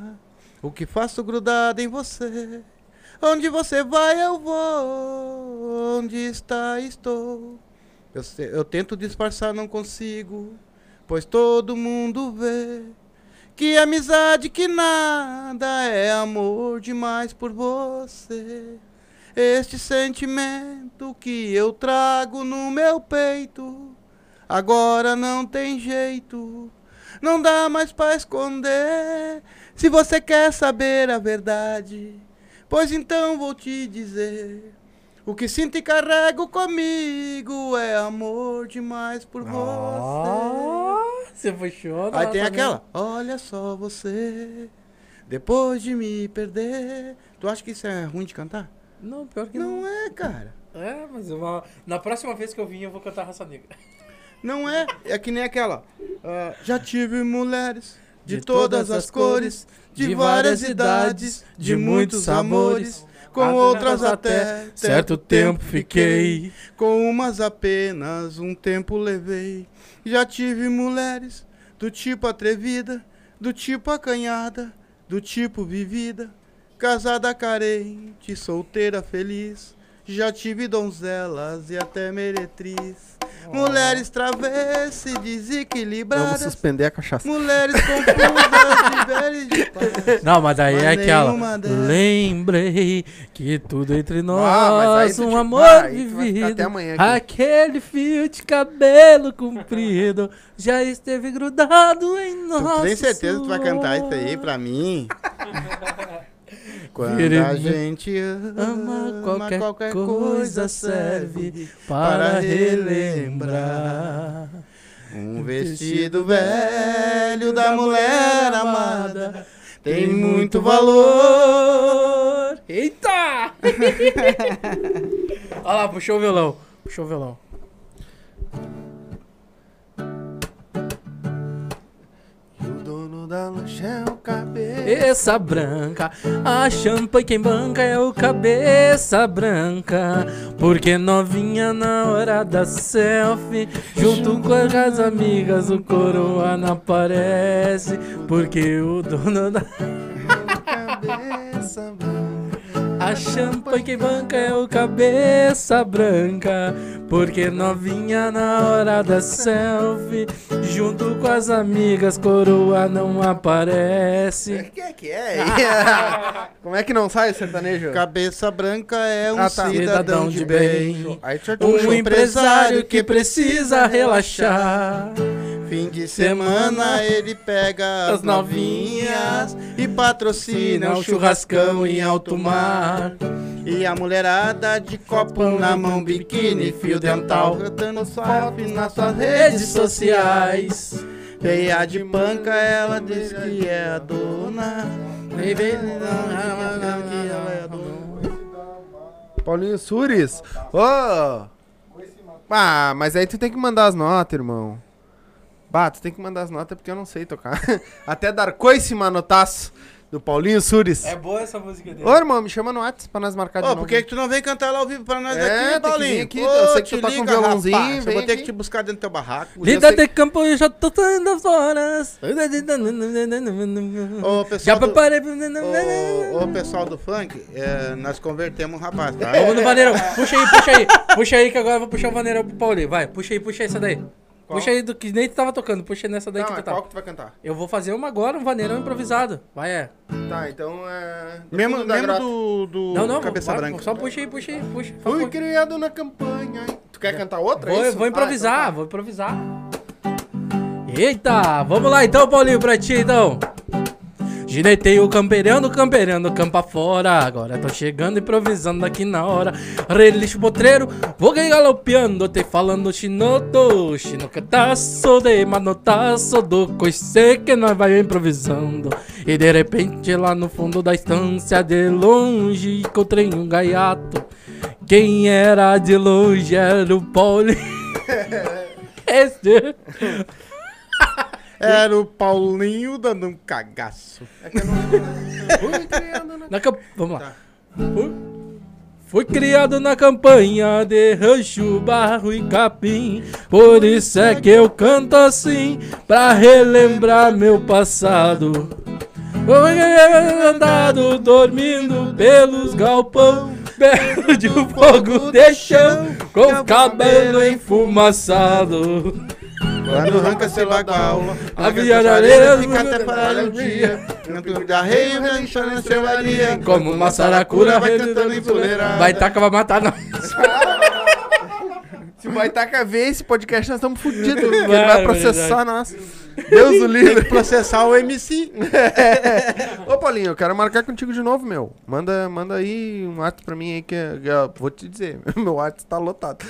[SPEAKER 2] o que faço grudado em você, onde você vai eu vou, onde está estou. Eu, eu tento disfarçar, não consigo, pois todo mundo vê que amizade que nada é amor demais por você. Este sentimento que eu trago no meu peito Agora não tem jeito, não dá mais pra esconder. Se você quer saber a verdade, pois então vou te dizer. O que sinto e carrego comigo é amor demais por você.
[SPEAKER 3] Ah, você puxou.
[SPEAKER 2] Aí tem aquela, olha só você, depois de me perder. Tu acha que isso é ruim de cantar?
[SPEAKER 3] Não, pior que não.
[SPEAKER 2] Não é, cara.
[SPEAKER 3] É, mas uma... na próxima vez que eu vim, eu vou cantar Raça Negra.
[SPEAKER 2] Não é, é que nem aquela. ah, já tive mulheres de, todas as cores, de várias idades, de muitos amores. Com outras até
[SPEAKER 3] certo tempo fiquei.
[SPEAKER 2] Com umas apenas um tempo levei. Já tive mulheres do tipo atrevida, do tipo acanhada, do tipo vivida. Casada carente, solteira feliz. Já tive donzelas e até meretriz. Mulheres travessas e
[SPEAKER 1] Vamos
[SPEAKER 2] desequilibradas.
[SPEAKER 1] suspender a cachaça.
[SPEAKER 2] Mulheres confusas de velho e de paz.
[SPEAKER 3] Não, mas daí
[SPEAKER 2] Mas
[SPEAKER 3] é aquela.
[SPEAKER 2] delas.
[SPEAKER 3] Lembrei que tudo entre nós,
[SPEAKER 1] Ah, aí tu
[SPEAKER 3] um
[SPEAKER 1] te-
[SPEAKER 3] amor
[SPEAKER 1] ah,
[SPEAKER 3] vivido.
[SPEAKER 1] até amanhã aqui.
[SPEAKER 3] Aquele fio de cabelo comprido já esteve grudado em nós.
[SPEAKER 2] Tu tem certeza que tu vai cantar isso aí pra mim? Quando
[SPEAKER 3] Virei-
[SPEAKER 2] a gente ama,
[SPEAKER 3] Ama qualquer, coisa serve
[SPEAKER 2] para relembrar. Um vestido velho da mulher amada tem muito valor.
[SPEAKER 3] Eita! Olha lá, puxou o violão. Puxou o violão.
[SPEAKER 1] Da lancha é o.
[SPEAKER 3] Cabeça branca, a champanhe quem banca é o cabeça branca. Porque novinha na hora da selfie, junto com as amigas, o coroa não aparece. Porque o dono da.
[SPEAKER 1] Cabeça branca.
[SPEAKER 3] A champanhe que banca é o cabeça branca. Porque novinha na hora da selfie, junto com as amigas, coroa não aparece.
[SPEAKER 1] que é que é? Como é que não sai o sertanejo?
[SPEAKER 2] Cabeça branca é um
[SPEAKER 1] Ah, tá.
[SPEAKER 2] cidadão de bem.
[SPEAKER 1] Aí tu
[SPEAKER 3] Um empresário que precisa relaxar.
[SPEAKER 2] Fim de semana ele pega as
[SPEAKER 3] As novinhas
[SPEAKER 2] e patrocina o churrascão em alto mar. E a mulherada de copo na mão, biquíni, fio dental, cantando selfie nas suas redes sociais. Veia de banca, ela diz que é a dona.
[SPEAKER 3] Baby,
[SPEAKER 2] que ela é a dona.
[SPEAKER 1] Paulinho Sures. Ô! Ah, mas aí tu tem que mandar as notas, irmão. Bah, tu tem que mandar as notas porque eu não sei tocar. Até dar coice, manotaço, do Paulinho Sures.
[SPEAKER 3] É boa essa música dele.
[SPEAKER 1] Ô, irmão, me chama no WhatsApp pra nós marcar de
[SPEAKER 2] Ô,
[SPEAKER 1] novo.
[SPEAKER 2] por que que tu não vem cantar lá ao vivo pra nós
[SPEAKER 1] É, tem
[SPEAKER 2] aqui,
[SPEAKER 1] que
[SPEAKER 2] Paulinho?
[SPEAKER 1] vir aqui,
[SPEAKER 2] Ô,
[SPEAKER 1] eu sei que tu
[SPEAKER 2] te
[SPEAKER 1] tá com
[SPEAKER 2] liga,
[SPEAKER 1] violãozinho,
[SPEAKER 2] rapaz, Eu vou ter
[SPEAKER 1] aqui.
[SPEAKER 2] que te buscar dentro do teu barraco.
[SPEAKER 3] Lida
[SPEAKER 1] sei-
[SPEAKER 3] de campo, eu já tô saindo as horas.
[SPEAKER 2] Ô,
[SPEAKER 3] Já
[SPEAKER 2] pessoal do,
[SPEAKER 3] preparei.
[SPEAKER 2] ô, ô, pessoal do funk, é, nós convertemos um rapaz, tá?
[SPEAKER 3] Vamos no vaneirão. Puxa aí, puxa aí. Puxa aí que agora eu vou puxar o vaneirão pro Paulinho. Vai, puxa aí, puxa aí essa daí. Puxa aí do que nem tu tava tocando. Puxa nessa daí
[SPEAKER 1] Não,
[SPEAKER 3] que
[SPEAKER 1] é
[SPEAKER 3] tu tá.
[SPEAKER 1] qual que tu vai cantar?
[SPEAKER 3] Eu vou fazer uma agora, um vaneirão improvisado. Vai, é.
[SPEAKER 1] Tá, então é... do
[SPEAKER 2] Mesmo, do, do
[SPEAKER 3] Não, não,
[SPEAKER 2] Cabeça
[SPEAKER 3] vai,
[SPEAKER 2] Branca.
[SPEAKER 3] só puxa aí, puxa aí, puxa.
[SPEAKER 1] Fui criado na campanha. hein? Tu quer cantar outra? é
[SPEAKER 3] Vou,
[SPEAKER 1] isso?
[SPEAKER 3] vou
[SPEAKER 1] Ah,
[SPEAKER 3] improvisar,
[SPEAKER 1] então tá.
[SPEAKER 3] vou improvisar. Eita, vamos lá então, Paulinho, pra ti então. Gineteio campeirando, campeirando, campa fora. Agora tô chegando, improvisando aqui na hora. Relixo potreiro, vou galopeando, te falando chinoto. Chinocataço de manotaço do coice que nós vai improvisando. E de repente lá no fundo da estância, de longe, encontrei um gaiato. Quem era de longe era o Paulinho. Esse.
[SPEAKER 2] Era o Paulinho dando um cagaço.
[SPEAKER 1] Fui criado na...
[SPEAKER 3] Na camp... Vamos lá. Fui... Fui criado na campanha de rancho, barro e capim. Por isso é que eu canto assim, pra relembrar meu passado. Fui andado dormindo pelos galpão, perto de um fogo de chão, com cabelo enfumaçado.
[SPEAKER 2] Quando arranca seu bagual,
[SPEAKER 3] A viajareira
[SPEAKER 2] fica até para o dia. Canto da rei, deixando a selvaria.
[SPEAKER 3] Como uma saracura
[SPEAKER 2] vai cantando empoleirada.
[SPEAKER 3] Vai taca, vai matar nós.
[SPEAKER 1] Se o Baitaca ver esse podcast, nós estamos fodidos. Ele
[SPEAKER 3] vai
[SPEAKER 1] processar nós. Deus o
[SPEAKER 2] Tem que
[SPEAKER 1] livre.
[SPEAKER 2] processar o MC.
[SPEAKER 1] Ô, Paulinho, eu quero marcar contigo de novo, meu. Manda, manda aí um WhatsApp pra mim aí que, que eu vou te dizer. Meu WhatsApp tá lotado.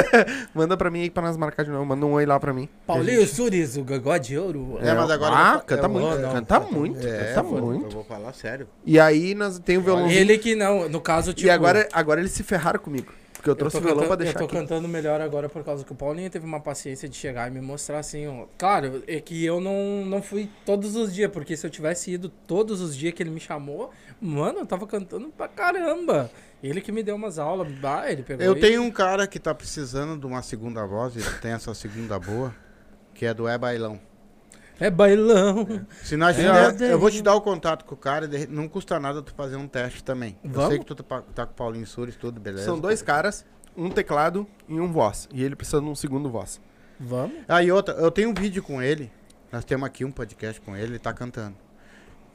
[SPEAKER 1] manda pra mim aí pra nós marcar de novo. Manda um oi lá pra mim.
[SPEAKER 3] Paulinho Suris, o gogó de ouro.
[SPEAKER 2] É, mas agora eu
[SPEAKER 1] Ah,
[SPEAKER 2] vou
[SPEAKER 1] canta
[SPEAKER 2] eu vou-
[SPEAKER 1] muito.
[SPEAKER 3] não,
[SPEAKER 1] canta
[SPEAKER 3] canta
[SPEAKER 1] muito.
[SPEAKER 2] É,
[SPEAKER 1] canta
[SPEAKER 2] eu vou-
[SPEAKER 1] muito.
[SPEAKER 2] Eu vou falar sério.
[SPEAKER 1] E aí nós tem o violãozinho.
[SPEAKER 3] Ele que não, no caso, tipo.
[SPEAKER 1] E agora, agora eles se ferraram comigo. Porque eu
[SPEAKER 3] eu
[SPEAKER 1] trouxe
[SPEAKER 3] tô,
[SPEAKER 1] o violão
[SPEAKER 3] cantando,
[SPEAKER 1] pra deixar
[SPEAKER 3] eu tô
[SPEAKER 1] aqui.
[SPEAKER 3] cantando melhor agora por causa que o Paulinho teve uma paciência de chegar e me mostrar assim, ó. Claro, é que eu não, não fui todos os dias, porque se eu tivesse ido todos os dias que ele me chamou, mano, eu tava cantando pra caramba. Ele que me deu umas aulas, bah, ele pegou.
[SPEAKER 2] Eu
[SPEAKER 3] e-
[SPEAKER 2] tenho um cara que tá precisando de uma segunda voz, ele tem essa segunda boa, que é do É Bailão.
[SPEAKER 3] É bailão.
[SPEAKER 2] Se nós
[SPEAKER 3] É, eu
[SPEAKER 2] eu vou te dar o contato com o cara, não custa nada tu fazer um teste também. Eu
[SPEAKER 3] Vamos?
[SPEAKER 2] sei que tu tá, tá com o Paulinho Sures, tudo, beleza.
[SPEAKER 1] São dois caras, um teclado e um voz. E ele precisa de um segundo voz.
[SPEAKER 3] Vamos?
[SPEAKER 2] Ah, e outra, eu tenho um vídeo com ele, nós temos aqui um podcast com ele, ele tá cantando.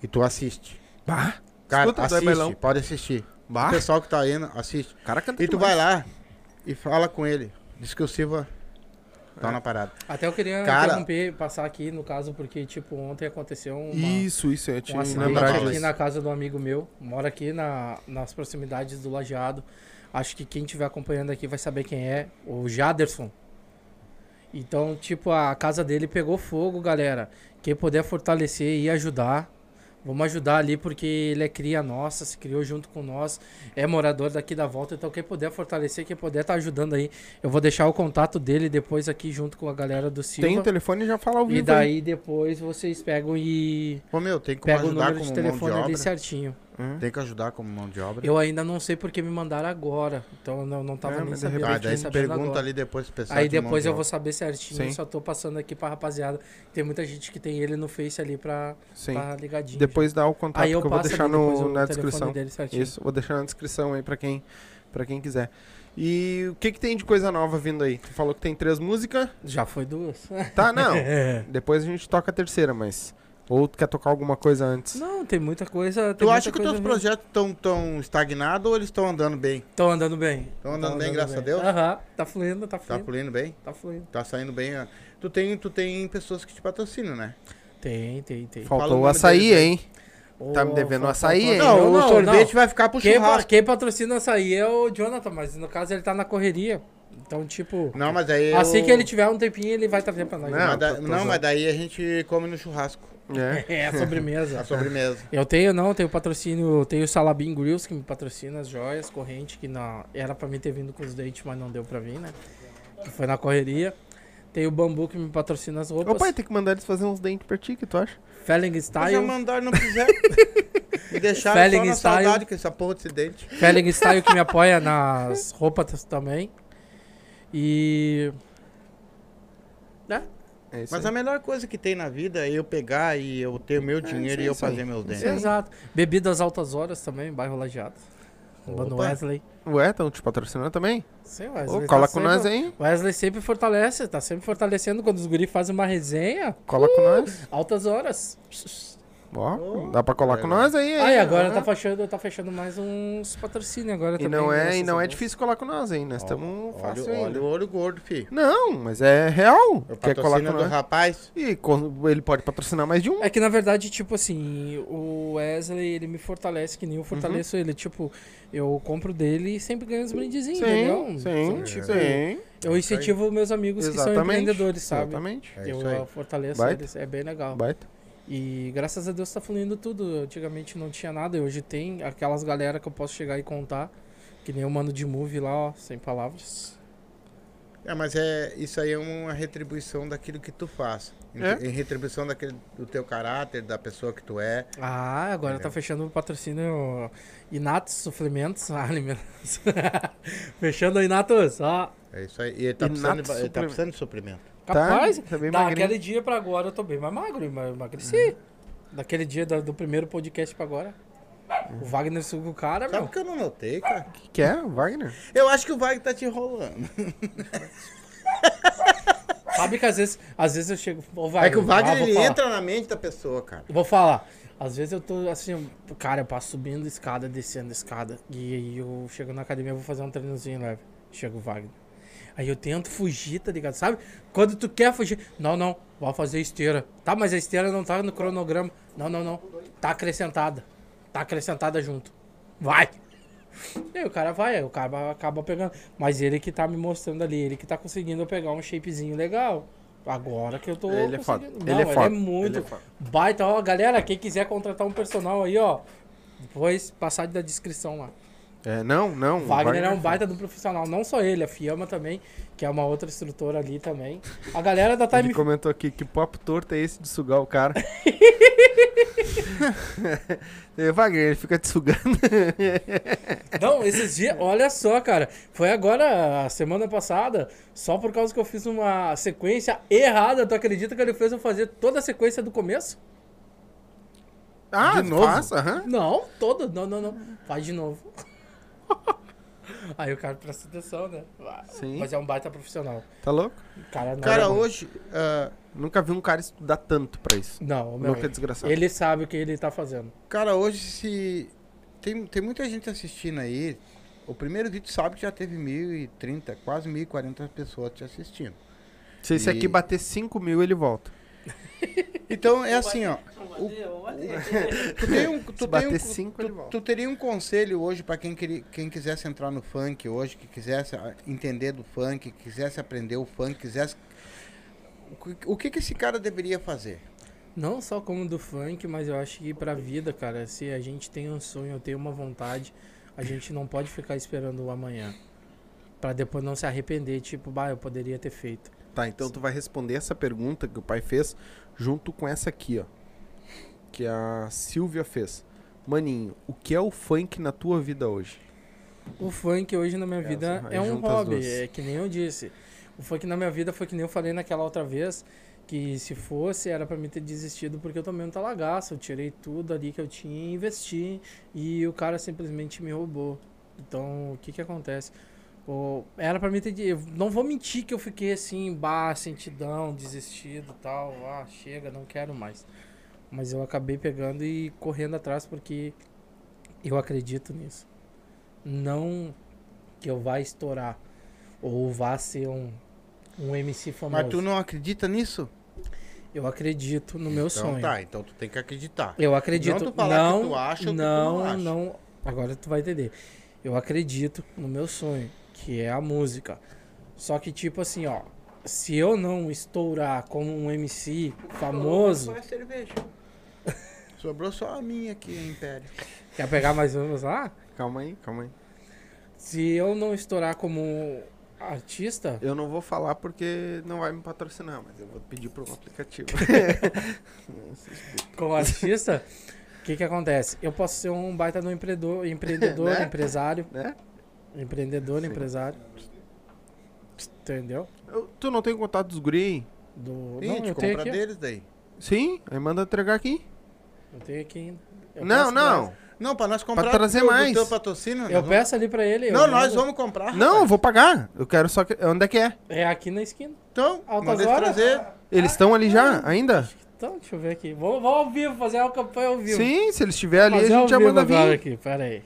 [SPEAKER 2] E tu assiste.
[SPEAKER 1] Bah,
[SPEAKER 2] Cara,
[SPEAKER 1] Escuta, Zé
[SPEAKER 2] assiste, pode assistir. O
[SPEAKER 1] bah.
[SPEAKER 2] pessoal que tá indo, assiste.
[SPEAKER 1] O cara canta
[SPEAKER 2] E tu
[SPEAKER 1] demais.
[SPEAKER 2] vai lá e fala com ele. Diz que o Silva tá
[SPEAKER 1] É.
[SPEAKER 2] na parada.
[SPEAKER 3] Até eu queria
[SPEAKER 2] Cara-
[SPEAKER 3] interromper, passar aqui no caso, porque, tipo, ontem aconteceu uma.
[SPEAKER 1] Isso, isso, eu
[SPEAKER 3] um
[SPEAKER 1] tinha
[SPEAKER 3] acidente
[SPEAKER 1] lembrado
[SPEAKER 3] aqui
[SPEAKER 1] disso.
[SPEAKER 3] na casa do amigo meu, mora aqui na, nas proximidades do Lajeado. Acho que quem estiver acompanhando aqui vai saber quem é, o Jaderson. Então, tipo, a casa dele pegou fogo, galera. Quem puder fortalecer e ajudar, vamos ajudar ali, porque ele é cria nossa, se criou junto com nós, é morador daqui da volta. Então, quem puder fortalecer, quem puder estar ajudando aí, eu vou deixar o contato dele depois aqui junto com a galera do Silva.
[SPEAKER 1] Tem o telefone e já fala ao vivo.
[SPEAKER 3] E
[SPEAKER 1] aí.
[SPEAKER 3] daí depois vocês pegam e
[SPEAKER 2] Ô meu, tem que
[SPEAKER 3] pegam o
[SPEAKER 2] ajudar
[SPEAKER 3] número
[SPEAKER 2] como
[SPEAKER 3] de
[SPEAKER 2] mão de
[SPEAKER 3] telefone ali certinho.
[SPEAKER 1] Hum.
[SPEAKER 2] Tem que ajudar como mão de obra.
[SPEAKER 3] Eu ainda não sei porque me mandaram agora. Então eu não, não tava
[SPEAKER 1] É,
[SPEAKER 3] nem sabendo.
[SPEAKER 2] Ah, daí pergunta
[SPEAKER 3] agora.
[SPEAKER 2] ali depois pro pessoal
[SPEAKER 3] Aí depois
[SPEAKER 2] de
[SPEAKER 3] eu vou saber certinho.
[SPEAKER 1] Sim.
[SPEAKER 3] Só tô passando aqui pra rapaziada. Tem muita gente que tem ele no Face ali pra,
[SPEAKER 1] Sim.
[SPEAKER 3] pra ligadinho.
[SPEAKER 1] Depois dá o contato
[SPEAKER 3] Aí eu
[SPEAKER 1] que eu vou deixar
[SPEAKER 3] ali
[SPEAKER 1] no, na descrição. Isso, vou deixar na descrição aí pra quem, pra quem quiser. E o que que tem de coisa nova vindo aí? Tu falou que tem três músicas.
[SPEAKER 3] Já foi duas.
[SPEAKER 1] Tá, não. Depois a gente toca a terceira, mas... Ou tu quer tocar alguma coisa antes?
[SPEAKER 3] Não, tem muita coisa.
[SPEAKER 2] Tu acha que os teus projetos estão tão estagnados ou eles estão andando bem?
[SPEAKER 3] Estão andando bem.
[SPEAKER 2] Tão andando bem, graças a Deus?
[SPEAKER 3] Aham, tá fluindo, tá
[SPEAKER 2] Tá
[SPEAKER 3] fluindo.
[SPEAKER 2] fluindo bem?
[SPEAKER 3] Tá fluindo.
[SPEAKER 2] Tá saindo bem? ah. Tu tem, tu tem pessoas que te patrocinam, né?
[SPEAKER 3] Tem, tem, tem.
[SPEAKER 1] Faltou o açaí,
[SPEAKER 2] deles aí.
[SPEAKER 1] hein? Tá me devendo
[SPEAKER 3] fa-
[SPEAKER 1] açaí, hein?
[SPEAKER 2] Não,
[SPEAKER 3] Eu
[SPEAKER 2] o sorvete vai ficar pro
[SPEAKER 3] Quem,
[SPEAKER 2] churrasco.
[SPEAKER 3] quem patrocina açaí é o Jonathan, mas no caso ele tá na correria. Então, tipo,
[SPEAKER 2] Não, mas daí
[SPEAKER 3] assim
[SPEAKER 2] eu-
[SPEAKER 3] que ele tiver um tempinho, ele vai trazer pra nós.
[SPEAKER 1] Não,
[SPEAKER 2] Mas da- não, mas daí a gente come no churrasco.
[SPEAKER 1] É.
[SPEAKER 3] É, a sobremesa.
[SPEAKER 2] A sobremesa.
[SPEAKER 3] Eu tenho, não, tenho patrocínio, tenho o Salabim Grills que me patrocina as joias, corrente, que na, era pra mim ter vindo com os dentes, mas não deu pra vir, né? Que foi na correria. Tem o Bambu que me patrocina as
[SPEAKER 1] Ô
[SPEAKER 3] roupas.
[SPEAKER 1] pai, tem que mandar eles fazer uns dentes pra ti, que tu acha?
[SPEAKER 3] Felling Style.
[SPEAKER 2] já mandaram não quiser. Me deixaram
[SPEAKER 3] Felling
[SPEAKER 2] só na
[SPEAKER 3] style.
[SPEAKER 2] saudade com essa porra desse dente.
[SPEAKER 3] Felling Style que me apoia nas roupas também. E. Né?
[SPEAKER 1] É
[SPEAKER 2] Mas
[SPEAKER 1] aí.
[SPEAKER 2] a melhor coisa que tem na vida é eu pegar e eu ter o meu dinheiro
[SPEAKER 1] isso
[SPEAKER 2] e eu
[SPEAKER 1] isso aí.
[SPEAKER 2] fazer meus dentes.
[SPEAKER 3] Exato. Bebidas Altas Horas também, bairro Lajeado.
[SPEAKER 2] Opa.
[SPEAKER 3] Wesley.
[SPEAKER 1] Ué, estão te patrocinando também?
[SPEAKER 3] Sim,
[SPEAKER 1] Ô,
[SPEAKER 3] Wesley.
[SPEAKER 1] cola
[SPEAKER 3] tá
[SPEAKER 1] com
[SPEAKER 3] sempre-
[SPEAKER 1] nós aí.
[SPEAKER 3] Wesley sempre fortalece, tá sempre fortalecendo quando os guri fazem uma resenha.
[SPEAKER 1] Cola com nós.
[SPEAKER 3] Altas horas.
[SPEAKER 1] Ó, dá pra colar
[SPEAKER 2] É,
[SPEAKER 1] com
[SPEAKER 2] né?
[SPEAKER 1] nós aí.
[SPEAKER 3] Aí
[SPEAKER 1] hein?
[SPEAKER 3] agora
[SPEAKER 1] Ah.
[SPEAKER 3] tá fechando, tá fechando mais uns patrocínios agora
[SPEAKER 1] E
[SPEAKER 3] também.
[SPEAKER 1] não é, e
[SPEAKER 3] graças
[SPEAKER 1] não é difícil colar com nós, hein? Nós estamos
[SPEAKER 2] Olha,
[SPEAKER 1] fácil
[SPEAKER 2] olha
[SPEAKER 1] ainda.
[SPEAKER 2] o olho gordo, filho.
[SPEAKER 1] Não, mas é real.
[SPEAKER 2] Eu
[SPEAKER 1] Quer colar com
[SPEAKER 2] do
[SPEAKER 1] nós.
[SPEAKER 2] rapaz.
[SPEAKER 1] E co- ele pode patrocinar mais de um.
[SPEAKER 3] É que na verdade, tipo assim, o Wesley, ele me fortalece, que nem
[SPEAKER 1] Uhum.
[SPEAKER 3] eu fortaleço ele. Tipo, eu compro dele e sempre ganho uns brindezinhos,
[SPEAKER 1] Sim,
[SPEAKER 3] entendeu?
[SPEAKER 1] sim,
[SPEAKER 3] Então, tipo,
[SPEAKER 1] sim.
[SPEAKER 3] Eu incentivo meus amigos que são
[SPEAKER 1] Exatamente.
[SPEAKER 3] empreendedores, sabe?
[SPEAKER 1] Exatamente.
[SPEAKER 2] É
[SPEAKER 3] eu
[SPEAKER 2] isso aí.
[SPEAKER 3] uh, fortaleço
[SPEAKER 1] Baita.
[SPEAKER 3] eles, é bem legal.
[SPEAKER 1] Baita.
[SPEAKER 3] E graças a Deus tá fluindo tudo. Antigamente não tinha nada, e hoje tem aquelas galera que eu posso chegar e contar. Que nem o mano de movie lá, ó, sem palavras.
[SPEAKER 2] É, mas é, isso aí é uma retribuição daquilo que tu faz. Em,
[SPEAKER 1] É.
[SPEAKER 2] em retribuição daquele, do teu caráter, da pessoa que tu é.
[SPEAKER 3] Ah, agora tá
[SPEAKER 2] Entendeu?
[SPEAKER 3] fechando o patrocínio Inatos Suplementos Alimentos. fechando o Inatos, ó.
[SPEAKER 2] É isso aí. E ele tá,
[SPEAKER 1] Inato
[SPEAKER 2] precisando, de, ele tá
[SPEAKER 1] suplemento.
[SPEAKER 2] precisando de suprimento.
[SPEAKER 3] Capaz,
[SPEAKER 1] tá bem magrinho.
[SPEAKER 3] daquele dia pra agora eu tô bem mais magro, emagreci. Daquele dia da- do, primeiro podcast pra agora. O Wagner suga o cara,
[SPEAKER 2] Sabe
[SPEAKER 3] meu.
[SPEAKER 2] o que eu não notei, cara?
[SPEAKER 1] O que, que é, Wagner?
[SPEAKER 2] Eu acho que o Wagner tá te enrolando.
[SPEAKER 3] Sabe que às vezes, às vezes eu chego. Ô, Wagner,
[SPEAKER 2] é que o Wagner
[SPEAKER 3] ah,
[SPEAKER 2] ele
[SPEAKER 3] falar.
[SPEAKER 2] entra na mente da pessoa, cara.
[SPEAKER 3] Eu Vou falar. Às vezes eu tô assim, cara, eu passo subindo escada, descendo escada. E aí eu chego na academia, eu vou fazer um treinozinho leve. Chega o Wagner. Aí eu tento fugir, tá ligado? Sabe? Quando tu quer fugir. Não, não, vou fazer esteira. Tá, mas a esteira não tá no cronograma. Não, não, não. Tá acrescentada. Tá acrescentada junto. Vai! E aí o cara vai, aí o cara acaba pegando. Mas ele que tá me mostrando ali, ele que tá conseguindo pegar um shapezinho legal. Agora que eu tô.
[SPEAKER 1] Ele é foda.
[SPEAKER 3] conseguindo.
[SPEAKER 1] Ele é
[SPEAKER 3] Não,
[SPEAKER 1] foda.
[SPEAKER 3] muito
[SPEAKER 1] Ele é
[SPEAKER 3] baita. Ó, galera, quem quiser contratar um personal aí, ó. Depois passar da descrição lá.
[SPEAKER 1] É, não, não.
[SPEAKER 3] O Wagner é um baita do profissional. Não só ele, a Fiamma também, que é uma outra instrutora ali também. A galera da
[SPEAKER 1] Ele
[SPEAKER 3] Time
[SPEAKER 1] comentou aqui que papo torto é esse de sugar o cara. E, Wagner, ele fica te sugando.
[SPEAKER 3] Não, esses dias, olha só, cara. Foi agora, a semana passada, só por causa que eu fiz uma sequência errada. Tu acredita que ele fez eu fazer toda a sequência do começo?
[SPEAKER 1] Ah,
[SPEAKER 2] De novo?
[SPEAKER 1] faça, aham.
[SPEAKER 3] Não, toda. Não, não, não. Faz de novo. Aí o cara presta atenção, né?
[SPEAKER 1] Sim.
[SPEAKER 3] Mas é um baita profissional.
[SPEAKER 1] Tá louco?
[SPEAKER 3] O cara não
[SPEAKER 2] Cara,
[SPEAKER 3] é
[SPEAKER 2] hoje. ah,
[SPEAKER 1] Nunca vi um cara estudar tanto pra isso.
[SPEAKER 3] Não, meu,
[SPEAKER 1] Nunca é desgraçado.
[SPEAKER 3] ele sabe o que ele tá fazendo.
[SPEAKER 2] cara, hoje se. Tem, tem muita gente assistindo aí. O primeiro vídeo sabe que já teve 1.030, quase 1.040 pessoas te assistindo.
[SPEAKER 1] Se esse
[SPEAKER 2] E-
[SPEAKER 1] aqui bater 5 mil, ele volta.
[SPEAKER 2] Então é assim, ó. Tu tem um, tu
[SPEAKER 1] Se
[SPEAKER 2] tem um,
[SPEAKER 1] cinco,
[SPEAKER 2] tu, tu teria um conselho hoje pra quem, queria, quem quisesse entrar no funk hoje, que quisesse ah, entender do funk, que quisesse aprender o funk, quisesse. O que- O que, que esse cara deveria fazer?
[SPEAKER 3] Não só como do funk, mas eu acho que pra vida, cara, se a gente tem um sonho, tem uma vontade, a gente não pode ficar esperando o amanhã. Pra depois não se arrepender, tipo, bah, eu poderia ter feito.
[SPEAKER 1] Tá, então tu vai responder essa pergunta que o pai fez junto com essa aqui, ó. Que a Silvia fez. Maninho, o que é o funk na tua vida hoje?
[SPEAKER 3] O funk hoje na minha vida
[SPEAKER 1] aí
[SPEAKER 3] é um hobby, é que nem eu disse. O funk na minha vida foi que nem eu falei naquela outra vez, que se fosse era pra mim ter desistido porque eu tomei um talagaço, eu tirei tudo ali que eu tinha e investi e o cara simplesmente me roubou. Então, o que que acontece? Era pra mim ter. eu Não vou mentir que eu fiquei assim, bah, sentidão, desistido e tal. Ah, chega, não quero mais. Mas eu acabei pegando e correndo atrás porque eu acredito nisso. Não que eu vá estourar ou vá ser um, um MC famoso.
[SPEAKER 2] Mas tu não acredita nisso?
[SPEAKER 3] Eu acredito no meu
[SPEAKER 2] então
[SPEAKER 3] sonho.
[SPEAKER 2] tá, então tu tem que acreditar.
[SPEAKER 3] Eu acredito.
[SPEAKER 2] Não tu falar que
[SPEAKER 3] não,
[SPEAKER 2] tu acha ou que tu
[SPEAKER 3] não,
[SPEAKER 2] não acha.
[SPEAKER 3] não. Agora tu vai entender. Eu acredito no meu sonho, que é a música. Só que tipo assim, ó, se eu não estourar como um MC famoso,
[SPEAKER 2] Foi a cerveja. Sobrou só a minha aqui, Império.
[SPEAKER 3] quer pegar mais umas lá?
[SPEAKER 1] Calma aí, calma aí.
[SPEAKER 3] Se eu não estourar como artista,
[SPEAKER 1] Eu não vou falar porque não vai me patrocinar, mas eu vou pedir pro aplicativo.
[SPEAKER 3] como artista, o que que acontece? Eu posso ser um baita do empreendedor, empreendedor,
[SPEAKER 1] Né?
[SPEAKER 3] empresário,
[SPEAKER 1] né?
[SPEAKER 3] Empreendedor,
[SPEAKER 1] Sim.
[SPEAKER 3] empresário. Entendeu?
[SPEAKER 1] Eu- tu não tem contato dos guri aí?
[SPEAKER 3] Do...
[SPEAKER 2] Sim,
[SPEAKER 3] não,
[SPEAKER 2] te
[SPEAKER 3] eu tenho
[SPEAKER 2] compra
[SPEAKER 3] aqui. ó.
[SPEAKER 2] deles daí.
[SPEAKER 1] Sim, aí manda entregar aqui.
[SPEAKER 3] Eu tenho aqui ainda. Eu
[SPEAKER 1] não, não.
[SPEAKER 2] Não, pra nós comprar
[SPEAKER 1] trazer
[SPEAKER 2] do
[SPEAKER 1] mais.
[SPEAKER 2] do teu patrocínio.
[SPEAKER 3] pra- Eu
[SPEAKER 2] nós
[SPEAKER 3] peço ali pra ele.
[SPEAKER 2] vamos... Não, nós
[SPEAKER 3] mando.
[SPEAKER 2] vamos comprar.
[SPEAKER 1] Não,
[SPEAKER 2] rapaz.
[SPEAKER 1] vou pagar. Eu quero só que. Onde é que é?
[SPEAKER 3] É aqui na esquina.
[SPEAKER 2] Então,
[SPEAKER 3] Altas
[SPEAKER 2] manda
[SPEAKER 3] horas?
[SPEAKER 2] trazer.
[SPEAKER 1] Eles estão ali já, ainda?
[SPEAKER 3] Então, deixa eu ver aqui. Vamos, vamos ao vivo, fazer uma campanha ao vivo.
[SPEAKER 1] Sim, se eles estiverem ali, a gente já manda vir.
[SPEAKER 3] aqui, pera aí.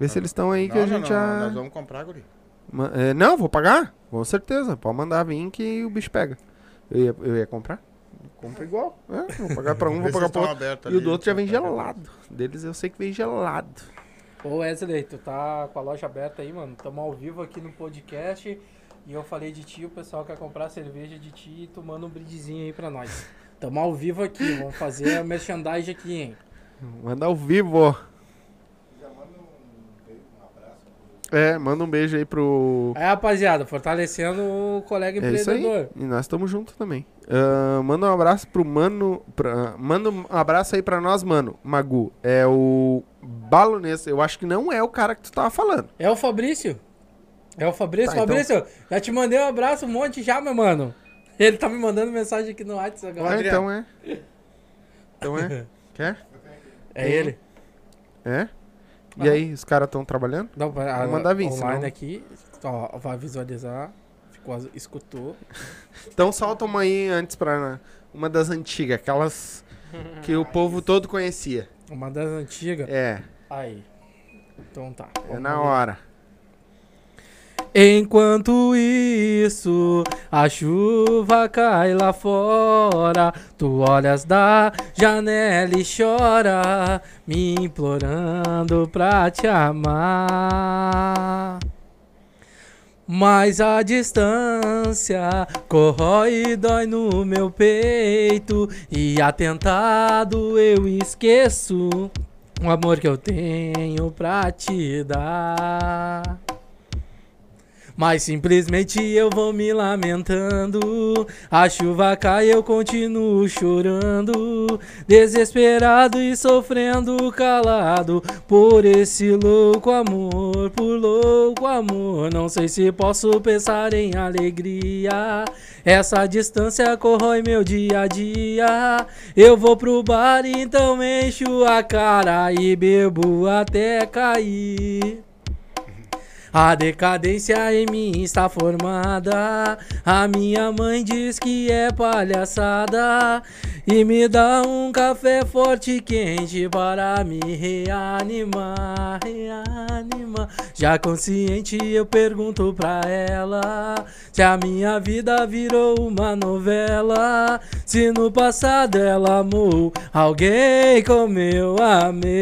[SPEAKER 1] Vê se eles estão aí que
[SPEAKER 2] Não,
[SPEAKER 1] a
[SPEAKER 2] não,
[SPEAKER 1] gente
[SPEAKER 2] não,
[SPEAKER 1] já.
[SPEAKER 2] Nós vamos comprar, guri.
[SPEAKER 1] Ma- é, não, vou pagar. Com certeza. Pode mandar vir que o bicho pega. Eu ia, eu ia comprar. Compra igual. É, vou pagar pra um, vou pagar pro
[SPEAKER 2] tão
[SPEAKER 1] outro. E o do outro já vem gelado. Deles eu sei que vem gelado.
[SPEAKER 3] Ô Wesley, tu tá com a loja aberta aí, mano. Tamo ao vivo aqui no podcast. E eu falei de ti, o pessoal quer comprar cerveja de ti e tu manda um brindezinho aí pra nós. Tamo ao vivo aqui, vamos fazer a merchandising aqui, hein?
[SPEAKER 1] Manda ao vivo. É, manda um beijo aí pro.
[SPEAKER 3] Aí, rapaziada, fortalecendo o colega
[SPEAKER 1] É isso aí.
[SPEAKER 3] empreendedor.
[SPEAKER 1] E nós estamos juntos também. Ah, manda um abraço pro mano. Pra, manda um abraço aí pra nós, mano. Magu. É o Balonês. Eu acho que não é o cara que tu tava falando.
[SPEAKER 3] É o Fabrício. É o Fabrício.
[SPEAKER 1] Tá, então-
[SPEAKER 3] Fabrício, já te mandei um abraço um monte já, meu mano. Ele tá me mandando mensagem aqui no WhatsApp
[SPEAKER 1] Ah,
[SPEAKER 3] agora.
[SPEAKER 2] Adriano.
[SPEAKER 1] então é. Então é. Quer?
[SPEAKER 3] É ele.
[SPEAKER 1] É? E
[SPEAKER 3] Aham.
[SPEAKER 1] aí, os caras estão trabalhando?
[SPEAKER 3] Não, vai- a-
[SPEAKER 1] mandar vir,
[SPEAKER 3] online
[SPEAKER 1] senão-
[SPEAKER 3] aqui, ó, vai visualizar. Ficou, escutou.
[SPEAKER 1] Então solta uma aí antes pra. Uma das antigas, aquelas que o povo todo conhecia.
[SPEAKER 3] Uma das antigas.
[SPEAKER 1] É,
[SPEAKER 3] Aí. Então tá.
[SPEAKER 1] é
[SPEAKER 3] vamos
[SPEAKER 1] na
[SPEAKER 3] ver.
[SPEAKER 1] hora.
[SPEAKER 3] Enquanto isso, a chuva cai lá fora. Tu olhas da janela e chora, me implorando pra te amar. Mas a distância corrói e dói no meu peito. E atentado eu esqueço o amor que eu tenho pra te dar. Mas simplesmente eu vou me lamentando. A chuva cai, eu continuo chorando. Desesperado e sofrendo calado. Por esse louco amor, por louco amor. Não sei se posso pensar em alegria. Essa distância corrói meu dia a dia. Eu vou pro bar, então encho a cara e bebo até cair. A decadência em mim está formada. A minha mãe diz que é palhaçada. E me dá um café forte e quente para me reanimar. Reanimar. Já consciente, eu pergunto pra ela se a minha vida virou uma novela. Se no passado ela amou alguém como eu amei.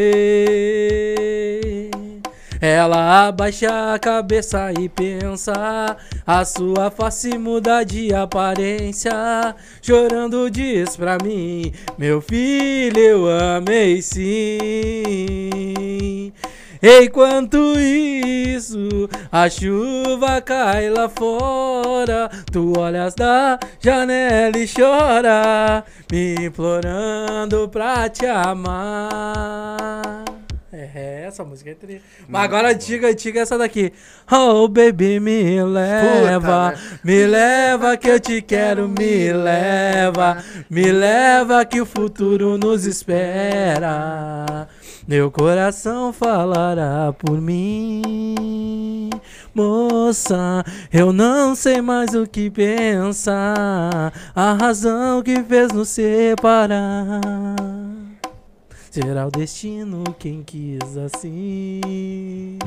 [SPEAKER 3] Ela abaixa a cabeça e pensa, a sua face muda de aparência. Chorando diz pra mim, meu filho, eu amei sim. Enquanto isso, a chuva cai lá fora. Tu olhas da janela e chora, me implorando pra te amar. É, essa música é triste. Mas agora antiga, antiga é essa daqui. Oh, baby, me leva.
[SPEAKER 1] né?
[SPEAKER 3] me leva que eu te quero, me leva. Me leva que o futuro nos espera. Meu coração falará por mim. Moça, eu não sei mais o que pensar. A razão que fez nos separar. Será o destino quem quis assim.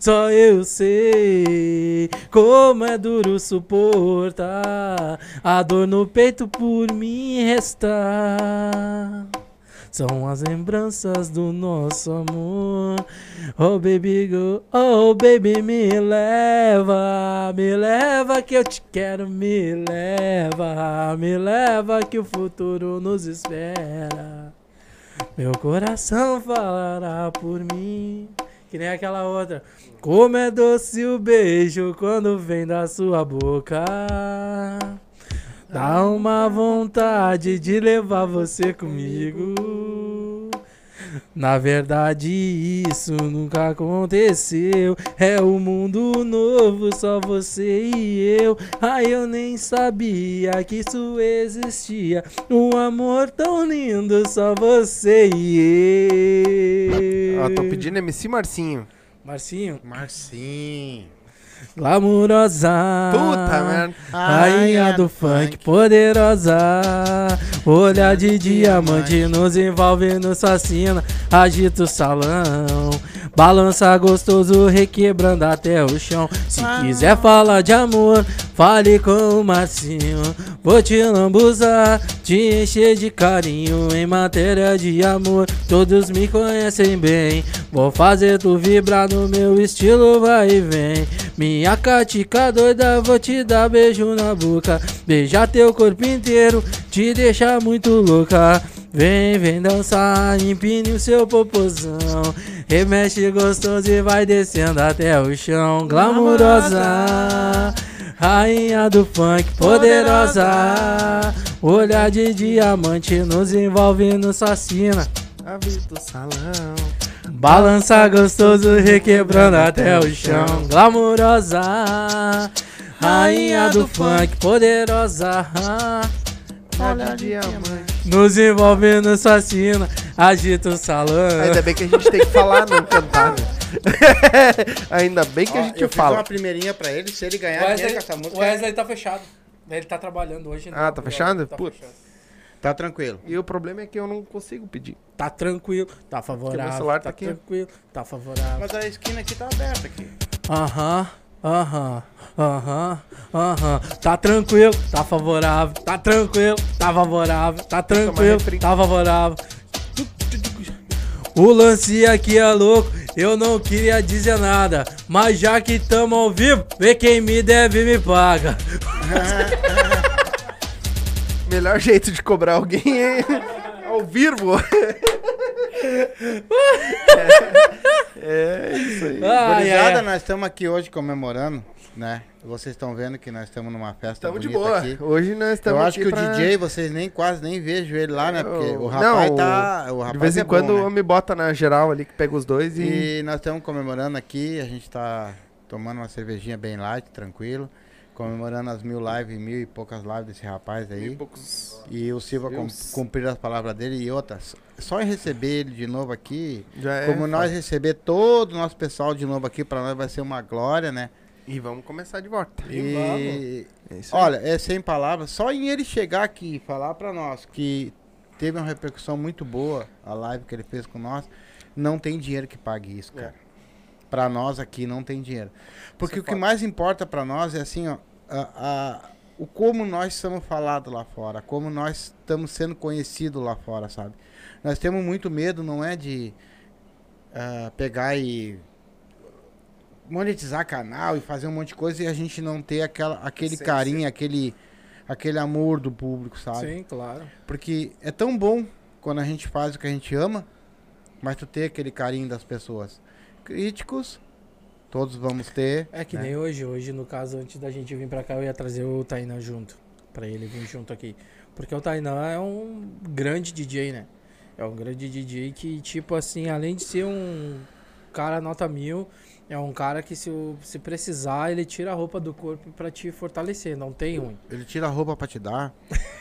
[SPEAKER 3] Só eu sei como é duro suportar a dor no peito por mim restar. São as lembranças do nosso amor. Oh baby go, oh baby me leva, me leva que eu te quero, me leva, me leva que o futuro nos espera. Meu coração falará por mim. Que nem aquela outra. Como é doce o beijo quando vem da sua boca. Dá uma vontade de levar você comigo. Na verdade, isso nunca aconteceu. É um mundo novo, só você e eu. Ai, eu nem sabia que isso existia. Um amor tão lindo, só você e eu.
[SPEAKER 1] Ó, tô pedindo MC Marcinho.
[SPEAKER 3] Marcinho,
[SPEAKER 2] Marcinho.
[SPEAKER 3] Glamurosa.
[SPEAKER 1] Puta merda.
[SPEAKER 3] Rainha do funk, poderosa. Olhar de diamante nos envolve, nos fascina. Agita o salão. Balança gostoso, requebrando até o chão. Se quiser falar de amor, fale com o Marcinho. Vou te lambuzar, te encher de carinho. Em matéria de amor, todos me conhecem bem. Vou fazer tu vibrar no meu estilo, vai e vem. Minha catica doida, vou te dar beijo na boca. Beijar teu corpo inteiro, te deixar muito louca. Vem, vem dançar, empine o seu popozão. Remexe gostoso e vai descendo até o chão. Glamurosa, rainha do funk, poderosa. Olhar de diamante nos envolve, nos fascina.
[SPEAKER 1] A vida do salão.
[SPEAKER 3] Balança gostoso, requebrando até o chão. Glamurosa, rainha do funk, poderosa.
[SPEAKER 1] Olha diamante.
[SPEAKER 3] Nos envolve, nos fascina, agita o salão.
[SPEAKER 1] Ainda bem que a gente tem que falar, não cantar, né? Ainda bem que a
[SPEAKER 2] Ó,
[SPEAKER 1] gente
[SPEAKER 2] eu fiz
[SPEAKER 1] fala.
[SPEAKER 2] uma primeirinha pra ele, se ele
[SPEAKER 3] O
[SPEAKER 2] ganhar dinheiro
[SPEAKER 3] Wesley,
[SPEAKER 2] com essa música,
[SPEAKER 3] o Wesley tá fechado. Ele tá trabalhando hoje.
[SPEAKER 1] Ah, tá fechado?
[SPEAKER 3] Tá
[SPEAKER 1] Putz.
[SPEAKER 3] fechado.
[SPEAKER 2] tá tranquilo.
[SPEAKER 1] E o problema é que eu não consigo pedir.
[SPEAKER 3] Tá tranquilo, tá favorável.
[SPEAKER 1] celular
[SPEAKER 3] tá
[SPEAKER 1] tá aqui.
[SPEAKER 3] tranquilo, tá favorável.
[SPEAKER 2] Mas a esquina aqui tá aberta aqui.
[SPEAKER 3] Aham, aham, aham, aham. Tá tranquilo, tá favorável. Tá tranquilo, tá favorável. Tá tranquilo, tá favorável. O lance aqui é louco, eu não queria dizer nada. Mas já que tamo ao vivo, vê quem me deve me paga.
[SPEAKER 1] Melhor jeito de cobrar alguém é ao vivo. é, é isso aí.
[SPEAKER 2] Gurizada,
[SPEAKER 3] ai.
[SPEAKER 2] nós estamos aqui hoje comemorando, né? Vocês estão vendo que nós estamos numa festa
[SPEAKER 1] Estamos de
[SPEAKER 2] bonita
[SPEAKER 1] boa.
[SPEAKER 2] aqui.
[SPEAKER 1] Hoje nós estamos
[SPEAKER 2] Eu acho
[SPEAKER 1] aqui
[SPEAKER 2] que
[SPEAKER 1] pra-
[SPEAKER 2] o DJ, vocês nem quase nem vejam ele lá, né? Porque o rapaz
[SPEAKER 1] não,
[SPEAKER 2] tá. O rapaz
[SPEAKER 1] De vez em
[SPEAKER 2] é bom,
[SPEAKER 1] quando
[SPEAKER 2] né?
[SPEAKER 1] me bota na geral ali que pega os dois e.
[SPEAKER 2] E nós estamos comemorando aqui, a gente tá tomando uma cervejinha bem light, tranquilo. Comemorando as mil lives, mil e poucas lives desse rapaz aí.
[SPEAKER 1] e poucos.
[SPEAKER 2] E o Silva cumprir as palavras dele e outras. Só em receber ele de novo aqui,
[SPEAKER 1] Já é.
[SPEAKER 2] como nós receber todo o nosso pessoal de novo aqui, pra nós vai ser uma glória, né?
[SPEAKER 1] E vamos começar de volta.
[SPEAKER 2] E
[SPEAKER 1] É isso aí.
[SPEAKER 2] olha, é sem palavras, só em ele chegar aqui e falar pra nós que teve uma repercussão muito boa a live que ele fez com nós, não tem dinheiro que pague isso, cara. Pra nós aqui não tem dinheiro. Porque
[SPEAKER 1] é
[SPEAKER 2] o que
[SPEAKER 1] foda.
[SPEAKER 2] mais importa pra nós é assim, ó, a, a- o como nós somos falados lá fora, como nós estamos sendo conhecidos lá fora, sabe? Nós temos muito medo, não é de ah, pegar e monetizar canal e fazer um monte de coisa e a gente não ter aquela, aquele
[SPEAKER 1] Sim,
[SPEAKER 2] carinho, aquele aquele amor do público, sabe?
[SPEAKER 3] Sim, claro.
[SPEAKER 2] Porque é tão bom quando a gente faz o que a gente ama, mas tu ter aquele carinho das pessoas. críticos, todos vamos ter.
[SPEAKER 3] É que
[SPEAKER 2] né?
[SPEAKER 3] nem hoje. Hoje, no caso, antes da gente vir pra cá, eu ia trazer o Tainan junto. Pra ele vir junto aqui. Porque o Tainan é um grande DJ, né? É um grande DJ que, tipo assim, além de ser um cara nota mil, é um cara que se, se precisar, ele tira a roupa do corpo pra te fortalecer. Não tem ruim.
[SPEAKER 2] Ele tira a roupa pra te dar.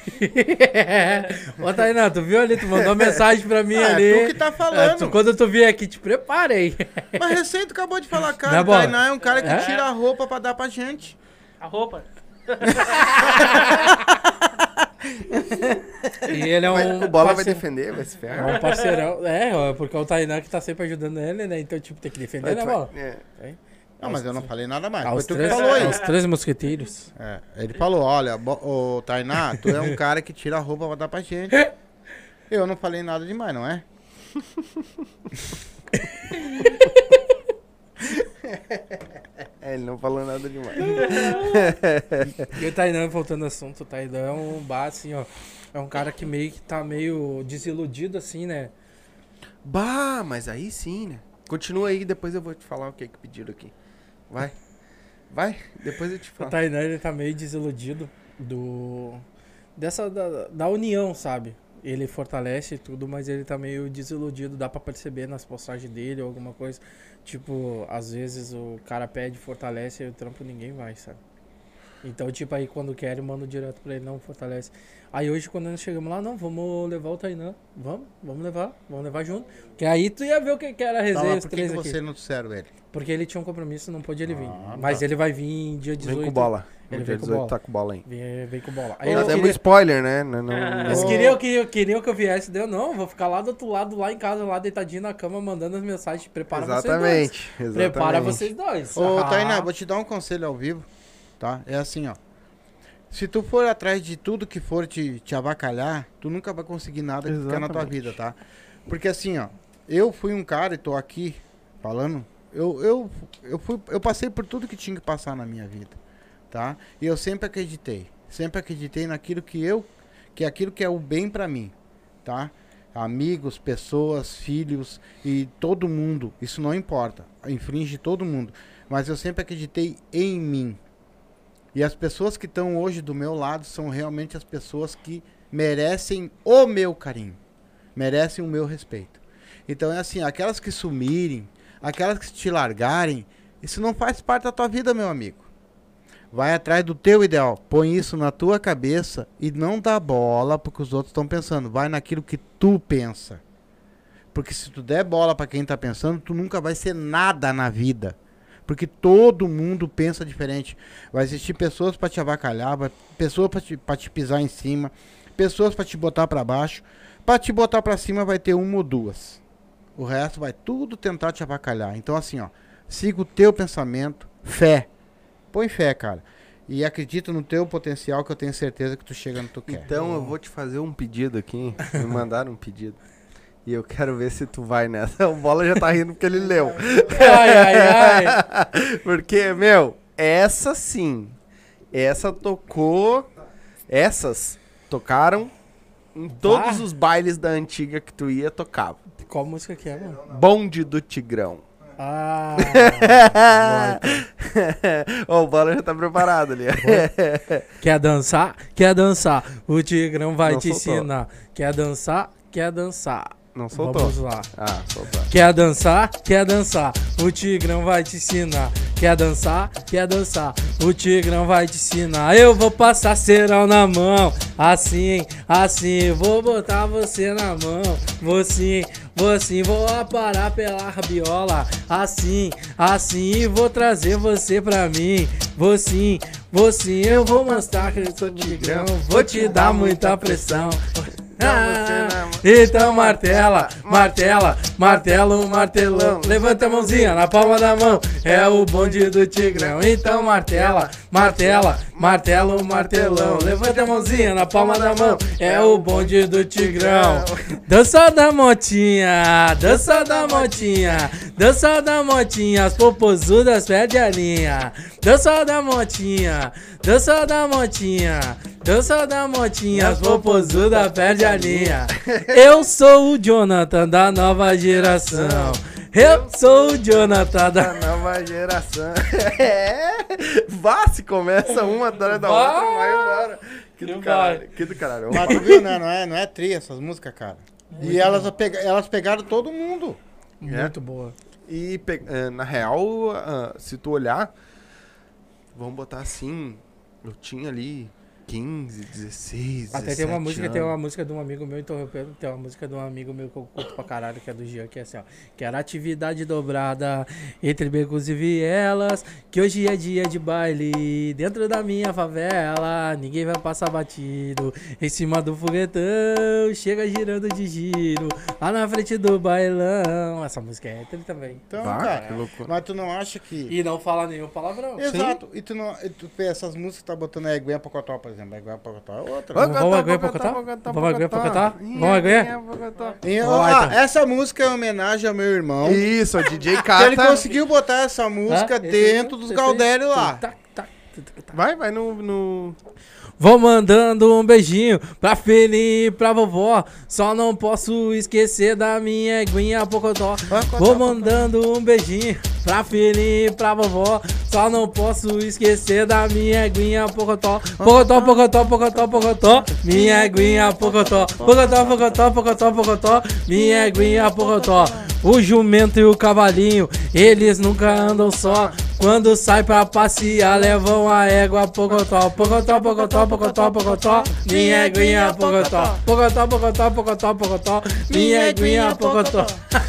[SPEAKER 3] Ô, Tainan, tu viu ali? Tu mandou mensagem pra mim
[SPEAKER 2] Ah,
[SPEAKER 3] ali.
[SPEAKER 2] é tu que tá
[SPEAKER 3] É,
[SPEAKER 2] falando.
[SPEAKER 3] tu- quando tu vier aqui, te preparei.
[SPEAKER 2] Mas recém tu acabou de falar,
[SPEAKER 3] Não
[SPEAKER 2] cara.
[SPEAKER 3] é
[SPEAKER 2] o
[SPEAKER 3] bola?
[SPEAKER 2] Tainá é um cara que
[SPEAKER 3] É?
[SPEAKER 2] tira a roupa pra dar pra gente.
[SPEAKER 4] A roupa.
[SPEAKER 3] E ele é um.
[SPEAKER 1] Mas o Bola vai
[SPEAKER 3] parceiro-
[SPEAKER 1] defender, vai se
[SPEAKER 3] É
[SPEAKER 1] ferrar.
[SPEAKER 3] um parceirão. É, ó, porque é o Tainan que tá sempre ajudando ele, né? Então, tipo, tem que defender, né,
[SPEAKER 1] Vai-
[SPEAKER 3] bola?
[SPEAKER 1] é.
[SPEAKER 2] Não, mas eu não falei nada mais.
[SPEAKER 3] Ah,
[SPEAKER 2] Foi
[SPEAKER 3] os
[SPEAKER 2] tu que
[SPEAKER 3] três,
[SPEAKER 2] falou aí.
[SPEAKER 3] os três mosqueteiros.
[SPEAKER 2] É, ele falou, olha, ô Tainá, tu é um cara que tira a roupa pra dar pra gente. Eu não falei nada demais, não é?
[SPEAKER 1] É, ele não falou nada demais.
[SPEAKER 3] E o Tainan, voltando ao assunto, o Tainan é um bar, assim, ó. É um cara que meio que tá meio desiludido, assim, né?
[SPEAKER 1] bah, mas aí sim, né? Continua aí, depois eu vou te falar o que que pediram aqui. Vai. Vai, depois eu te
[SPEAKER 3] O
[SPEAKER 1] falo.
[SPEAKER 3] Tainan, ele tá meio desiludido do... Dessa, da, da união, sabe? Ele fortalece tudo, mas ele tá meio desiludido. Dá pra perceber nas postagens dele ou alguma coisa. Tipo, às vezes o cara pede, fortalece, e o trampo ninguém vai, sabe? Então, tipo, aí quando quer, eu mando direto pra ele, não fortalece. Aí hoje, quando nós chegamos lá, não, vamos levar o Tainan. Vamos, vamos levar, vamos levar junto. Que aí tu ia ver o que, que era a
[SPEAKER 2] Tá,
[SPEAKER 3] resenha,
[SPEAKER 2] mas
[SPEAKER 3] os
[SPEAKER 2] por que,
[SPEAKER 3] três
[SPEAKER 2] que
[SPEAKER 3] aqui.
[SPEAKER 2] você não disseram ele?
[SPEAKER 3] Porque ele tinha um compromisso, não pôde ele vir.
[SPEAKER 2] Ah,
[SPEAKER 3] Mas
[SPEAKER 2] tá.
[SPEAKER 3] ele vai vir dia 18.
[SPEAKER 1] Vem com bola.
[SPEAKER 3] Ele
[SPEAKER 1] No
[SPEAKER 3] vem
[SPEAKER 1] dia
[SPEAKER 3] com
[SPEAKER 1] 18
[SPEAKER 3] bola.
[SPEAKER 1] tá com bola aí.
[SPEAKER 3] Vem, vem com bola. Aí
[SPEAKER 1] Nós
[SPEAKER 3] eles
[SPEAKER 1] demos
[SPEAKER 3] queriam,
[SPEAKER 1] spoiler, né? Não, não, não-
[SPEAKER 3] eles queriam que, queriam que eu viesse, deu não, vou ficar lá do outro lado, lá em casa, lá deitadinho na cama, mandando as mensagens. Prepara vocês
[SPEAKER 1] Exatamente,
[SPEAKER 3] dois.
[SPEAKER 1] exatamente.
[SPEAKER 3] Prepara vocês dois.
[SPEAKER 2] Ô,
[SPEAKER 3] Ah,
[SPEAKER 2] Tainá, vou te dar um conselho ao vivo, tá? É assim, ó. Se tu for atrás de tudo que for te, te avacalhar, tu nunca vai conseguir nada que ficar na tua vida, tá? Porque assim, ó, eu fui um cara e tô aqui falando, eu, eu, eu, fui, eu passei por tudo que tinha que passar na minha vida, tá? E eu sempre acreditei, sempre acreditei naquilo que eu, que é aquilo que é o bem pra mim, tá? Amigos, pessoas, filhos e todo mundo, isso não importa, infringe todo mundo, mas eu sempre acreditei em mim. E as pessoas que estão hoje do meu lado são realmente as pessoas que merecem o meu carinho, merecem o meu respeito. Então é assim, aquelas que sumirem, aquelas que te largarem, isso não faz parte da tua vida, meu amigo. Vai atrás do teu ideal, põe isso na tua cabeça e não dá bola porque os outros estão pensando, vai naquilo que tu pensa. Porque se tu der bola para quem tá pensando, tu nunca vai ser nada na vida. Porque todo mundo pensa diferente. Vai existir pessoas para te avacalhar, pessoas para te, pra te pisar em cima, pessoas para te botar para baixo. Para te botar para cima vai ter uma ou duas. O resto vai tudo tentar te avacalhar. Então assim, ó, siga o teu pensamento, fé. Põe fé, cara. E acredita no teu potencial que eu tenho certeza que tu chega no que tu quer.
[SPEAKER 1] Então eu vou te fazer um pedido aqui. Me mandaram um pedido. E eu quero ver se tu vai nessa. O Bola já tá rindo porque ele leu.
[SPEAKER 3] Ai, ai, ai.
[SPEAKER 1] Porque, meu, essa sim. Essa tocou. Essas tocaram em todos os bailes da antiga que tu ia, tocava.
[SPEAKER 3] Qual música que é, mano?
[SPEAKER 1] Bonde do Tigrão.
[SPEAKER 3] Ah,
[SPEAKER 1] Ó, o Bola já tá preparado ali.
[SPEAKER 3] quer dançar? Quer dançar? O Tigrão vai
[SPEAKER 1] Não
[SPEAKER 3] te
[SPEAKER 1] soltou.
[SPEAKER 3] ensinar. Quer dançar? Quer dançar?
[SPEAKER 1] Não soltou?
[SPEAKER 3] Vamos lá.
[SPEAKER 1] Ah, soltou.
[SPEAKER 3] Quer dançar? Quer dançar? O Tigrão vai te ensinar. Quer dançar? Quer dançar? O Tigrão vai te ensinar. Eu vou passar cerol na mão. Assim, assim. Vou botar você na mão. Vou sim, vou sim. Vou aparar pela rabiola. Assim, assim. Vou trazer você pra mim. Vou sim, vou sim. Eu vou mostrar que eu sou Tigrão. Vou te dar muita pressão. Ah, então martela, martela, martelo, martelão. Levanta a mãozinha na palma da mão. É o bonde do Tigrão. Então martela, martela, martelo, martelão. Levanta a mãozinha na palma da mão. É o bonde do Tigrão. Dança da motinha, dança da motinha, dança da motinha. As popozudas perde a linha. Dança da motinha, dança da motinha, dança da motinha. As popozudas perde a linha. Eu sou o Jonathan da nova geração. Eu sou o Jonathan da...
[SPEAKER 1] Nova geração. É. Vá, se começa uma atrás da outra,
[SPEAKER 3] Vai.
[SPEAKER 1] vai embora. Que do caralho. Que do caralho.
[SPEAKER 2] Mas tu viu, né? Não é, não é tri essas músicas, cara. e elas, pega- elas pegaram todo mundo.
[SPEAKER 3] Muito boa.
[SPEAKER 1] E eh, na real, ah, se tu olhar, vamos botar assim, eu tinha ali 15, 16,
[SPEAKER 3] Até tem uma
[SPEAKER 1] 17
[SPEAKER 3] música, tem
[SPEAKER 1] anos.
[SPEAKER 3] uma música de um amigo meu interrompendo, tem uma música de um amigo meu que eu curto pra caralho, que é do Jean, que é assim, ó. Que era atividade dobrada entre becos e vielas, que hoje é dia de baile, dentro da minha favela, ninguém vai passar batido, em cima do foguetão, chega girando de giro, lá na frente do bailão. Essa música é hétero também.
[SPEAKER 2] Então,
[SPEAKER 1] Bah,
[SPEAKER 2] cara,
[SPEAKER 1] que loucura.
[SPEAKER 2] mas tu não acha que...
[SPEAKER 3] E não fala nenhum palavrão.
[SPEAKER 2] Exato. E tu não... e tu vê essas músicas que tá botando aí, Gwen Pocotó, por exemplo. Gwen Pocotó é outra.
[SPEAKER 3] Vamos aguentar pra cantar? Vamos aguentar pra cantar? Vamos
[SPEAKER 2] ah,
[SPEAKER 3] então.
[SPEAKER 2] essa música é homenagem ao meu irmão.
[SPEAKER 1] Isso, o DJ
[SPEAKER 2] Que
[SPEAKER 1] Kata.
[SPEAKER 2] ele conseguiu botar essa música dentro dos Galdério lá.
[SPEAKER 1] Vai, vai no.
[SPEAKER 3] Vou mandando um beijinho pra Feli e pra vovó. Só não posso esquecer da minha eguinha Pocotó. Vou mandando um beijinho pra Feli e pra vovó. Só não posso esquecer da minha eguinha Pocotó. Pocotó, Pocotó, Pocotó, Pocotó. Minha eguinha Pocotó. Pocotó, Pocotó, Pocotó, Pocotó. Minha eguinha Pocotó. O jumento e o cavalinho, eles nunca andam só. Quando sai pra passear, levam a égua Pocotó. Pocotó, Pocotó, Pocotó, Pocotó. Minha eguinha Pocotó. Pocotó, Pocotó, Pocotó, Pocotó. Minha eguinha Pocotó.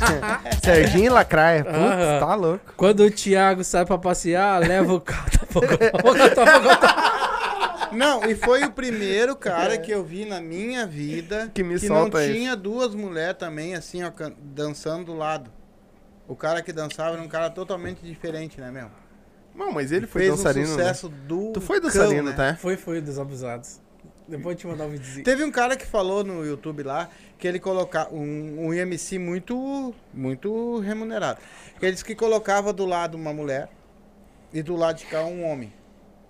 [SPEAKER 1] Serginho Lacraia. Putz, tá louco.
[SPEAKER 3] Quando o Thiago sai pra passear, leva o cara. Pocotó, Pocotó, Pocotó.
[SPEAKER 2] Não, e foi o primeiro cara que eu vi na minha vida
[SPEAKER 1] Que me
[SPEAKER 2] não
[SPEAKER 1] solta isso.
[SPEAKER 2] tinha duas mulheres também, assim, ó, dançando do lado. O cara que dançava era um cara totalmente diferente, né, meu?
[SPEAKER 1] Não, mas ele foi
[SPEAKER 2] Fez
[SPEAKER 1] dançarino.
[SPEAKER 2] um
[SPEAKER 1] né?
[SPEAKER 2] sucesso do
[SPEAKER 1] Tu foi
[SPEAKER 2] cão,
[SPEAKER 1] dançarino,
[SPEAKER 2] né?
[SPEAKER 1] tá?
[SPEAKER 3] Foi, foi dos abusados. Depois eu te mandar um videozinho.
[SPEAKER 2] Teve um cara que falou no YouTube lá que ele colocava um, um IMC muito muito remunerado. Que ele disse que colocava do lado uma mulher e do lado de cá um homem.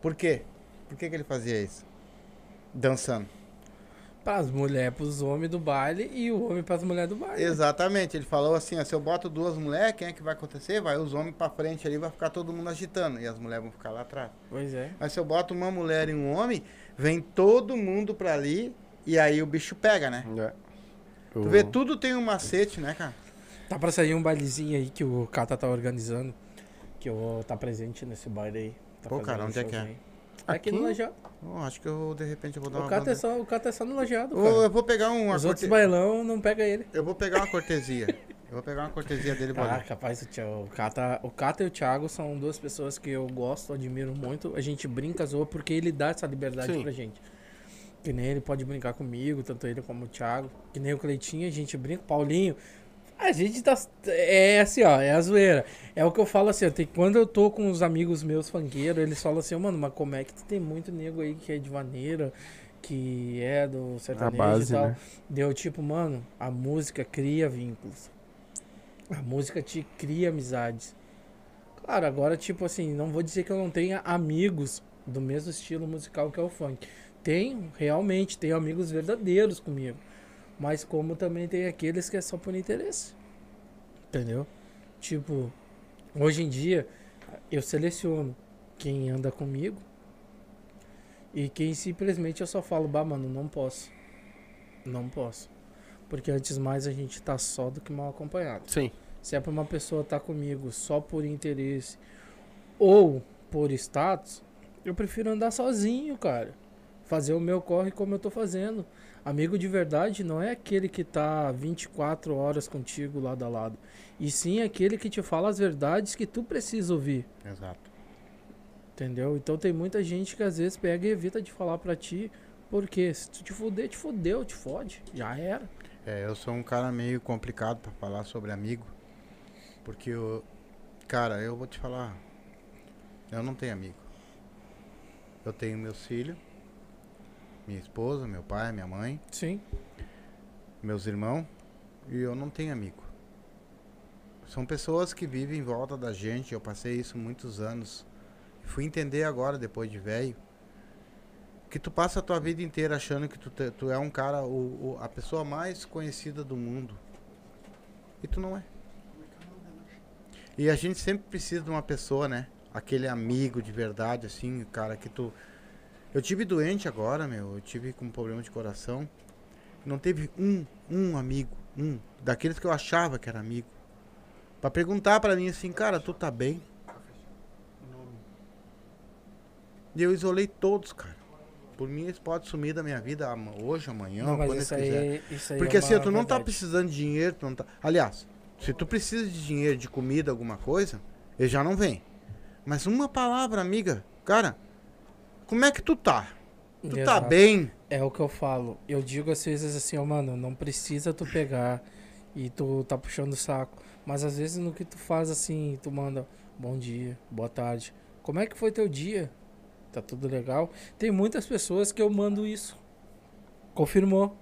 [SPEAKER 2] Por quê? Por que, que ele fazia isso? Dançando.
[SPEAKER 3] Pras mulheres, pros homens do baile e o homem pras mulheres do baile.
[SPEAKER 2] Exatamente, ele falou assim, ó, se eu boto duas mulheres, quem é que vai acontecer? Vai os homens pra frente ali, vai ficar todo mundo agitando e as mulheres vão ficar lá atrás.
[SPEAKER 3] Pois é.
[SPEAKER 2] Mas se eu boto uma mulher e um homem, vem todo mundo pra ali e aí o bicho pega, né?
[SPEAKER 1] É.
[SPEAKER 2] Tu vê, tudo tem um macete, né, cara?
[SPEAKER 3] Tá pra sair um bailezinho aí que o Kata tá organizando. Que eu vou estar presente nesse baile aí. Tá
[SPEAKER 2] Pô, cara, onde é que é?
[SPEAKER 3] showzinho. Aqui,
[SPEAKER 1] Aqui?
[SPEAKER 3] no Lajeado.
[SPEAKER 2] Oh, acho que eu, de repente, eu vou dar
[SPEAKER 3] O
[SPEAKER 2] uma
[SPEAKER 3] Kata, é
[SPEAKER 2] banda-
[SPEAKER 3] só, o Kata é só no Lajeado, cara.
[SPEAKER 2] Eu vou pegar uma
[SPEAKER 3] Os outros
[SPEAKER 2] corte-
[SPEAKER 3] bailão não pega ele.
[SPEAKER 2] Eu vou pegar uma cortesia. eu vou pegar uma cortesia dele e
[SPEAKER 3] Ah,
[SPEAKER 2] ali.
[SPEAKER 3] capaz, o, Thiago- o, Kata e o Thiago são duas pessoas que eu gosto, admiro muito. A gente brinca, zoa, porque ele dá essa liberdade
[SPEAKER 1] Sim.
[SPEAKER 3] pra gente. Que nem ele pode brincar comigo, tanto ele como o Thiago. Que nem o Cleitinho, a gente brinca. Paulinho. A gente tá. É assim, ó, é a zoeira. É o que eu falo assim, quando eu tô com os amigos meus funkeiros, eles falam assim, mano, mas como é que tu tem muito nego aí que é de vaneira, que é do sertanejo
[SPEAKER 1] base,
[SPEAKER 3] e tal.
[SPEAKER 1] né?
[SPEAKER 3] Deu tipo, mano, a música cria vínculos. A música te cria amizades. Claro, agora, tipo assim, não vou dizer que eu não tenha amigos do mesmo estilo musical que é o funk. Tenho, realmente, tenho amigos verdadeiros comigo. Mas como também tem aqueles que é só por interesse. Entendeu? Tipo, hoje em dia, eu seleciono quem anda comigo e quem simplesmente eu só falo, bah, mano, não posso. Não posso. Porque antes mais a gente tá só do que mal acompanhado.
[SPEAKER 1] Sim.
[SPEAKER 3] Se é pra uma pessoa estar comigo só por interesse ou por status, eu prefiro andar sozinho, cara. Fazer o meu corre como eu tô fazendo. Amigo de verdade não é aquele que tá 24 horas contigo lado a lado. E sim aquele que te fala as verdades que tu precisa ouvir.
[SPEAKER 2] Exato.
[SPEAKER 3] Entendeu? Então tem muita gente que às vezes pega e evita de falar pra ti. Porque se tu te fuder, te fudeu, te fode. Já era.
[SPEAKER 2] É, eu sou um cara meio complicado pra falar sobre amigo. Porque eu. Cara, eu vou te falar. Eu não tenho amigo. Eu tenho meus filhos, minha esposa, meu pai, minha mãe,
[SPEAKER 3] Sim.
[SPEAKER 2] meus irmãos, e eu não tenho amigo. São pessoas que vivem em volta da gente, eu passei isso muitos anos. Fui entender agora, depois de velho, que tu passa a tua vida inteira achando que tu, te- tu é um cara, o, o- a pessoa mais conhecida do mundo. E tu não é. E a gente sempre precisa de uma pessoa, né? Aquele amigo de verdade, assim, cara, que tu. Eu tive doente agora, meu. Eu tive com problema de coração. Não teve um, um amigo, um, daqueles que eu achava que era amigo. Pra perguntar pra mim assim, cara, tu tá bem? E eu isolei todos, cara. Por mim, eles podem sumir da minha vida hoje, amanhã,
[SPEAKER 3] Não,
[SPEAKER 2] quando eles quiserem.
[SPEAKER 3] aí
[SPEAKER 2] Porque
[SPEAKER 3] é
[SPEAKER 2] assim, tu não tá
[SPEAKER 3] verdade.
[SPEAKER 2] precisando de dinheiro, tu não tá. Aliás, se tu precisa de dinheiro, de comida, alguma coisa, ele já não vem. Mas uma palavra, amiga, cara, como é que tu tá? Tu tá
[SPEAKER 3] Exato.
[SPEAKER 2] bem?
[SPEAKER 3] É o que eu falo. Eu digo às vezes assim, ó, mano, não precisa tu pegar e tu tá puxando o saco. Mas às vezes no que tu faz assim, tu manda bom dia, boa tarde. Como é que foi teu dia? Tá tudo legal? Tem muitas pessoas que eu mando isso. Confirmou.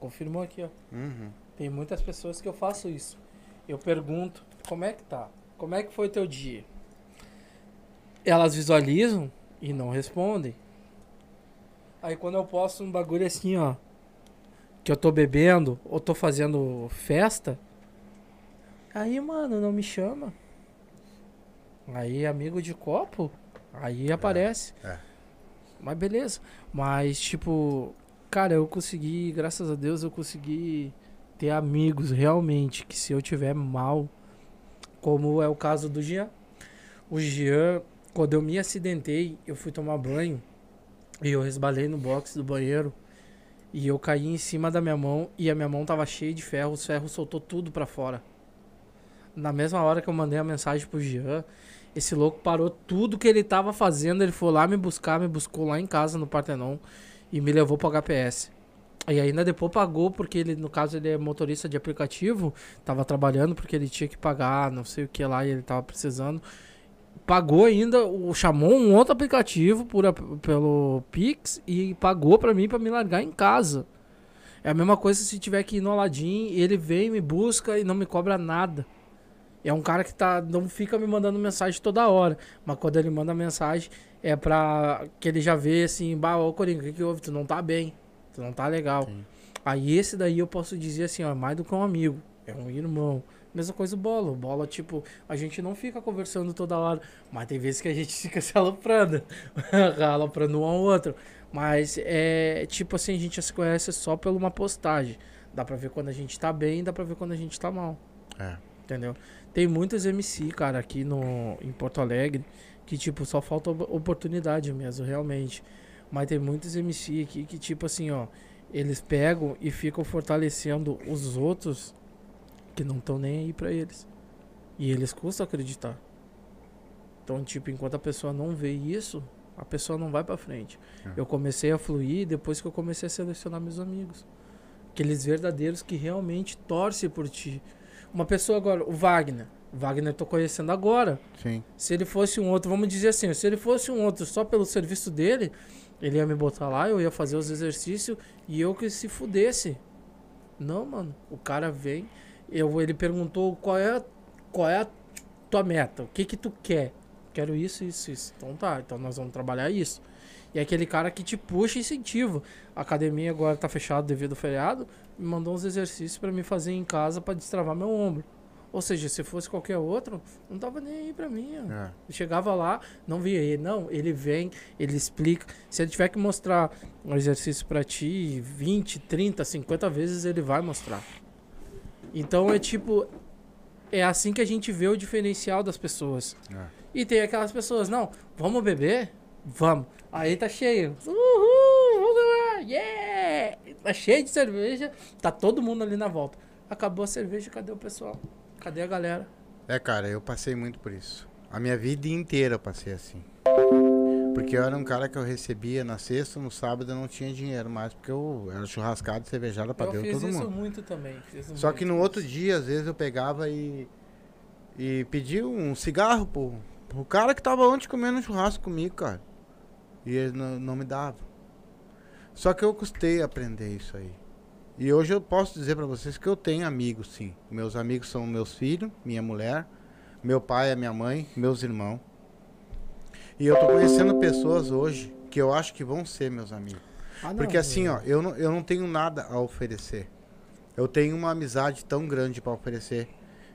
[SPEAKER 3] Confirmou aqui, ó.
[SPEAKER 2] Uhum.
[SPEAKER 3] Tem muitas pessoas que eu faço isso. Eu pergunto, como é que tá? Como é que foi teu dia? Elas visualizam e não respondem. Aí quando eu posto um bagulho assim, ó, que eu tô bebendo ou tô fazendo festa, aí, mano, não me chama. Aí, amigo de copo, aí aparece.
[SPEAKER 2] é.
[SPEAKER 3] Mas beleza. Mas, tipo, cara, eu consegui, graças a Deus, eu consegui ter amigos realmente que se eu tiver mal, como é o caso do Jean. O Jean, quando eu me acidentei, eu fui tomar banho e eu resbalei no box do banheiro e eu caí em cima da minha mão e a minha mão tava cheia de ferro, os ferros soltou tudo pra fora. Na mesma hora que eu mandei a mensagem pro Jean, esse louco parou tudo que ele tava fazendo, ele foi lá me buscar, me buscou lá em casa no Partenon e me levou pro HPS. E ainda depois pagou, porque ele, no caso, ele é motorista de aplicativo, tava trabalhando porque ele tinha que pagar, não sei o que lá, e ele tava precisando. Pagou ainda, o, chamou um outro aplicativo por, pelo Pix e pagou pra mim pra me largar em casa. É a mesma coisa se tiver que ir no Aladim, ele vem, me busca e não me cobra nada. É um cara que tá, não fica me mandando mensagem toda hora. Mas quando ele manda mensagem, é pra que ele já vê assim, bah, ô Coringa, o que, que houve? Tu não tá bem, tu não tá legal.
[SPEAKER 2] Sim.
[SPEAKER 3] Aí esse daí eu posso dizer assim, ó, é mais do que um amigo, é um irmão. Mesma coisa o Bola. O Bola, tipo, a gente não fica conversando toda hora, mas tem vezes que a gente fica se aloprando, aloprando um ao outro. Mas é tipo assim, a gente se conhece só por uma postagem. Dá pra ver quando a gente tá bem, dá pra ver quando a gente tá mal.
[SPEAKER 2] É.
[SPEAKER 3] Entendeu? Tem muitos MC, cara, aqui no, em Porto Alegre, que, tipo, só falta op- oportunidade mesmo, realmente. Mas tem muitos MC aqui que, tipo assim, ó, eles pegam e ficam fortalecendo os outros que não estão nem aí pra eles. E eles custam acreditar. Então, tipo, enquanto a pessoa não vê isso, a pessoa não vai pra frente.
[SPEAKER 2] É.
[SPEAKER 3] Eu comecei a fluir depois que eu comecei a selecionar meus amigos. Aqueles verdadeiros que realmente torcem por ti. Uma pessoa agora, o Wagner. O Wagner eu tô conhecendo agora.
[SPEAKER 2] Sim.
[SPEAKER 3] Se ele fosse um outro, vamos dizer assim, se ele fosse um outro só pelo serviço dele, ele ia me botar lá, eu ia fazer os exercícios e eu que se fudesse. Não, mano. O cara vem, eu, ele perguntou qual é, qual é a tua meta, o que que tu quer? Quero isso, isso, isso. Então tá, então nós vamos trabalhar isso. E é aquele cara que te puxa incentivo. A academia agora tá fechada devido ao feriado, me mandou uns exercícios pra me fazer em casa pra destravar meu ombro. Ou seja, se fosse qualquer outro, não tava nem aí pra mim.
[SPEAKER 2] É.
[SPEAKER 3] Chegava lá, não via ele. Não, ele vem, ele explica. Se ele tiver que mostrar um exercício pra ti 20, 30, 50 vezes, ele vai mostrar. Então é tipo. É assim que a gente vê o diferencial das pessoas.
[SPEAKER 2] É.
[SPEAKER 3] E tem aquelas pessoas, não, vamos beber? Vamos. Aí tá cheio. Uhul, vamos lá, yeah! Tá cheio de cerveja, tá todo mundo ali na volta. Acabou a cerveja, cadê o pessoal? Cadê a galera?
[SPEAKER 2] É, cara, eu passei muito por isso. A minha vida inteira eu passei assim. Porque eu era um cara que eu recebia na sexta, no sábado eu não tinha dinheiro mais, porque eu era churrascado, cervejada pra
[SPEAKER 3] eu
[SPEAKER 2] Deus
[SPEAKER 3] fiz
[SPEAKER 2] todo
[SPEAKER 3] isso
[SPEAKER 2] mundo.
[SPEAKER 3] muito também. fiz
[SPEAKER 2] Só
[SPEAKER 3] muito
[SPEAKER 2] que no
[SPEAKER 3] isso.
[SPEAKER 2] outro dia, às vezes, eu pegava e, e pedia um cigarro pro, pro cara que tava ontem comendo um churrasco comigo, cara. E ele não, não me dava. Só que eu custei aprender isso aí. E hoje eu posso dizer pra vocês que eu tenho amigos, sim. Meus amigos são meus filhos, minha mulher, meu pai, a minha mãe, meus irmãos. E eu tô conhecendo pessoas hoje que eu acho que vão ser meus amigos.
[SPEAKER 3] Ah, não,
[SPEAKER 2] Porque assim,
[SPEAKER 3] eu-
[SPEAKER 2] ó, eu não, eu não tenho nada a oferecer. Eu tenho uma amizade tão grande pra oferecer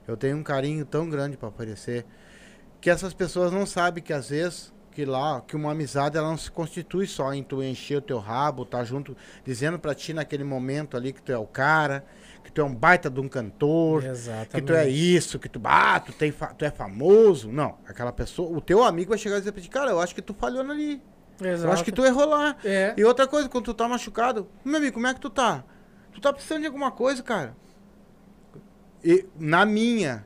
[SPEAKER 2] Eu tenho um carinho tão grande pra aparecer que essas pessoas não sabem que às vezes que lá, que uma amizade ela não se constitui só em tu encher o teu rabo, tá junto, dizendo pra ti naquele momento ali que tu é o cara, que tu é um baita de um cantor,
[SPEAKER 3] Exatamente.
[SPEAKER 2] que tu é isso, que tu, ah, tu, tem tu é famoso. Não, aquela pessoa, o teu amigo vai chegar e dizer pra ti, cara, eu acho que tu falhou ali.
[SPEAKER 3] Exato.
[SPEAKER 2] Eu acho que tu errou lá.
[SPEAKER 3] É.
[SPEAKER 2] E outra coisa, quando tu tá machucado, meu amigo, como é que tu tá? Tu tá precisando de alguma coisa, cara? E na minha,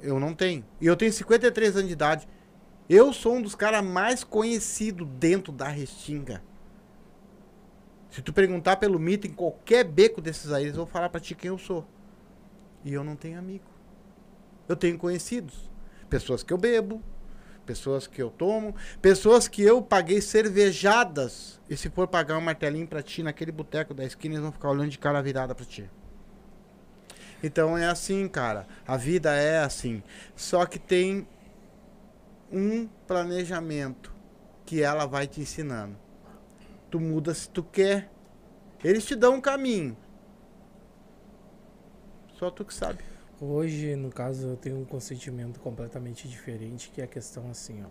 [SPEAKER 2] eu não tenho. E eu tenho 53 anos de idade. Eu sou um dos caras mais conhecidos dentro da Restinga. Se tu perguntar pelo mito em qualquer beco desses aí, eles vão falar pra ti quem eu sou. E eu não tenho amigo. Eu tenho conhecidos. Pessoas que eu bebo, pessoas que eu tomo, pessoas que eu paguei cervejadas. E se for pagar um martelinho pra ti naquele boteco da esquina, eles vão ficar olhando de cara virada pra ti. Então é assim, cara. A vida é assim. Só que tem um planejamento que ela vai te ensinando. Tu muda se tu quer. Eles te dão um caminho. Só tu que sabe.
[SPEAKER 3] Hoje, no caso, eu tenho um consentimento completamente diferente, que é a questão assim, ó.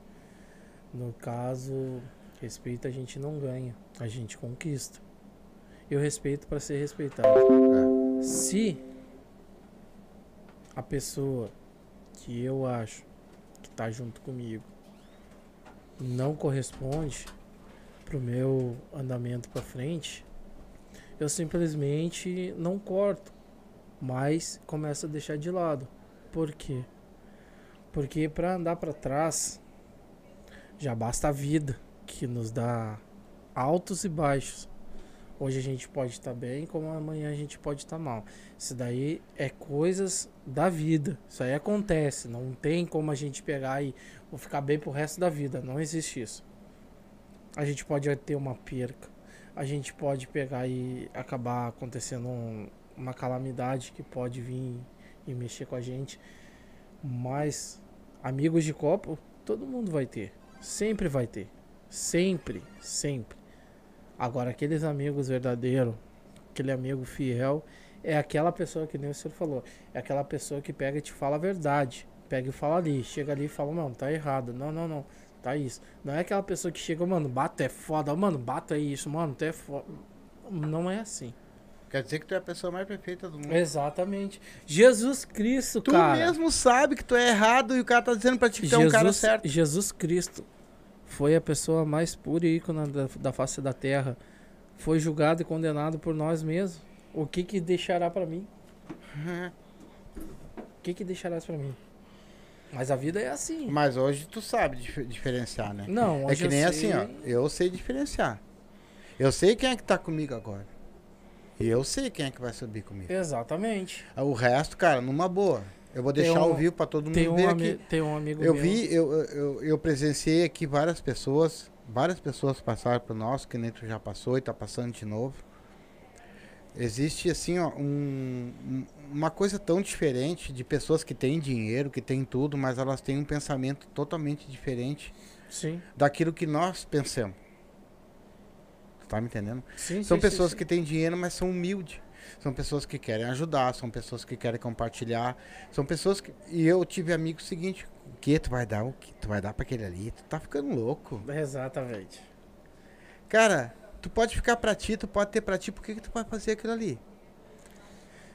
[SPEAKER 3] No caso, respeito a gente não ganha, a gente conquista. Eu respeito para ser respeitado. Se a pessoa que eu acho que tá junto comigo não corresponde pro meu andamento para frente, eu simplesmente não corto mas começa a deixar de lado. Por quê? Porque para andar para trás já basta a vida que nos dá altos e baixos. Hoje a gente pode estar bem, como amanhã a gente pode estar mal. Isso daí é coisas da vida. Isso aí acontece. Não tem como a gente pegar e ficar bem pro resto da vida. Não existe isso. A gente pode ter uma perca. A gente pode pegar e acabar acontecendo um, uma calamidade que pode vir e mexer com a gente. Mas amigos de copo, todo mundo vai ter. Sempre vai ter. Sempre, sempre. Agora, aqueles amigos verdadeiros, aquele amigo fiel, é aquela pessoa que nem o senhor falou. É aquela pessoa que pega e te fala a verdade. Pega e fala ali. Chega ali e fala, mano, tá errado. Não, não, não. Tá isso. Não é aquela pessoa que chega, mano, bata é foda. Mano, bata é isso, mano, tu é foda. Não é assim.
[SPEAKER 2] Quer dizer que tu é a pessoa mais perfeita do mundo.
[SPEAKER 3] Exatamente. Jesus Cristo,
[SPEAKER 2] Tu
[SPEAKER 3] cara.
[SPEAKER 2] mesmo sabe que tu é errado e o cara tá dizendo pra ti que tu é um cara
[SPEAKER 3] Jesus,
[SPEAKER 2] certo.
[SPEAKER 3] Jesus Cristo foi a pessoa mais pura e ícone da, da face da terra. Foi julgado e condenado por nós mesmos. O que que deixará pra mim? O que que deixarás pra mim? Mas a vida é assim.
[SPEAKER 2] Mas hoje tu sabe dif- diferenciar, né?
[SPEAKER 3] Não,
[SPEAKER 2] É
[SPEAKER 3] hoje
[SPEAKER 2] que
[SPEAKER 3] eu
[SPEAKER 2] nem
[SPEAKER 3] sei-
[SPEAKER 2] assim, ó. Eu sei diferenciar. Eu sei quem é que tá comigo agora. E eu sei quem é que vai subir comigo.
[SPEAKER 3] Exatamente.
[SPEAKER 2] O resto, cara, numa boa. Eu vou deixar
[SPEAKER 3] um-
[SPEAKER 2] ao vivo pra todo mundo
[SPEAKER 3] um,
[SPEAKER 2] ver
[SPEAKER 3] ami-
[SPEAKER 2] aqui.
[SPEAKER 3] tem um amigo
[SPEAKER 2] Eu
[SPEAKER 3] meu.
[SPEAKER 2] vi, eu, eu, eu presenciei aqui várias pessoas, várias pessoas passaram por nós, que nem tu já passou e tá passando de novo. Existe assim, ó, um- um- uma coisa tão diferente de pessoas que têm dinheiro, que têm tudo, mas elas têm um pensamento totalmente diferente
[SPEAKER 3] Sim.
[SPEAKER 2] daquilo que nós pensamos. Tá me entendendo?
[SPEAKER 3] Sim,
[SPEAKER 2] São
[SPEAKER 3] sim,
[SPEAKER 2] pessoas que têm dinheiro, mas são humildes. São pessoas que querem ajudar, são pessoas que querem compartilhar. São pessoas que. E eu tive amigos seguinte, o que tu vai dar? O que tu vai dar pra aquele ali? Tu tá ficando louco.
[SPEAKER 3] Exatamente.
[SPEAKER 2] Cara, tu pode ficar pra ti, tu pode ter pra ti, por que, que tu vai fazer aquilo ali?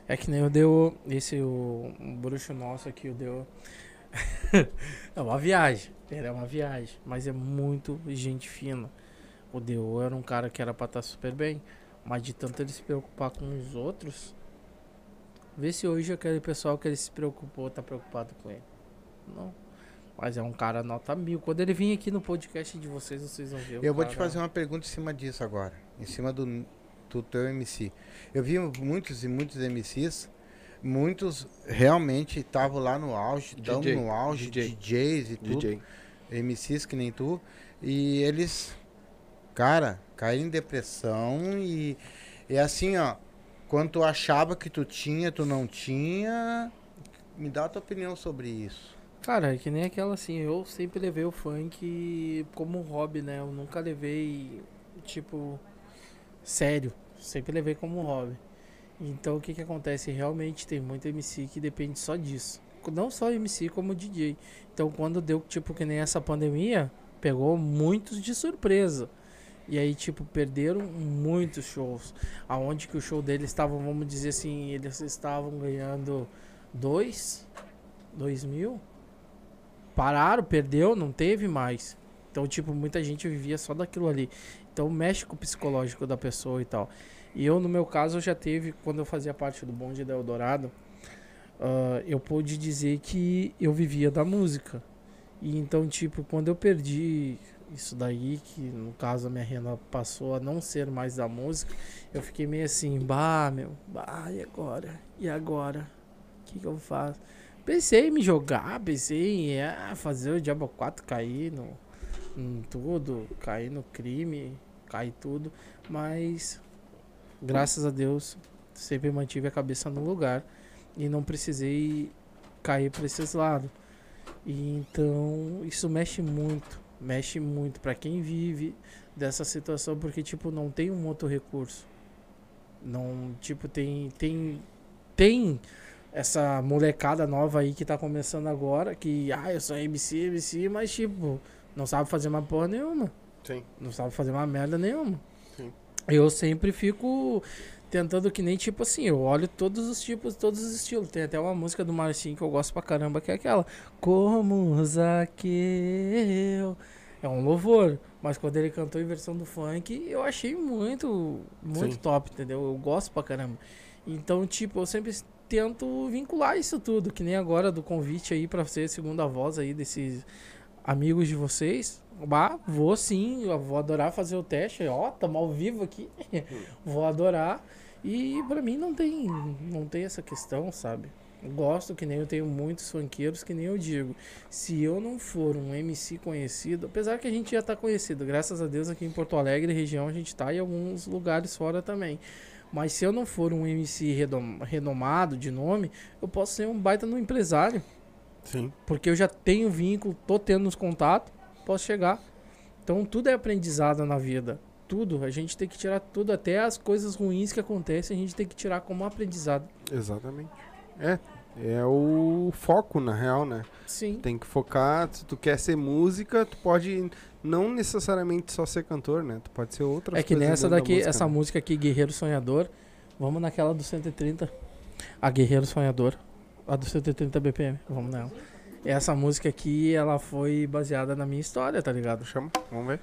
[SPEAKER 3] É que nem eu deu. Esse o, um bruxo nosso aqui, o deu. é uma viagem. Ele é uma viagem. Mas é muito gente fina. O Deu era um cara que era pra estar super bem. Mas de tanto ele se preocupar com os outros. Vê se hoje aquele pessoal que ele se preocupou tá preocupado com ele. Não. Mas é um cara nota mil. Quando ele vir aqui no podcast de vocês, vocês vão ver. o
[SPEAKER 2] Eu vou te
[SPEAKER 3] cara-
[SPEAKER 2] fazer uma pergunta em cima disso agora. Em cima do, do teu MC. Eu vi muitos e muitos MCs. Muitos realmente estavam lá no auge, estão
[SPEAKER 1] DJ,
[SPEAKER 2] no auge,
[SPEAKER 1] DJ.
[SPEAKER 2] DJs e tudo.
[SPEAKER 1] DJ.
[SPEAKER 2] MCs que nem tu, e eles, cara, caíram em depressão e é assim, ó, quando tu achava que tu tinha, tu não tinha, me dá a tua opinião sobre isso.
[SPEAKER 3] Cara, é que nem aquela assim, eu sempre levei o funk como hobby, né? Eu nunca levei, tipo, sério. Sempre levei como hobby. Então o que que acontece? Realmente tem muito MC que depende só disso. Não só MC como DJ. Então quando deu tipo que nem essa pandemia, pegou muitos de surpresa. E aí, tipo, perderam muitos shows. Aonde que o show deles estavam, vamos dizer assim, eles estavam ganhando dois, dois mil. Pararam, perdeu, não teve mais. Então, tipo, muita gente vivia só daquilo ali. Então, mexe com o psicológico da pessoa e tal. E eu, no meu caso, eu já teve, quando eu fazia parte do bonde da Eldorado, ah, eu pude dizer que eu vivia da música. E então, tipo, quando eu perdi isso daí, que no caso a minha renda passou a não ser mais da música, eu fiquei meio assim, bah, meu, bah, e agora? E agora? O que, que eu faço? Pensei em me jogar, pensei em ah, fazer o Diablo 4 cair no, em tudo, cair no crime, cair tudo, mas graças a Deus sempre mantive a cabeça no lugar e não precisei cair para esses lados. E então isso mexe muito, mexe muito para quem vive dessa situação porque tipo não tem um outro recurso. Não, tipo tem tem tem essa molecada nova aí que tá começando agora que ah, eu sou MC, MC, mas tipo não sabe fazer uma porra nenhuma.
[SPEAKER 1] Sim.
[SPEAKER 3] Não sabe fazer uma merda nenhuma.
[SPEAKER 1] Sim.
[SPEAKER 3] Eu sempre fico tentando que nem tipo assim, eu olho todos os tipos, todos os estilos. Tem até uma música do Marcinho que eu gosto pra caramba, que é aquela Como Zaqueu. É um louvor, mas quando ele cantou em versão do funk, eu achei muito, muito
[SPEAKER 1] Sim.
[SPEAKER 3] top, entendeu? Eu gosto pra caramba. Então, tipo, eu sempre tento vincular isso tudo, que nem agora do convite aí pra ser segunda voz aí desses amigos de vocês. Bah, vou sim, vou adorar fazer o teste. Ó, tamo ao vivo aqui. vou adorar. E pra mim não tem, não tem essa questão, sabe? Gosto que nem eu tenho muitos funkeiros, que nem eu digo. Se eu não for um MC conhecido, apesar que a gente já tá conhecido, graças a Deus aqui em Porto Alegre, região, a gente tá em alguns lugares fora também. Mas se eu não for um MC redom- renomado de nome, eu posso ser um baita no empresário.
[SPEAKER 1] Sim.
[SPEAKER 3] Porque eu já tenho vínculo, tô tendo os contatos, posso chegar. Então tudo é aprendizado na vida. Tudo. A gente tem que tirar tudo, até as coisas ruins que acontecem, a gente tem que tirar como aprendizado.
[SPEAKER 1] Exatamente. É, é o foco, na real, né?
[SPEAKER 3] Sim.
[SPEAKER 1] Tem que focar, se tu quer ser música, tu pode não necessariamente só ser cantor, né? Tu pode ser outras
[SPEAKER 3] É que nessa
[SPEAKER 1] da
[SPEAKER 3] daqui,
[SPEAKER 1] música,
[SPEAKER 3] essa
[SPEAKER 1] né?
[SPEAKER 3] música aqui, Guerreiro Sonhador, vamos naquela do 130. A Guerreiro Sonhador. A do 130 BPM. Vamos nela. Essa música aqui, ela foi baseada na minha história, tá ligado?
[SPEAKER 1] Chama, vamos ver.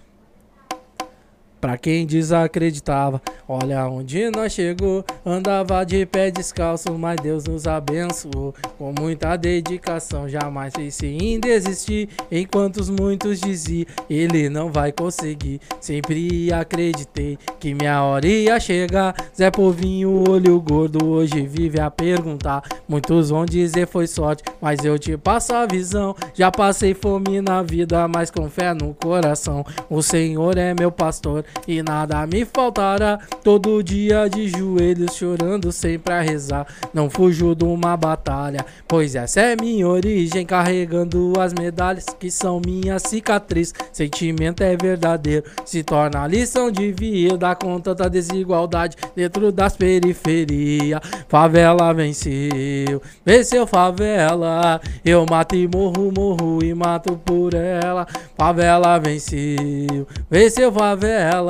[SPEAKER 3] Pra quem desacreditava, olha onde nós chegou. Andava de pé descalço, mas Deus nos abençoou. Com muita dedicação, jamais pensei em desistir. Enquanto os muitos diziam, ele não vai conseguir. Sempre acreditei que minha hora ia chegar. Zé Povinho, olho gordo, hoje vive a perguntar. Muitos vão dizer foi sorte, mas eu te passo a visão. Já passei fome na vida, mas com fé no coração. O Senhor é meu pastor e nada me faltará. Todo dia de joelhos chorando sempre a rezar. Não fujo de uma batalha, pois essa é minha origem. Carregando as medalhas que são minha cicatriz. Sentimento é verdadeiro, se torna lição de vida com tanta desigualdade dentro das periferias. Favela venceu, venceu favela. Eu mato e morro, morro e mato por ela. Favela venceu, venceu favela.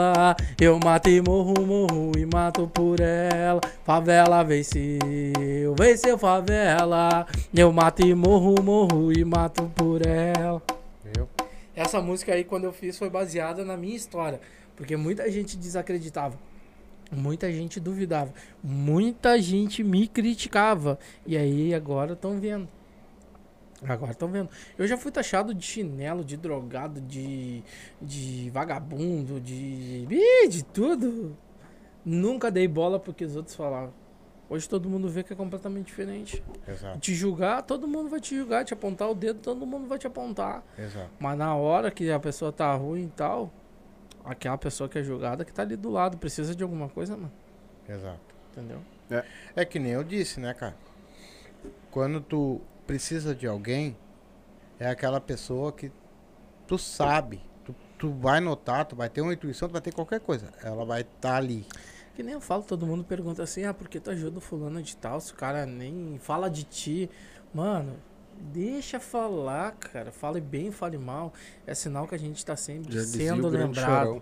[SPEAKER 3] Eu mato e morro, morro e mato por ela. Favela venceu, venceu favela. Eu mato e morro, morro e mato por ela.
[SPEAKER 1] Eu.
[SPEAKER 3] Essa música aí, quando eu fiz, foi baseada na minha história. Porque muita gente desacreditava. Muita gente duvidava. Muita gente me criticava. E aí agora estão vendo. Agora estão vendo. Eu já fui taxado de chinelo, de drogado, de, de vagabundo, de. Ih, de tudo. Nunca dei bola porque os outros falavam. Hoje todo mundo vê que é completamente diferente.
[SPEAKER 2] Exato,
[SPEAKER 3] Te julgar, todo mundo vai te julgar. Te apontar o dedo, todo mundo vai te apontar.
[SPEAKER 2] exato.
[SPEAKER 3] Mas na hora que a pessoa tá ruim e tal, aquela pessoa que é julgada que tá ali do lado precisa de alguma coisa, mano.
[SPEAKER 2] Exato.
[SPEAKER 3] Entendeu?
[SPEAKER 2] É que nem eu disse, né, cara? Quando tu precisa de alguém, é aquela pessoa que tu sabe, tu, tu vai notar, tu vai ter uma intuição, tu vai ter qualquer coisa. Ela vai estar ali.
[SPEAKER 3] Que nem eu falo, todo mundo pergunta assim, ah, por que tu ajuda o fulano de tal, se o cara nem fala de ti. Mano, deixa falar, cara. Fale bem, fale mal. É sinal que a gente tá sempre
[SPEAKER 1] Já
[SPEAKER 3] sendo
[SPEAKER 1] o
[SPEAKER 3] lembrado.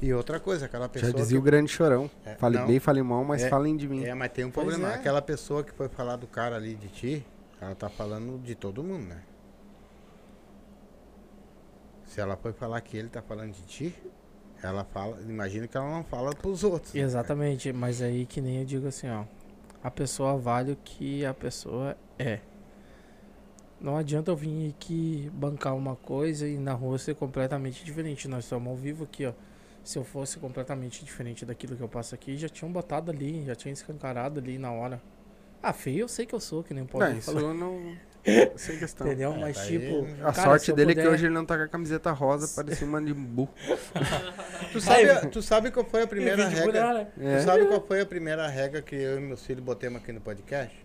[SPEAKER 2] E outra coisa, aquela pessoa.
[SPEAKER 1] Já dizia o
[SPEAKER 2] que...
[SPEAKER 1] grande chorão.
[SPEAKER 2] É,
[SPEAKER 1] fale
[SPEAKER 2] não.
[SPEAKER 1] bem, fale mal, mas
[SPEAKER 2] É,
[SPEAKER 1] falem de mim.
[SPEAKER 2] É, mas tem um
[SPEAKER 3] Pois
[SPEAKER 2] problema.
[SPEAKER 3] é.
[SPEAKER 2] Aquela pessoa que foi falar do cara ali de ti, ela tá falando de todo mundo, né? Se ela foi falar que ele tá falando de ti, ela fala. Imagina que ela não fala pros outros. né?
[SPEAKER 3] Exatamente, mas aí que nem eu digo assim, ó. A pessoa vale o que a pessoa é. Não adianta eu vir aqui bancar uma coisa e na rua ser completamente diferente. Nós estamos ao vivo aqui, ó. Se eu fosse completamente diferente daquilo que eu passo aqui, já tinham botado ali, já tinham escancarado ali na hora. Ah, feio eu sei que eu sou, que nem pode
[SPEAKER 1] Não, isso
[SPEAKER 3] falar.
[SPEAKER 1] eu não. Sem questão.
[SPEAKER 3] Entendeu?
[SPEAKER 2] É,
[SPEAKER 3] Mas
[SPEAKER 2] daí-
[SPEAKER 3] tipo.
[SPEAKER 1] A
[SPEAKER 3] cara,
[SPEAKER 1] sorte dele é que
[SPEAKER 3] puder-
[SPEAKER 1] hoje ele não tá com a camiseta rosa, parecia uma de burro.
[SPEAKER 2] Tu sabe, tu sabe qual foi a primeira regra?
[SPEAKER 3] né?
[SPEAKER 1] É.
[SPEAKER 2] Tu sabe qual foi a primeira regra que eu e meus filhos botemos aqui no podcast?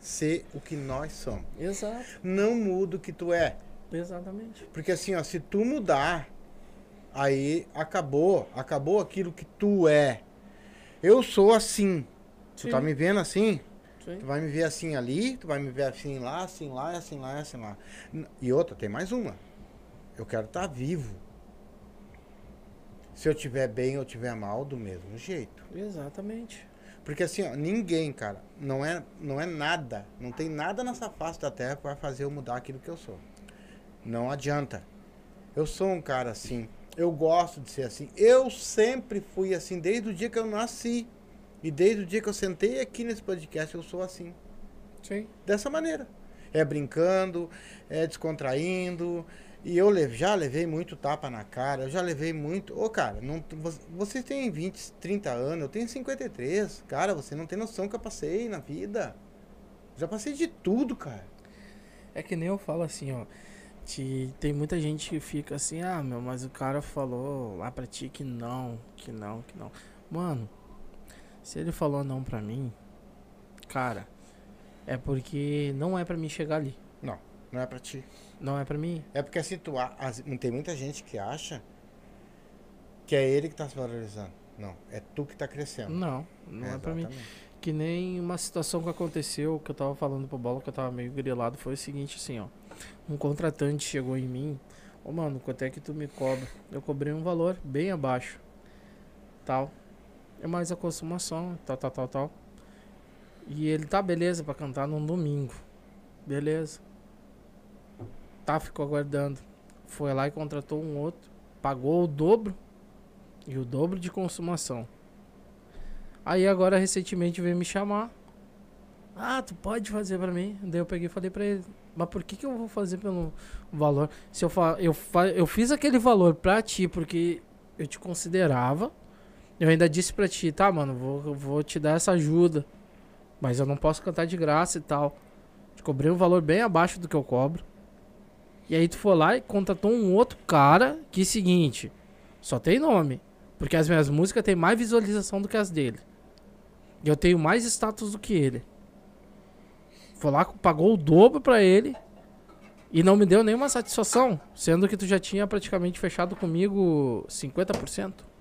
[SPEAKER 2] Ser o que nós somos.
[SPEAKER 3] Exato,
[SPEAKER 2] Não muda o que tu é.
[SPEAKER 3] exatamente.
[SPEAKER 2] Porque assim, ó, se tu mudar, aí acabou, acabou aquilo que tu é. Eu sou assim. Tu
[SPEAKER 3] Sim.
[SPEAKER 2] tá me vendo assim?
[SPEAKER 3] Sim.
[SPEAKER 2] Tu vai me ver assim ali, tu vai me ver assim lá, assim lá, assim lá, assim lá. E outra, tem mais uma. Eu quero estar vivo. Se eu tiver bem ou tiver mal, do mesmo jeito.
[SPEAKER 3] Exatamente.
[SPEAKER 2] Porque assim, ó, ninguém, cara, não é, não é nada, não tem nada nessa face da terra que vai fazer eu mudar aquilo que eu sou. Não adianta. Eu sou um cara assim, eu gosto de ser assim. Eu sempre fui assim, desde o dia que eu nasci. E desde o dia que eu sentei aqui nesse podcast, eu sou assim.
[SPEAKER 3] Sim.
[SPEAKER 2] Dessa maneira. É brincando, é descontraindo. E eu já levei muito tapa na cara, eu já levei muito. Ô, cara, não, vo- vocês têm 20, 30 anos, eu tenho 53. Cara, você não tem noção que eu passei na vida. Já passei de tudo, cara.
[SPEAKER 3] É que nem eu falo assim, ó. Te, tem muita gente que fica assim, ah, meu, mas o cara falou lá pra ti que não, que não, que não. Mano, se ele falou não pra mim, cara, é porque não é pra mim chegar ali.
[SPEAKER 2] Não é pra ti.
[SPEAKER 3] Não é pra mim.
[SPEAKER 2] É porque assim, tu, as- tem muita gente que acha que é ele que tá se valorizando. Não, é tu que tá crescendo.
[SPEAKER 3] Não, não é, pra mim. Que nem uma situação que aconteceu, que eu tava falando pro Bola, que eu tava meio grilado, foi o seguinte, assim, ó. Um contratante chegou em mim, ô mano, quanto é que tu me cobra? Eu cobrei um valor bem abaixo, tal. É mais a consumação, tal, tal, tal, tal. E ele, tá, beleza, pra cantar num domingo. Beleza. Tá, ficou aguardando. Foi lá e contratou um outro, pagou o dobro e o dobro de consumação. Aí agora recentemente veio me chamar. Ah, tu pode fazer pra mim? Daí eu peguei e falei pra ele, mas por que que eu vou fazer pelo valor? Se eu fa eu, fa eu fiz aquele valor pra ti porque eu te considerava. Eu ainda disse pra ti, tá, mano, vou, vou te dar essa ajuda. Mas eu não posso cantar de graça e tal. Te cobrei um valor bem abaixo do que eu cobro. E aí tu foi lá e contratou um outro cara que seguinte, só tem nome. Porque as minhas músicas têm mais visualização do que as dele. E eu tenho mais status do que ele. Foi lá, pagou o dobro pra ele. E não me deu nenhuma satisfação. Sendo que tu já tinha praticamente fechado comigo 50%.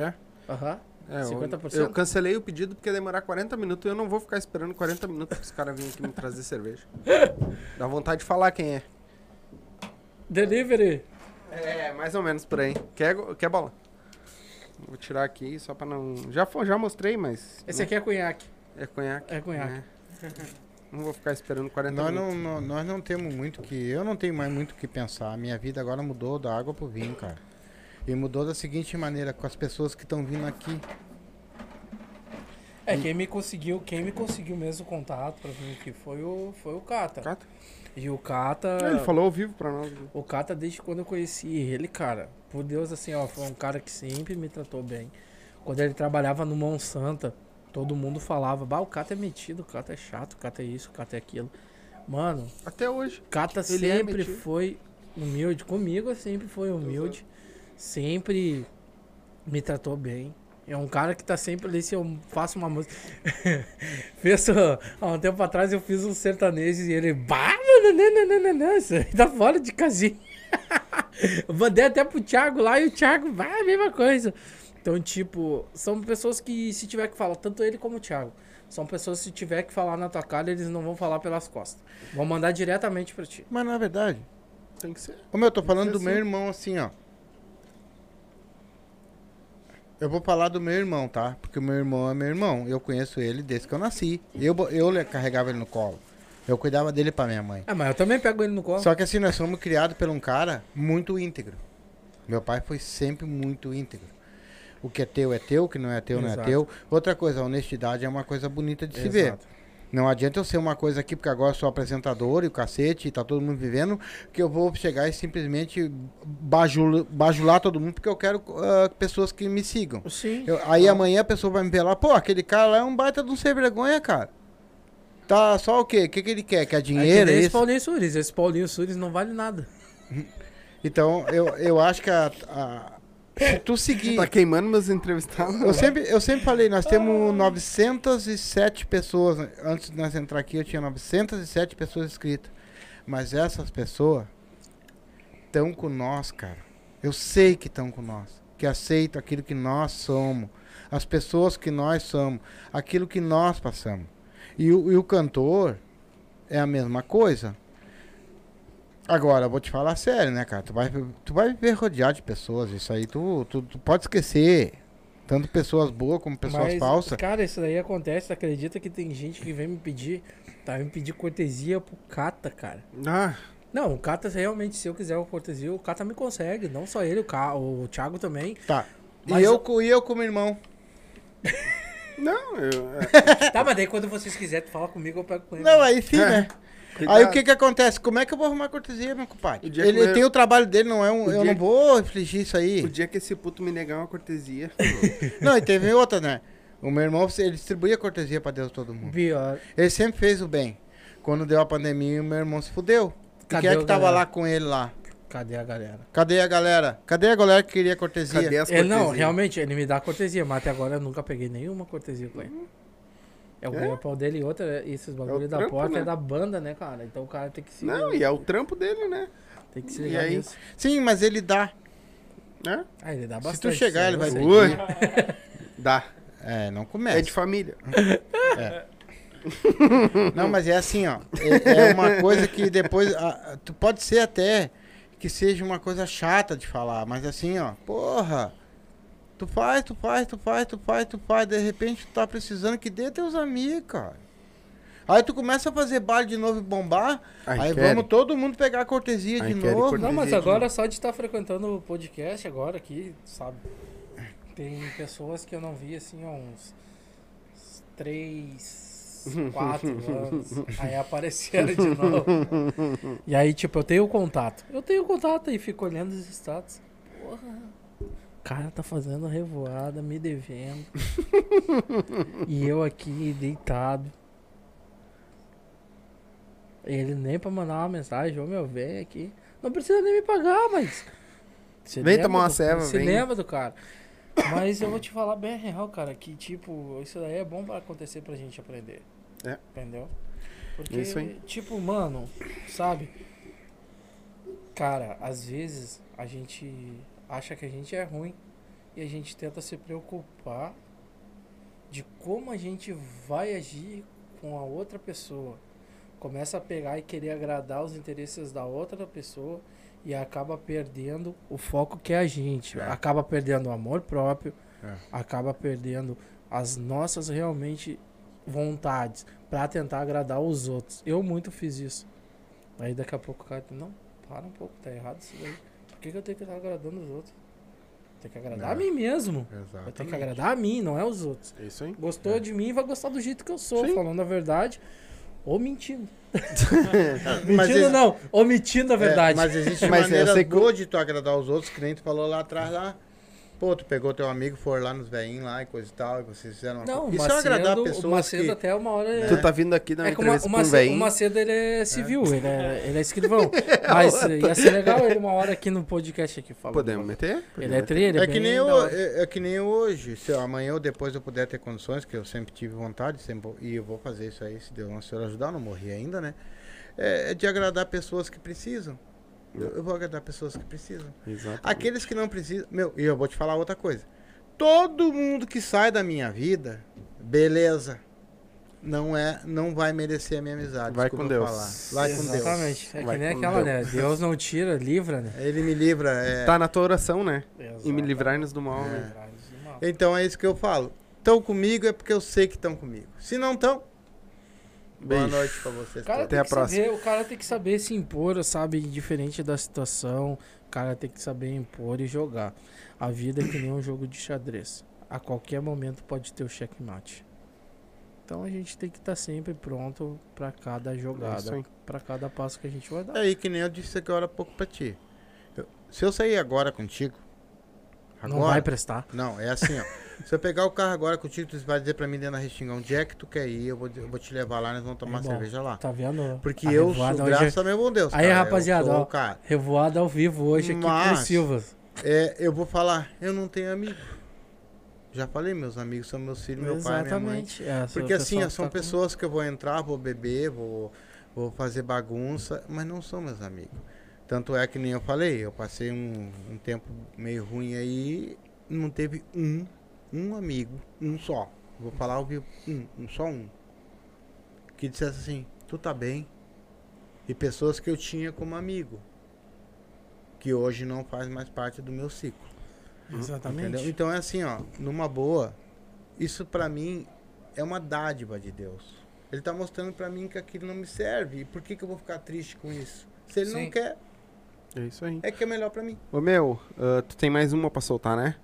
[SPEAKER 1] Quer?
[SPEAKER 3] Aham.
[SPEAKER 1] É, eu-
[SPEAKER 3] 50%?
[SPEAKER 1] Eu, cancelei o pedido porque ia demorar 40 minutos e eu não vou ficar esperando 40 minutos pros caras virem aqui me trazer cerveja. Dá vontade de falar quem é.
[SPEAKER 3] Delivery.
[SPEAKER 1] É, mais ou menos por aí. Quer, quer bola? Vou tirar aqui só pra não. Já, já mostrei, mas.
[SPEAKER 3] Esse aqui é cunhaque.
[SPEAKER 1] É conhaque.
[SPEAKER 3] É conhaque.
[SPEAKER 1] né? Não vou ficar esperando 40
[SPEAKER 2] Nós
[SPEAKER 1] minutos.
[SPEAKER 2] não, não- nós não temos muito que. Eu não tenho mais muito o que pensar. Minha vida agora mudou da água pro vinho, cara. E mudou da seguinte maneira, com as pessoas que estão vindo aqui.
[SPEAKER 3] É, quem me conseguiu, quem me conseguiu mesmo o contato pra mim que foi o, foi o Cata.
[SPEAKER 1] Cata?
[SPEAKER 3] E o Cata.
[SPEAKER 1] Ele falou ao vivo pra nós.
[SPEAKER 3] O Cata, desde quando eu conheci ele, cara, por Deus, assim, ó, foi um cara que sempre me tratou bem. Quando ele trabalhava no Monsanto, todo mundo falava, bah, o Cata é metido, o Cata é chato, o Cata é isso, o Cata é aquilo. Mano,
[SPEAKER 1] Até hoje.
[SPEAKER 3] o Cata
[SPEAKER 1] Ele é
[SPEAKER 3] sempre
[SPEAKER 1] metido.
[SPEAKER 3] foi humilde. Comigo sempre foi humilde. Sempre me tratou bem. É um cara que tá sempre ali, se eu faço uma música. Fez, ó, há um tempo atrás eu fiz um sertanejo e ele. Bah, não, não, não, não, não, não, isso aí tá fora de casinha. eu mandei até pro Thiago lá e o Thiago, vai, a mesma coisa. Então, tipo, são pessoas que se tiver que falar, tanto ele como o Thiago, são pessoas que se tiver que falar na tua cara, eles não vão falar pelas costas. Vão mandar diretamente pra ti.
[SPEAKER 2] Mas na verdade,
[SPEAKER 1] Tem que ser.
[SPEAKER 2] Como eu tô falando do
[SPEAKER 1] Sim,
[SPEAKER 2] meu irmão assim, ó. Eu vou falar do meu irmão, tá? Porque o meu irmão é meu irmão. Eu conheço ele desde que eu nasci. Eu, eu carregava ele no colo. Eu cuidava dele pra minha mãe.
[SPEAKER 3] Ah, mas eu também pego ele no colo.
[SPEAKER 2] Só que assim, nós fomos criados por um cara muito íntegro. Meu pai foi sempre muito íntegro. O que é teu é teu, o que não é teu não é
[SPEAKER 3] Exato.
[SPEAKER 2] teu. Outra coisa, a honestidade é uma coisa bonita de se ver. Não adianta eu ser uma coisa aqui, porque agora eu sou apresentador e o cacete, e tá todo mundo vivendo, que eu vou chegar e simplesmente bajul- bajular todo mundo, porque eu quero ah, pessoas que me sigam.
[SPEAKER 3] Sim.
[SPEAKER 2] Eu- aí amanhã a pessoa vai me ver lá, pô, aquele cara lá é um baita de um sem vergonha, cara. Tá só o quê? O que, que ele quer? Quer
[SPEAKER 3] É que
[SPEAKER 2] dinheiro? é
[SPEAKER 3] esse
[SPEAKER 2] isso?
[SPEAKER 3] Paulinho Sures. Esse Paulinho Sures não vale nada.
[SPEAKER 2] Então, eu, eu acho que a, a- se tu seguir.
[SPEAKER 1] Tá queimando meus entrevistados.
[SPEAKER 2] Eu sempre, eu sempre falei, nós temos 907 pessoas. Antes de nós entrar aqui, eu tinha 907 pessoas inscritas. Mas essas pessoas estão com nós, cara. Eu sei que estão com nós. Que aceitam aquilo que nós somos. As pessoas que nós somos. Aquilo que nós passamos. E o, e o cantor é a mesma coisa. Agora, eu vou te falar sério, né, cara? Tu vai, tu vai viver rodeado de pessoas. Isso aí tu, tu, tu pode esquecer. Tanto pessoas boas como pessoas
[SPEAKER 3] Mas,
[SPEAKER 2] falsas.
[SPEAKER 3] Cara, isso daí acontece. Acredita que tem gente que vem me pedir. Tá, me pedir cortesia pro Cata, cara.
[SPEAKER 1] Ah,
[SPEAKER 3] Não, o Cata realmente, se eu quiser uma cortesia, o Cata me consegue. Não só ele, o, Ca... o Thiago também.
[SPEAKER 2] Tá.
[SPEAKER 3] Mas
[SPEAKER 2] e, eu,
[SPEAKER 3] eu-
[SPEAKER 2] e eu como irmão.
[SPEAKER 1] não, eu. é,
[SPEAKER 3] Tá, mas daí quando vocês quiserem, tu fala comigo, eu pego com ele.
[SPEAKER 2] Não, aí sim, né?
[SPEAKER 1] Cuidado.
[SPEAKER 2] Aí o que que acontece? Como é que eu vou arrumar cortesia, meu compadre?
[SPEAKER 1] Que
[SPEAKER 2] Ele
[SPEAKER 1] eu-
[SPEAKER 2] tem o trabalho dele, não é um.
[SPEAKER 1] O
[SPEAKER 2] Eu
[SPEAKER 1] dia
[SPEAKER 2] não
[SPEAKER 1] que-
[SPEAKER 2] vou infligir isso aí.
[SPEAKER 1] O dia que esse puto me negar uma cortesia.
[SPEAKER 2] Não, e teve outra, né? O meu irmão, ele distribuía cortesia pra Deus todo mundo.
[SPEAKER 3] Pior.
[SPEAKER 2] Ele sempre fez o bem. Quando deu a pandemia, o meu irmão se fudeu.
[SPEAKER 3] Cadê
[SPEAKER 2] quem é que tava
[SPEAKER 3] galera?
[SPEAKER 2] lá com ele lá?
[SPEAKER 3] Cadê a galera?
[SPEAKER 2] Cadê a galera? Cadê a galera que queria cortesia?
[SPEAKER 1] Cadê as
[SPEAKER 3] Ele, não,
[SPEAKER 1] cortesias?
[SPEAKER 3] realmente, ele me dá cortesia, mas até agora eu nunca peguei nenhuma cortesia com ele. É o
[SPEAKER 1] É?
[SPEAKER 3] ganha-pau dele e outra, esses bagulho da
[SPEAKER 1] trampo,
[SPEAKER 3] porta
[SPEAKER 1] né?
[SPEAKER 3] é da banda, né, cara? Então o cara tem que se,
[SPEAKER 1] Não, e é o trampo dele, né?
[SPEAKER 3] tem que se
[SPEAKER 1] e
[SPEAKER 3] ligar
[SPEAKER 1] aí?
[SPEAKER 3] nisso.
[SPEAKER 2] Sim, mas ele dá.
[SPEAKER 1] Né?
[SPEAKER 3] Ah, ele dá
[SPEAKER 2] Se
[SPEAKER 3] bastante.
[SPEAKER 2] tu chegar, ele vai.
[SPEAKER 1] Ui. Dá.
[SPEAKER 2] É, não
[SPEAKER 1] É
[SPEAKER 2] começa.
[SPEAKER 1] de família.
[SPEAKER 2] Não, mas é assim, ó. É, é uma coisa que depois. ah, tu pode ser até que seja uma coisa chata de falar, mas assim, ó. Porra. Tu faz, tu faz, tu faz, tu faz, tu faz. De repente tu tá precisando que dê teus amigos, cara. Aí tu começa a fazer baile de novo e bombar.
[SPEAKER 1] Ai,
[SPEAKER 2] aí
[SPEAKER 1] quero.
[SPEAKER 2] vamos todo mundo pegar a cortesia
[SPEAKER 1] Ai,
[SPEAKER 2] de
[SPEAKER 1] quero
[SPEAKER 2] novo.
[SPEAKER 1] cortesia.
[SPEAKER 3] Não, mas
[SPEAKER 1] de
[SPEAKER 3] agora só de estar frequentando o podcast agora aqui, sabe? Tem pessoas que eu não vi assim há uns 3, 4 anos. Aí apareceram de novo. E aí, tipo, eu tenho o contato. Eu tenho o contato e fico olhando os status. Porra. O cara tá fazendo revoada, me devendo. e eu aqui deitado. Ele nem pra mandar uma mensagem, ô meu, vem aqui. Não precisa nem me pagar, mas. Você
[SPEAKER 1] Vem tomar uma
[SPEAKER 3] do-
[SPEAKER 1] ceva,
[SPEAKER 3] Você
[SPEAKER 1] vem.
[SPEAKER 3] lembra do cara. Mas eu vou te falar bem real, cara, que tipo, isso daí é bom pra acontecer pra gente aprender.
[SPEAKER 1] É.
[SPEAKER 3] Entendeu? Porque,
[SPEAKER 1] Isso
[SPEAKER 3] tipo, mano, sabe? Cara, às vezes a gente acha que a gente é ruim e a gente tenta se preocupar de como a gente vai agir com a outra pessoa. Começa a pegar e querer agradar os interesses da outra pessoa e acaba perdendo o foco que é a gente.
[SPEAKER 2] É.
[SPEAKER 3] Acaba perdendo o amor próprio,
[SPEAKER 2] É.
[SPEAKER 3] acaba perdendo as nossas realmente vontades pra tentar agradar os outros. Eu muito fiz isso. Aí daqui a pouco o cara, não, para um pouco, tá errado isso daí. Por que, que eu tenho que estar agradando os outros? Tem que agradar
[SPEAKER 2] É.
[SPEAKER 3] a mim mesmo. Eu
[SPEAKER 2] Exato.
[SPEAKER 3] tenho que agradar a mim, não é os outros.
[SPEAKER 1] É isso aí.
[SPEAKER 3] Gostou de mim, vai gostar do jeito que eu sou,
[SPEAKER 1] Sim.
[SPEAKER 3] falando a verdade. Ou mentindo. Mentindo não, omitindo a verdade.
[SPEAKER 2] É, mas existe
[SPEAKER 1] Mas eu
[SPEAKER 2] maneira
[SPEAKER 1] sei que-
[SPEAKER 2] boa de tu agradar os outros, que nem tu falou lá atrás lá. Pô, tu pegou teu amigo, for lá nos veinhos lá e coisa e tal, e vocês fizeram uma
[SPEAKER 3] Não,
[SPEAKER 2] coisa.
[SPEAKER 3] o
[SPEAKER 2] Isso é agradar
[SPEAKER 3] Macedo, o
[SPEAKER 2] pessoas
[SPEAKER 3] Macedo
[SPEAKER 2] que...
[SPEAKER 3] até uma hora... é-
[SPEAKER 1] Tu tá vindo aqui uma
[SPEAKER 3] É o,
[SPEAKER 1] entrevista
[SPEAKER 3] o
[SPEAKER 1] com um
[SPEAKER 3] Macedo, o. Macedo ele é civil, ele é, ele é escrivão. Mas ia ser legal ele uma hora aqui no podcast aqui falando.
[SPEAKER 1] Podemos meter?
[SPEAKER 3] Ele é tri, ele é,
[SPEAKER 2] É que, nem eu, é, é que nem hoje. Se eu- amanhã ou depois eu puder ter condições, que eu sempre tive vontade, sempre, e eu vou fazer isso aí, se Deus Nosso Senhor ajudar, eu não morri ainda, né? É, é de agradar pessoas que precisam. Eu, eu vou agradar pessoas que precisam.
[SPEAKER 1] Exato.
[SPEAKER 2] Aqueles que não precisam. Meu, e eu vou te falar outra coisa. Todo mundo que sai da minha vida, beleza. Não é, não vai merecer a minha amizade.
[SPEAKER 1] Vai com Deus.
[SPEAKER 2] falar. Vai com Deus.
[SPEAKER 3] Exatamente. É que
[SPEAKER 1] Vai
[SPEAKER 3] nem
[SPEAKER 1] com
[SPEAKER 3] aquela,
[SPEAKER 1] Deus.
[SPEAKER 3] né? Deus não tira, livra, né?
[SPEAKER 2] Ele me livra. é.
[SPEAKER 1] Tá na tua oração, né? E me
[SPEAKER 3] Exatamente.
[SPEAKER 1] livrar-nos do mal,
[SPEAKER 2] É.
[SPEAKER 1] né?
[SPEAKER 2] Então é isso que eu falo. Estão comigo é porque eu sei que estão comigo. Se não estão, boa
[SPEAKER 1] Beijo.
[SPEAKER 2] noite pra vocês.
[SPEAKER 3] O cara,
[SPEAKER 1] Até a próxima.
[SPEAKER 3] saber, o cara tem que saber se impor, sabe? Diferente da situação, o cara tem que saber impor e jogar. A vida é que nem um jogo de xadrez. A qualquer momento pode ter o checkmate. Então a gente tem que estar sempre pronto pra cada
[SPEAKER 1] É
[SPEAKER 3] jogada,
[SPEAKER 1] aí.
[SPEAKER 3] pra cada passo que a gente vai dar.
[SPEAKER 2] É aí que nem eu disse agora há pouco pra ti. Eu- se eu sair agora contigo,
[SPEAKER 3] Não
[SPEAKER 2] agora,
[SPEAKER 3] vai prestar.
[SPEAKER 2] Não, é assim, ó. Se eu pegar o carro agora contigo, tu vai dizer pra mim dentro da Restinga, onde é que tu quer ir, eu vou, eu vou te levar lá, nós vamos tomar
[SPEAKER 3] É bom.
[SPEAKER 2] cerveja lá.
[SPEAKER 3] Tá vendo?
[SPEAKER 2] Porque eu sou,
[SPEAKER 3] hoje
[SPEAKER 2] graças
[SPEAKER 3] é-
[SPEAKER 2] a meu bom Deus,
[SPEAKER 3] Aí,
[SPEAKER 2] cara,
[SPEAKER 3] rapaziada, ó.
[SPEAKER 2] o cara.
[SPEAKER 3] Revoada ao vivo hoje aqui
[SPEAKER 2] Mas-
[SPEAKER 3] pro Silvas.
[SPEAKER 2] É, eu vou falar, eu não tenho amigo. Já falei, meus amigos são meus filhos, meu pai, minha mãe.
[SPEAKER 3] Exatamente. É,
[SPEAKER 2] Porque
[SPEAKER 3] o
[SPEAKER 2] assim, são
[SPEAKER 3] tá com-
[SPEAKER 2] pessoas que eu vou entrar, vou beber, vou, vou fazer bagunça, mas não são meus amigos. Tanto é que nem eu falei, eu passei um, um tempo meio ruim aí, não teve um, um amigo, um só. Vou falar ao vivo, um, um só um. Que dissesse assim, tu tá bem. E pessoas que eu tinha como amigo. Que hoje não faz mais parte do meu ciclo.
[SPEAKER 3] Exatamente.
[SPEAKER 2] Entendeu? Então é assim, ó, numa boa, isso pra mim é uma dádiva de Deus. Ele tá mostrando pra mim que aquilo não me serve. E por que, que eu vou ficar triste com isso? Se ele
[SPEAKER 3] Sim.
[SPEAKER 2] não quer,
[SPEAKER 1] É isso aí.
[SPEAKER 2] é que é melhor pra mim.
[SPEAKER 1] Ô, meu, ah, tu tem mais uma pra soltar, né?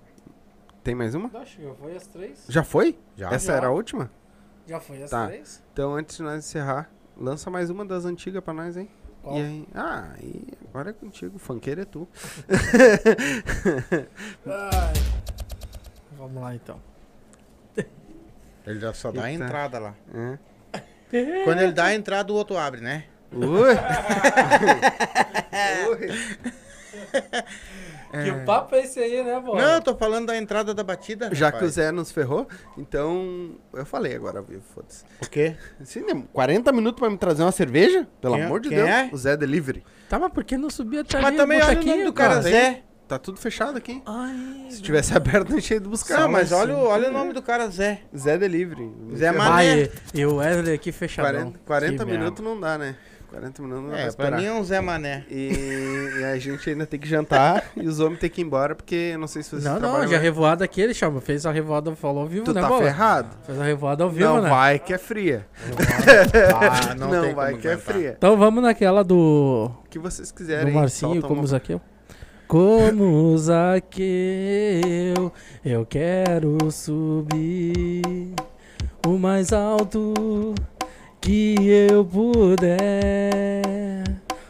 [SPEAKER 1] Tem mais uma?
[SPEAKER 3] Acho que já foi as três.
[SPEAKER 1] Já foi?
[SPEAKER 2] Já.
[SPEAKER 1] Essa
[SPEAKER 3] já.
[SPEAKER 1] era a última?
[SPEAKER 3] Já foi as
[SPEAKER 1] Tá.
[SPEAKER 3] três?
[SPEAKER 1] Então, antes de nós encerrar, lança mais uma das antigas pra nós, hein?
[SPEAKER 3] Qual?
[SPEAKER 1] E aí? Ah, e agora é contigo. Funkeiro é tu.
[SPEAKER 3] Vamos lá então.
[SPEAKER 2] Ele já só dá a
[SPEAKER 1] Eita.
[SPEAKER 2] entrada lá.
[SPEAKER 1] É.
[SPEAKER 2] Quando ele dá a entrada, o outro abre, né?
[SPEAKER 1] Ui!
[SPEAKER 3] Que o papo é esse aí, né, pô?
[SPEAKER 2] Não, eu tô falando da entrada da batida.
[SPEAKER 1] Já que o
[SPEAKER 2] rapaz.
[SPEAKER 1] Zé nos ferrou, então eu falei agora ao vivo, foda-se.
[SPEAKER 2] O quê?
[SPEAKER 1] Assim, né, 40 minutos pra me trazer uma cerveja? Pelo
[SPEAKER 2] Quem é-
[SPEAKER 1] amor de
[SPEAKER 2] quem
[SPEAKER 1] Deus.
[SPEAKER 2] é?
[SPEAKER 1] O Zé Delivery.
[SPEAKER 3] Tá, mas por que não subia até
[SPEAKER 2] Mas
[SPEAKER 3] ali,
[SPEAKER 2] também olha o
[SPEAKER 3] botequinho,
[SPEAKER 2] nome do cara, Zé.
[SPEAKER 1] Tá tudo fechado aqui.
[SPEAKER 3] Ai,
[SPEAKER 1] Se tivesse aberto, não tinha ido buscar.
[SPEAKER 2] Não, mas
[SPEAKER 1] mas
[SPEAKER 2] olha, o- olha o nome do cara, Zé.
[SPEAKER 1] Zé Delivery.
[SPEAKER 2] Zé Mané.
[SPEAKER 3] Vai, e o Wesley aqui fechadão.
[SPEAKER 1] 40, 40
[SPEAKER 3] Que
[SPEAKER 1] minutos não dá, né? 40 minutos não
[SPEAKER 2] É, pra mim é um Zé Mané.
[SPEAKER 1] E, e a gente ainda tem que jantar e os homens têm que ir embora, porque não sei se vocês
[SPEAKER 3] Não, não, já revoada aqui, ele chama. Fez a revoada, falou ao vivo,
[SPEAKER 1] Tu
[SPEAKER 3] né,
[SPEAKER 1] tá
[SPEAKER 3] bola?
[SPEAKER 1] ferrado?
[SPEAKER 3] Fez a revoada ao vivo,
[SPEAKER 1] não
[SPEAKER 3] né?
[SPEAKER 1] vai que é fria.
[SPEAKER 2] Ah, não,
[SPEAKER 1] Não,
[SPEAKER 2] tem
[SPEAKER 1] vai que é fria.
[SPEAKER 3] Então vamos naquela do,
[SPEAKER 1] O que vocês
[SPEAKER 3] do
[SPEAKER 1] quiserem.
[SPEAKER 3] Marcinho,
[SPEAKER 1] solta
[SPEAKER 3] como
[SPEAKER 1] uma-
[SPEAKER 3] Zaqueu. Como Zaqueu, eu quero subir o mais alto que eu puder,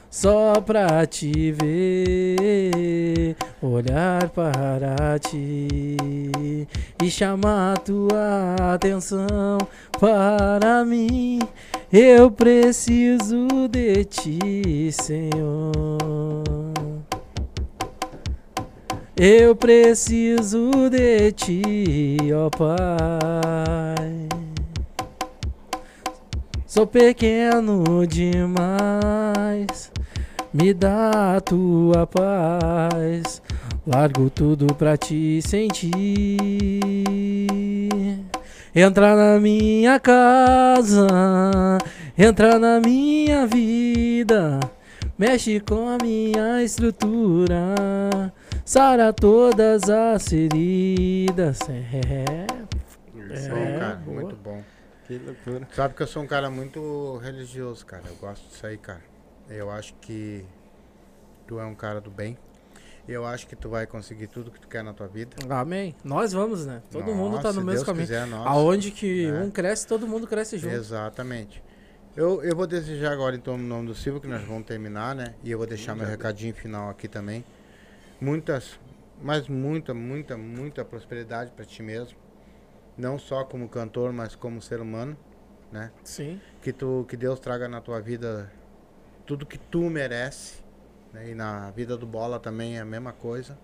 [SPEAKER 3] só pra te ver, olhar para ti e chamar tua atenção para mim. Eu preciso de ti, Senhor. Eu preciso de ti, ó Pai. Sou pequeno demais, me dá a tua paz. Largo tudo pra te sentir. Entra na minha casa, entra na minha vida. Mexe com a minha estrutura, sara todas as feridas. É,
[SPEAKER 2] Isso
[SPEAKER 3] É,
[SPEAKER 2] aí, cara,
[SPEAKER 3] boa.
[SPEAKER 2] muito bom.
[SPEAKER 1] Que loucura.
[SPEAKER 2] Sabe que eu sou um cara muito religioso, cara. Eu gosto disso aí, cara. Eu acho que tu é um cara do bem. Eu acho que tu vai conseguir tudo que tu quer na tua vida.
[SPEAKER 3] amém. Nós vamos, né? Todo mundo tá
[SPEAKER 2] Nossa,
[SPEAKER 3] no mesmo
[SPEAKER 2] Deus
[SPEAKER 3] caminho.
[SPEAKER 2] Quiser, nós.
[SPEAKER 3] Aonde que
[SPEAKER 2] né?
[SPEAKER 3] um cresce, todo mundo cresce junto.
[SPEAKER 2] Exatamente. Eu, eu vou desejar agora, então, no nome do Silvio, que nós vamos terminar, né? E eu vou deixar meu recadinho final aqui também. Muitas, mas muita, muita, muita prosperidade para ti mesmo. Não só como cantor, mas como ser humano, né?
[SPEAKER 3] Sim.
[SPEAKER 2] Que, tu, que Deus traga na tua vida tudo que tu merece. Né? E na vida do Bola também é a mesma coisa.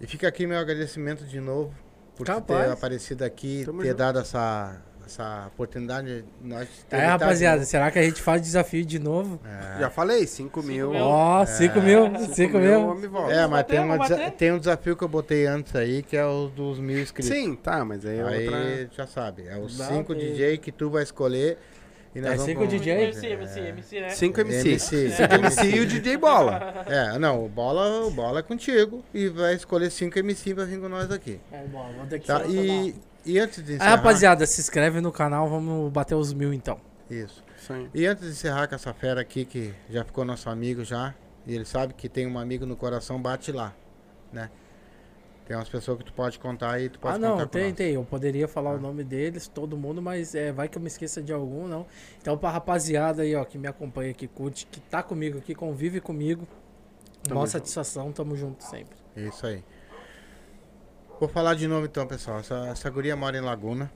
[SPEAKER 2] E fica aqui meu agradecimento de novo por ter aparecido aqui,
[SPEAKER 1] Tamo
[SPEAKER 2] ter
[SPEAKER 1] junto.
[SPEAKER 2] dado essa, essa oportunidade. Nós
[SPEAKER 3] É, rapaziada, será que a gente faz desafio de novo?
[SPEAKER 1] Já falei, 5 mil.
[SPEAKER 3] Ó, 5 mil, 5
[SPEAKER 1] cinco
[SPEAKER 3] mil.
[SPEAKER 2] É, mas tem, uma tem um desafio que eu botei antes aí, que é o dos mil inscritos.
[SPEAKER 1] Sim, tá, mas aí é
[SPEAKER 2] Aí
[SPEAKER 1] outra.
[SPEAKER 2] já sabe, é os
[SPEAKER 3] Dá
[SPEAKER 2] 5
[SPEAKER 3] pra-
[SPEAKER 2] DJ que tu vai escolher. E nós
[SPEAKER 3] É
[SPEAKER 2] vamos
[SPEAKER 3] cinco
[SPEAKER 2] com-
[SPEAKER 3] DJ?
[SPEAKER 4] MC, MC, MC, né?
[SPEAKER 1] 5 MC.
[SPEAKER 2] MC.
[SPEAKER 1] 5 MC e o DJ Bola.
[SPEAKER 2] É, não, o bola, o bola é contigo e vai escolher 5 MC pra vir com nós aqui.
[SPEAKER 3] É bom, vamos ter que
[SPEAKER 2] Tá? E, e antes de
[SPEAKER 3] Aí,
[SPEAKER 2] encerrar.
[SPEAKER 3] rapaziada, se inscreve no canal, vamos bater os mil então.
[SPEAKER 2] Isso.
[SPEAKER 1] Aí.
[SPEAKER 2] E antes de encerrar com essa fera aqui, que já ficou nosso amigo já, e ele sabe que tem um amigo no coração, bate lá, né? Tem umas pessoas que tu pode contar aí, tu pode
[SPEAKER 3] ah, não,
[SPEAKER 2] contar com
[SPEAKER 3] tem,
[SPEAKER 2] nós.
[SPEAKER 3] tem. Eu poderia falar
[SPEAKER 2] Ah.
[SPEAKER 3] o nome deles, todo mundo, mas é, vai que eu me esqueça de algum, não. Então, pra rapaziada aí, ó, que me acompanha, que curte, que tá comigo aqui, convive comigo.
[SPEAKER 1] Tamo junto.
[SPEAKER 3] satisfação, tamo junto sempre.
[SPEAKER 2] Isso aí. Vou falar de novo então, pessoal. Essa, essa guria mora em Laguna.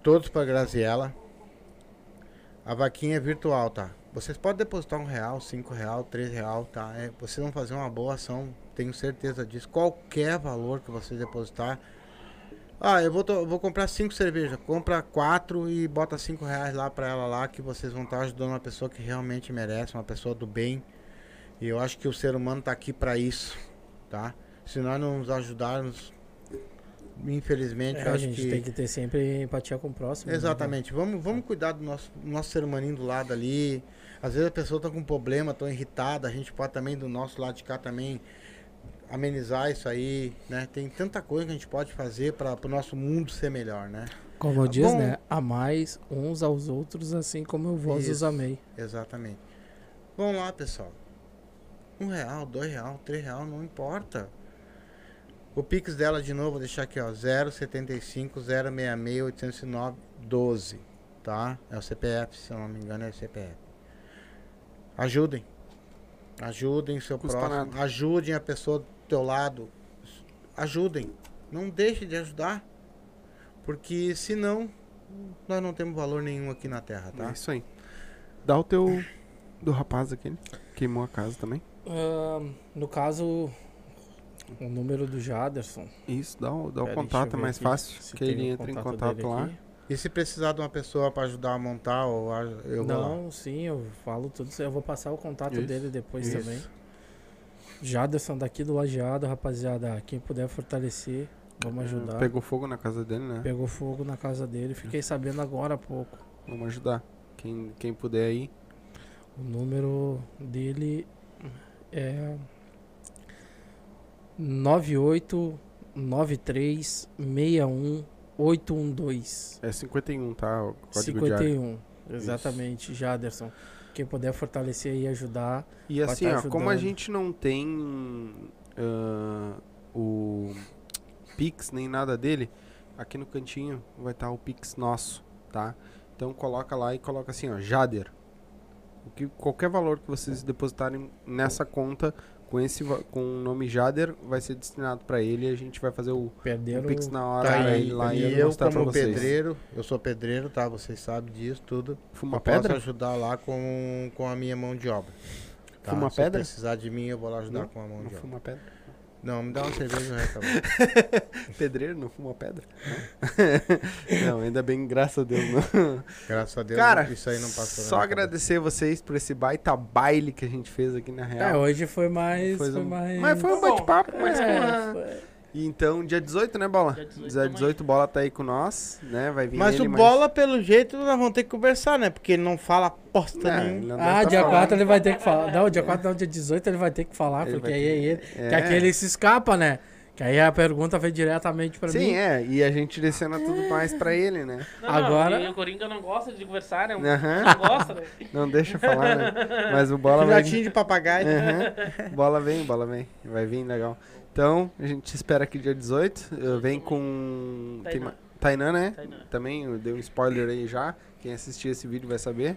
[SPEAKER 2] Todos pra Graziella. A vaquinha é virtual, tá? Vocês podem depositar um real, cinco real, três real, tá? É, vocês vão fazer uma boa ação, tenho certeza disso. Qualquer valor que você depositar. Ah, eu vou, vou comprar cinco cervejas. Compra quatro e bota cinco reais lá pra ela lá, que vocês vão estar ajudando uma pessoa que realmente merece, uma pessoa do bem. E eu acho que o ser humano tá aqui pra isso, tá? Se nós não nos ajudarmos, infelizmente,
[SPEAKER 3] É,
[SPEAKER 2] eu
[SPEAKER 3] a
[SPEAKER 2] acho
[SPEAKER 3] gente
[SPEAKER 2] que...
[SPEAKER 3] tem que ter sempre empatia com o próximo. né?
[SPEAKER 2] Exatamente. Vamos, vamos cuidar do nosso, nosso ser humaninho do lado ali. Às vezes a pessoa tá com problema, tão irritada. A gente pode também, do nosso lado de cá também, amenizar isso aí, né? Tem tanta coisa que a gente pode fazer para o nosso mundo ser melhor, né?
[SPEAKER 3] Como diz,
[SPEAKER 2] Bom.
[SPEAKER 3] né? Amais uns aos outros, assim como eu vos os
[SPEAKER 2] Isso.
[SPEAKER 3] amei.
[SPEAKER 2] Exatamente. Vamos lá, pessoal. Um real, dois real, três real, não importa. O Pix dela de novo, vou deixar aqui, ó. 075 066 809 12. Tá? É o CPF, se eu não me engano, é o CPF. Ajudem. Ajudem seu
[SPEAKER 1] Custa
[SPEAKER 2] próximo.
[SPEAKER 1] nada.
[SPEAKER 2] Ajudem a pessoa do teu lado. Ajudem. Não deixe de ajudar. Porque senão, nós não temos valor nenhum aqui na Terra, tá?
[SPEAKER 1] É isso aí. Dá o teu. Do rapaz aquele. Queimou a casa também.
[SPEAKER 3] Ahn, no caso, o número do Jaderson.
[SPEAKER 1] Isso, dá o, dá o
[SPEAKER 3] Pera,
[SPEAKER 1] contato, é mais
[SPEAKER 3] aqui
[SPEAKER 1] fácil. Que ele entra em
[SPEAKER 3] contato
[SPEAKER 1] lá.
[SPEAKER 3] aqui.
[SPEAKER 2] E se precisar de uma pessoa para ajudar a montar, ou a- eu.
[SPEAKER 3] Não, sim, eu falo tudo isso. Eu vou passar o contato
[SPEAKER 1] Isso,
[SPEAKER 3] dele depois
[SPEAKER 1] isso.
[SPEAKER 3] também. Jaderson daqui do Lajeado, rapaziada. Quem puder fortalecer, vamos ajudar.
[SPEAKER 1] Pegou fogo na casa dele, né?
[SPEAKER 3] Pegou fogo na casa dele. Fiquei sabendo agora há pouco.
[SPEAKER 1] Vamos ajudar. Quem, quem puder aí.
[SPEAKER 3] O número dele é 989361812.
[SPEAKER 1] É 51, tá? O código diário.
[SPEAKER 3] 51. Exatamente, Jaderson. Quem puder fortalecer e ajudar.
[SPEAKER 1] E assim,
[SPEAKER 3] tá
[SPEAKER 1] ó, como a gente não tem ah, o Pix nem nada dele, aqui no cantinho vai estar o Pix nosso, tá? Então coloca lá e coloca assim, ó, Jader. O que, qualquer valor que vocês depositarem nessa conta com esse com o nome Jader vai ser destinado para ele e a gente vai fazer o, o
[SPEAKER 3] Perderam.
[SPEAKER 1] Pix na hora
[SPEAKER 2] Tá aí,
[SPEAKER 1] lá
[SPEAKER 2] e
[SPEAKER 1] e
[SPEAKER 2] eu como pedreiro, eu sou pedreiro, tá? Vocês sabem disso tudo.
[SPEAKER 1] Fuma
[SPEAKER 2] eu posso
[SPEAKER 1] pedra?
[SPEAKER 2] ajudar lá com, com a minha mão de obra. Tá?
[SPEAKER 1] Fuma
[SPEAKER 2] Se
[SPEAKER 1] pedra?
[SPEAKER 2] precisar de mim, eu vou lá ajudar
[SPEAKER 1] Não?
[SPEAKER 2] com a mão de obra.
[SPEAKER 1] fuma pedra?
[SPEAKER 2] Não, me dá uma cerveja e o resto tá bom.
[SPEAKER 1] Pedreiro não fuma pedra? não, ainda bem, graças a Deus. Não.
[SPEAKER 2] Graças a Deus,
[SPEAKER 1] Cara,
[SPEAKER 2] isso aí não passou.
[SPEAKER 1] só agradecer vocês por esse baita baile que a gente fez aqui na
[SPEAKER 3] É,
[SPEAKER 1] real.
[SPEAKER 3] hoje foi mais.
[SPEAKER 1] Foi
[SPEAKER 3] Foi,
[SPEAKER 1] um-
[SPEAKER 3] mais.
[SPEAKER 1] Mas foi um bate-papo, mas com
[SPEAKER 3] É,
[SPEAKER 1] uma-
[SPEAKER 3] foi-
[SPEAKER 1] E então, dia 18, né, Bola?
[SPEAKER 4] Dia 18
[SPEAKER 1] Dia
[SPEAKER 4] tamo
[SPEAKER 1] 18, Bola tá aí com nós, né? Vai vir
[SPEAKER 2] Mas
[SPEAKER 1] ele,
[SPEAKER 2] o Bola, pelo jeito, nós vamos ter que conversar, né? Porque ele não fala bosta
[SPEAKER 1] É,
[SPEAKER 2] nenhuma.
[SPEAKER 3] Ah,
[SPEAKER 1] tá
[SPEAKER 3] dia
[SPEAKER 1] falando.
[SPEAKER 3] 4 ele vai ter que falar. Não, dia 4 não, dia 18 ele vai ter que falar,
[SPEAKER 1] Ele
[SPEAKER 3] porque
[SPEAKER 1] vai
[SPEAKER 3] aí
[SPEAKER 1] ter-
[SPEAKER 3] é ele.
[SPEAKER 1] É.
[SPEAKER 3] Que aqui ele se escapa, né? Que aí a pergunta veio diretamente pra
[SPEAKER 1] Sim,
[SPEAKER 3] mim.
[SPEAKER 1] é. E a gente descendo tudo mais pra ele, né?
[SPEAKER 4] Não,
[SPEAKER 3] Agora-
[SPEAKER 4] Não, e o Coringa não gosta de conversar, né?
[SPEAKER 1] Aham.
[SPEAKER 4] Não gosta, né?
[SPEAKER 1] Não deixa falar, né? Mas o Bola vai...
[SPEAKER 2] Filhotinho de papagaio.
[SPEAKER 1] Aham. Bola vem, bola vem. Vai vir legal. Então, a gente espera aqui dia 18. Uh, Vem com.
[SPEAKER 4] Tainan.
[SPEAKER 1] Tainan, né?
[SPEAKER 4] Tainan.
[SPEAKER 1] Também eu dei um spoiler aí já. Quem assistir esse vídeo vai saber.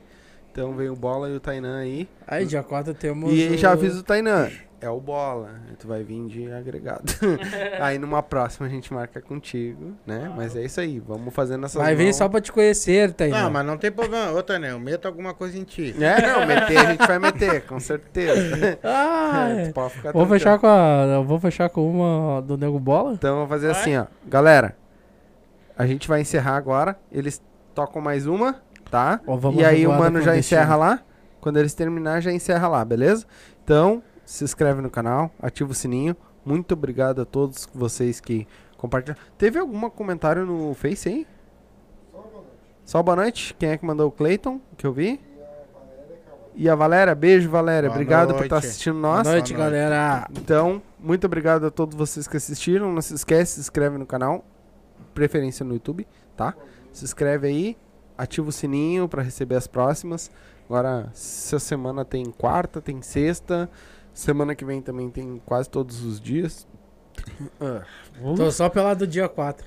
[SPEAKER 1] Então vem o Bola e o Tainan aí.
[SPEAKER 3] Aí, dia 4 temos.
[SPEAKER 1] E
[SPEAKER 3] o-
[SPEAKER 1] já aviso o Tainan. É o Bola. Tu vai vir de agregado. aí numa próxima a gente marca contigo, né? Mas é isso aí. Vamos fazendo essas
[SPEAKER 3] Vai vir só pra te conhecer, aí.
[SPEAKER 2] Não, mas não tem problema. Outra, né? Eu meto alguma coisa em ti.
[SPEAKER 1] É, não, meter a gente vai meter, com certeza.
[SPEAKER 3] Ah,
[SPEAKER 1] Tu
[SPEAKER 3] é.
[SPEAKER 1] pode ficar
[SPEAKER 3] Vou
[SPEAKER 1] tranquilo.
[SPEAKER 3] fechar com a. eu Vou fechar com uma do Nego Bola?
[SPEAKER 1] Então eu vou fazer
[SPEAKER 4] Vai.
[SPEAKER 1] assim, ó. Galera, a gente vai encerrar agora. Eles tocam mais uma, tá?
[SPEAKER 3] Ó, vamos
[SPEAKER 1] e aí o mano já encerra lá. Quando eles terminar, já encerra lá, beleza? Então, se inscreve no canal, ativa o sininho. Muito obrigado a todos vocês que compartilharam. Teve algum comentário no Face aí? Só boa noite. Quem é que mandou o Clayton, que eu vi? E a Valéria, beijo Valéria,
[SPEAKER 2] Boa
[SPEAKER 1] obrigado por estar
[SPEAKER 2] noite.
[SPEAKER 1] assistindo
[SPEAKER 3] Boa
[SPEAKER 1] nós.
[SPEAKER 3] noite,
[SPEAKER 2] Boa noite.
[SPEAKER 3] galera.
[SPEAKER 1] Então, muito obrigado a todos vocês que assistiram. Não se esquece, se inscreve no canal, preferência no YouTube, tá? Se inscreve aí, ativa o sininho pra receber as próximas. Agora, essa semana tem quarta, tem sexta. Semana que vem também tem quase todos os dias. Ah,
[SPEAKER 3] Tô só pela do dia 4.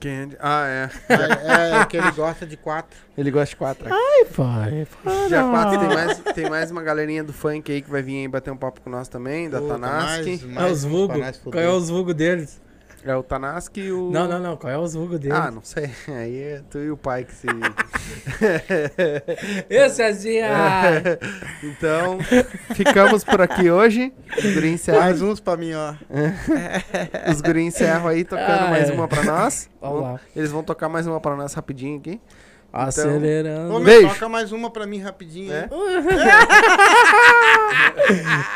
[SPEAKER 1] quem é Ah, é.
[SPEAKER 2] É, é que ele gosta de quatro.
[SPEAKER 1] Ele gosta de quatro.
[SPEAKER 3] Ai, pai.
[SPEAKER 1] Dia 4 tem mais, tem mais uma galerinha do funk aí que vai vir aí bater um papo com nós também, da Tanaski.
[SPEAKER 2] mais-
[SPEAKER 3] É os vulgo. Qual é os vulgo deles?
[SPEAKER 1] É o Tanaski e o.
[SPEAKER 3] Não, não, não. Qual é os vulgo deles?
[SPEAKER 1] Ah, não sei. Aí é tu e o pai que se.
[SPEAKER 3] Esse é assim, ah.
[SPEAKER 1] então, ficamos por aqui hoje. Os guri encerram,
[SPEAKER 2] Mais uns pra mim, ó.
[SPEAKER 1] os guri encerram aí, tocando
[SPEAKER 3] Ah,
[SPEAKER 1] mais
[SPEAKER 3] é.
[SPEAKER 1] uma pra nós.
[SPEAKER 3] Vamos lá.
[SPEAKER 1] Eles vão tocar mais uma pra nós rapidinho aqui.
[SPEAKER 3] Acelerando.
[SPEAKER 2] Ô, meu, toca mais uma pra mim rapidinho.
[SPEAKER 1] É?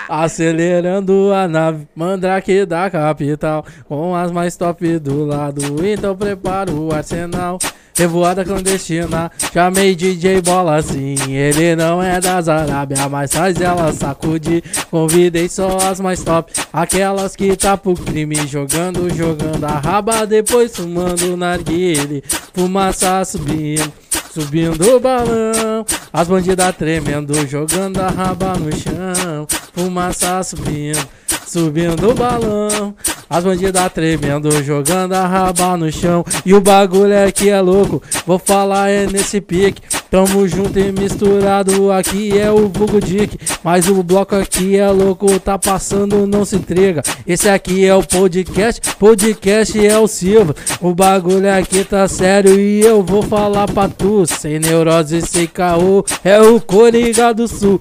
[SPEAKER 3] Acelerando a nave, mandrake da capital, com as mais top do lado, então prepara o arsenal. Revoada clandestina, chamei DJ Bola assim. Ele não é das Arábia, mas faz ela sacudir. Convidei só as mais top, aquelas que tá pro crime. Jogando, jogando a raba, depois fumando narguile. Fumaça subindo. Subindo o balão, as bandidas tremendo, jogando a raba no chão. Fumaça subindo, subindo o balão. As bandidas tremendo, jogando a raba no chão. E o bagulho aqui é louco, vou falar é nesse pique. Tamo junto e misturado, aqui é o Vulgo Dick. Mas o bloco aqui é louco, tá passando, não se intriga. Esse aqui é o podcast, podcast é o Silva. O bagulho aqui tá sério e eu vou falar pra tu. Sem neurose, sem caô, é o Coringa do Sul.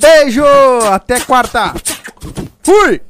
[SPEAKER 1] Beijo! Até quarta! Fui!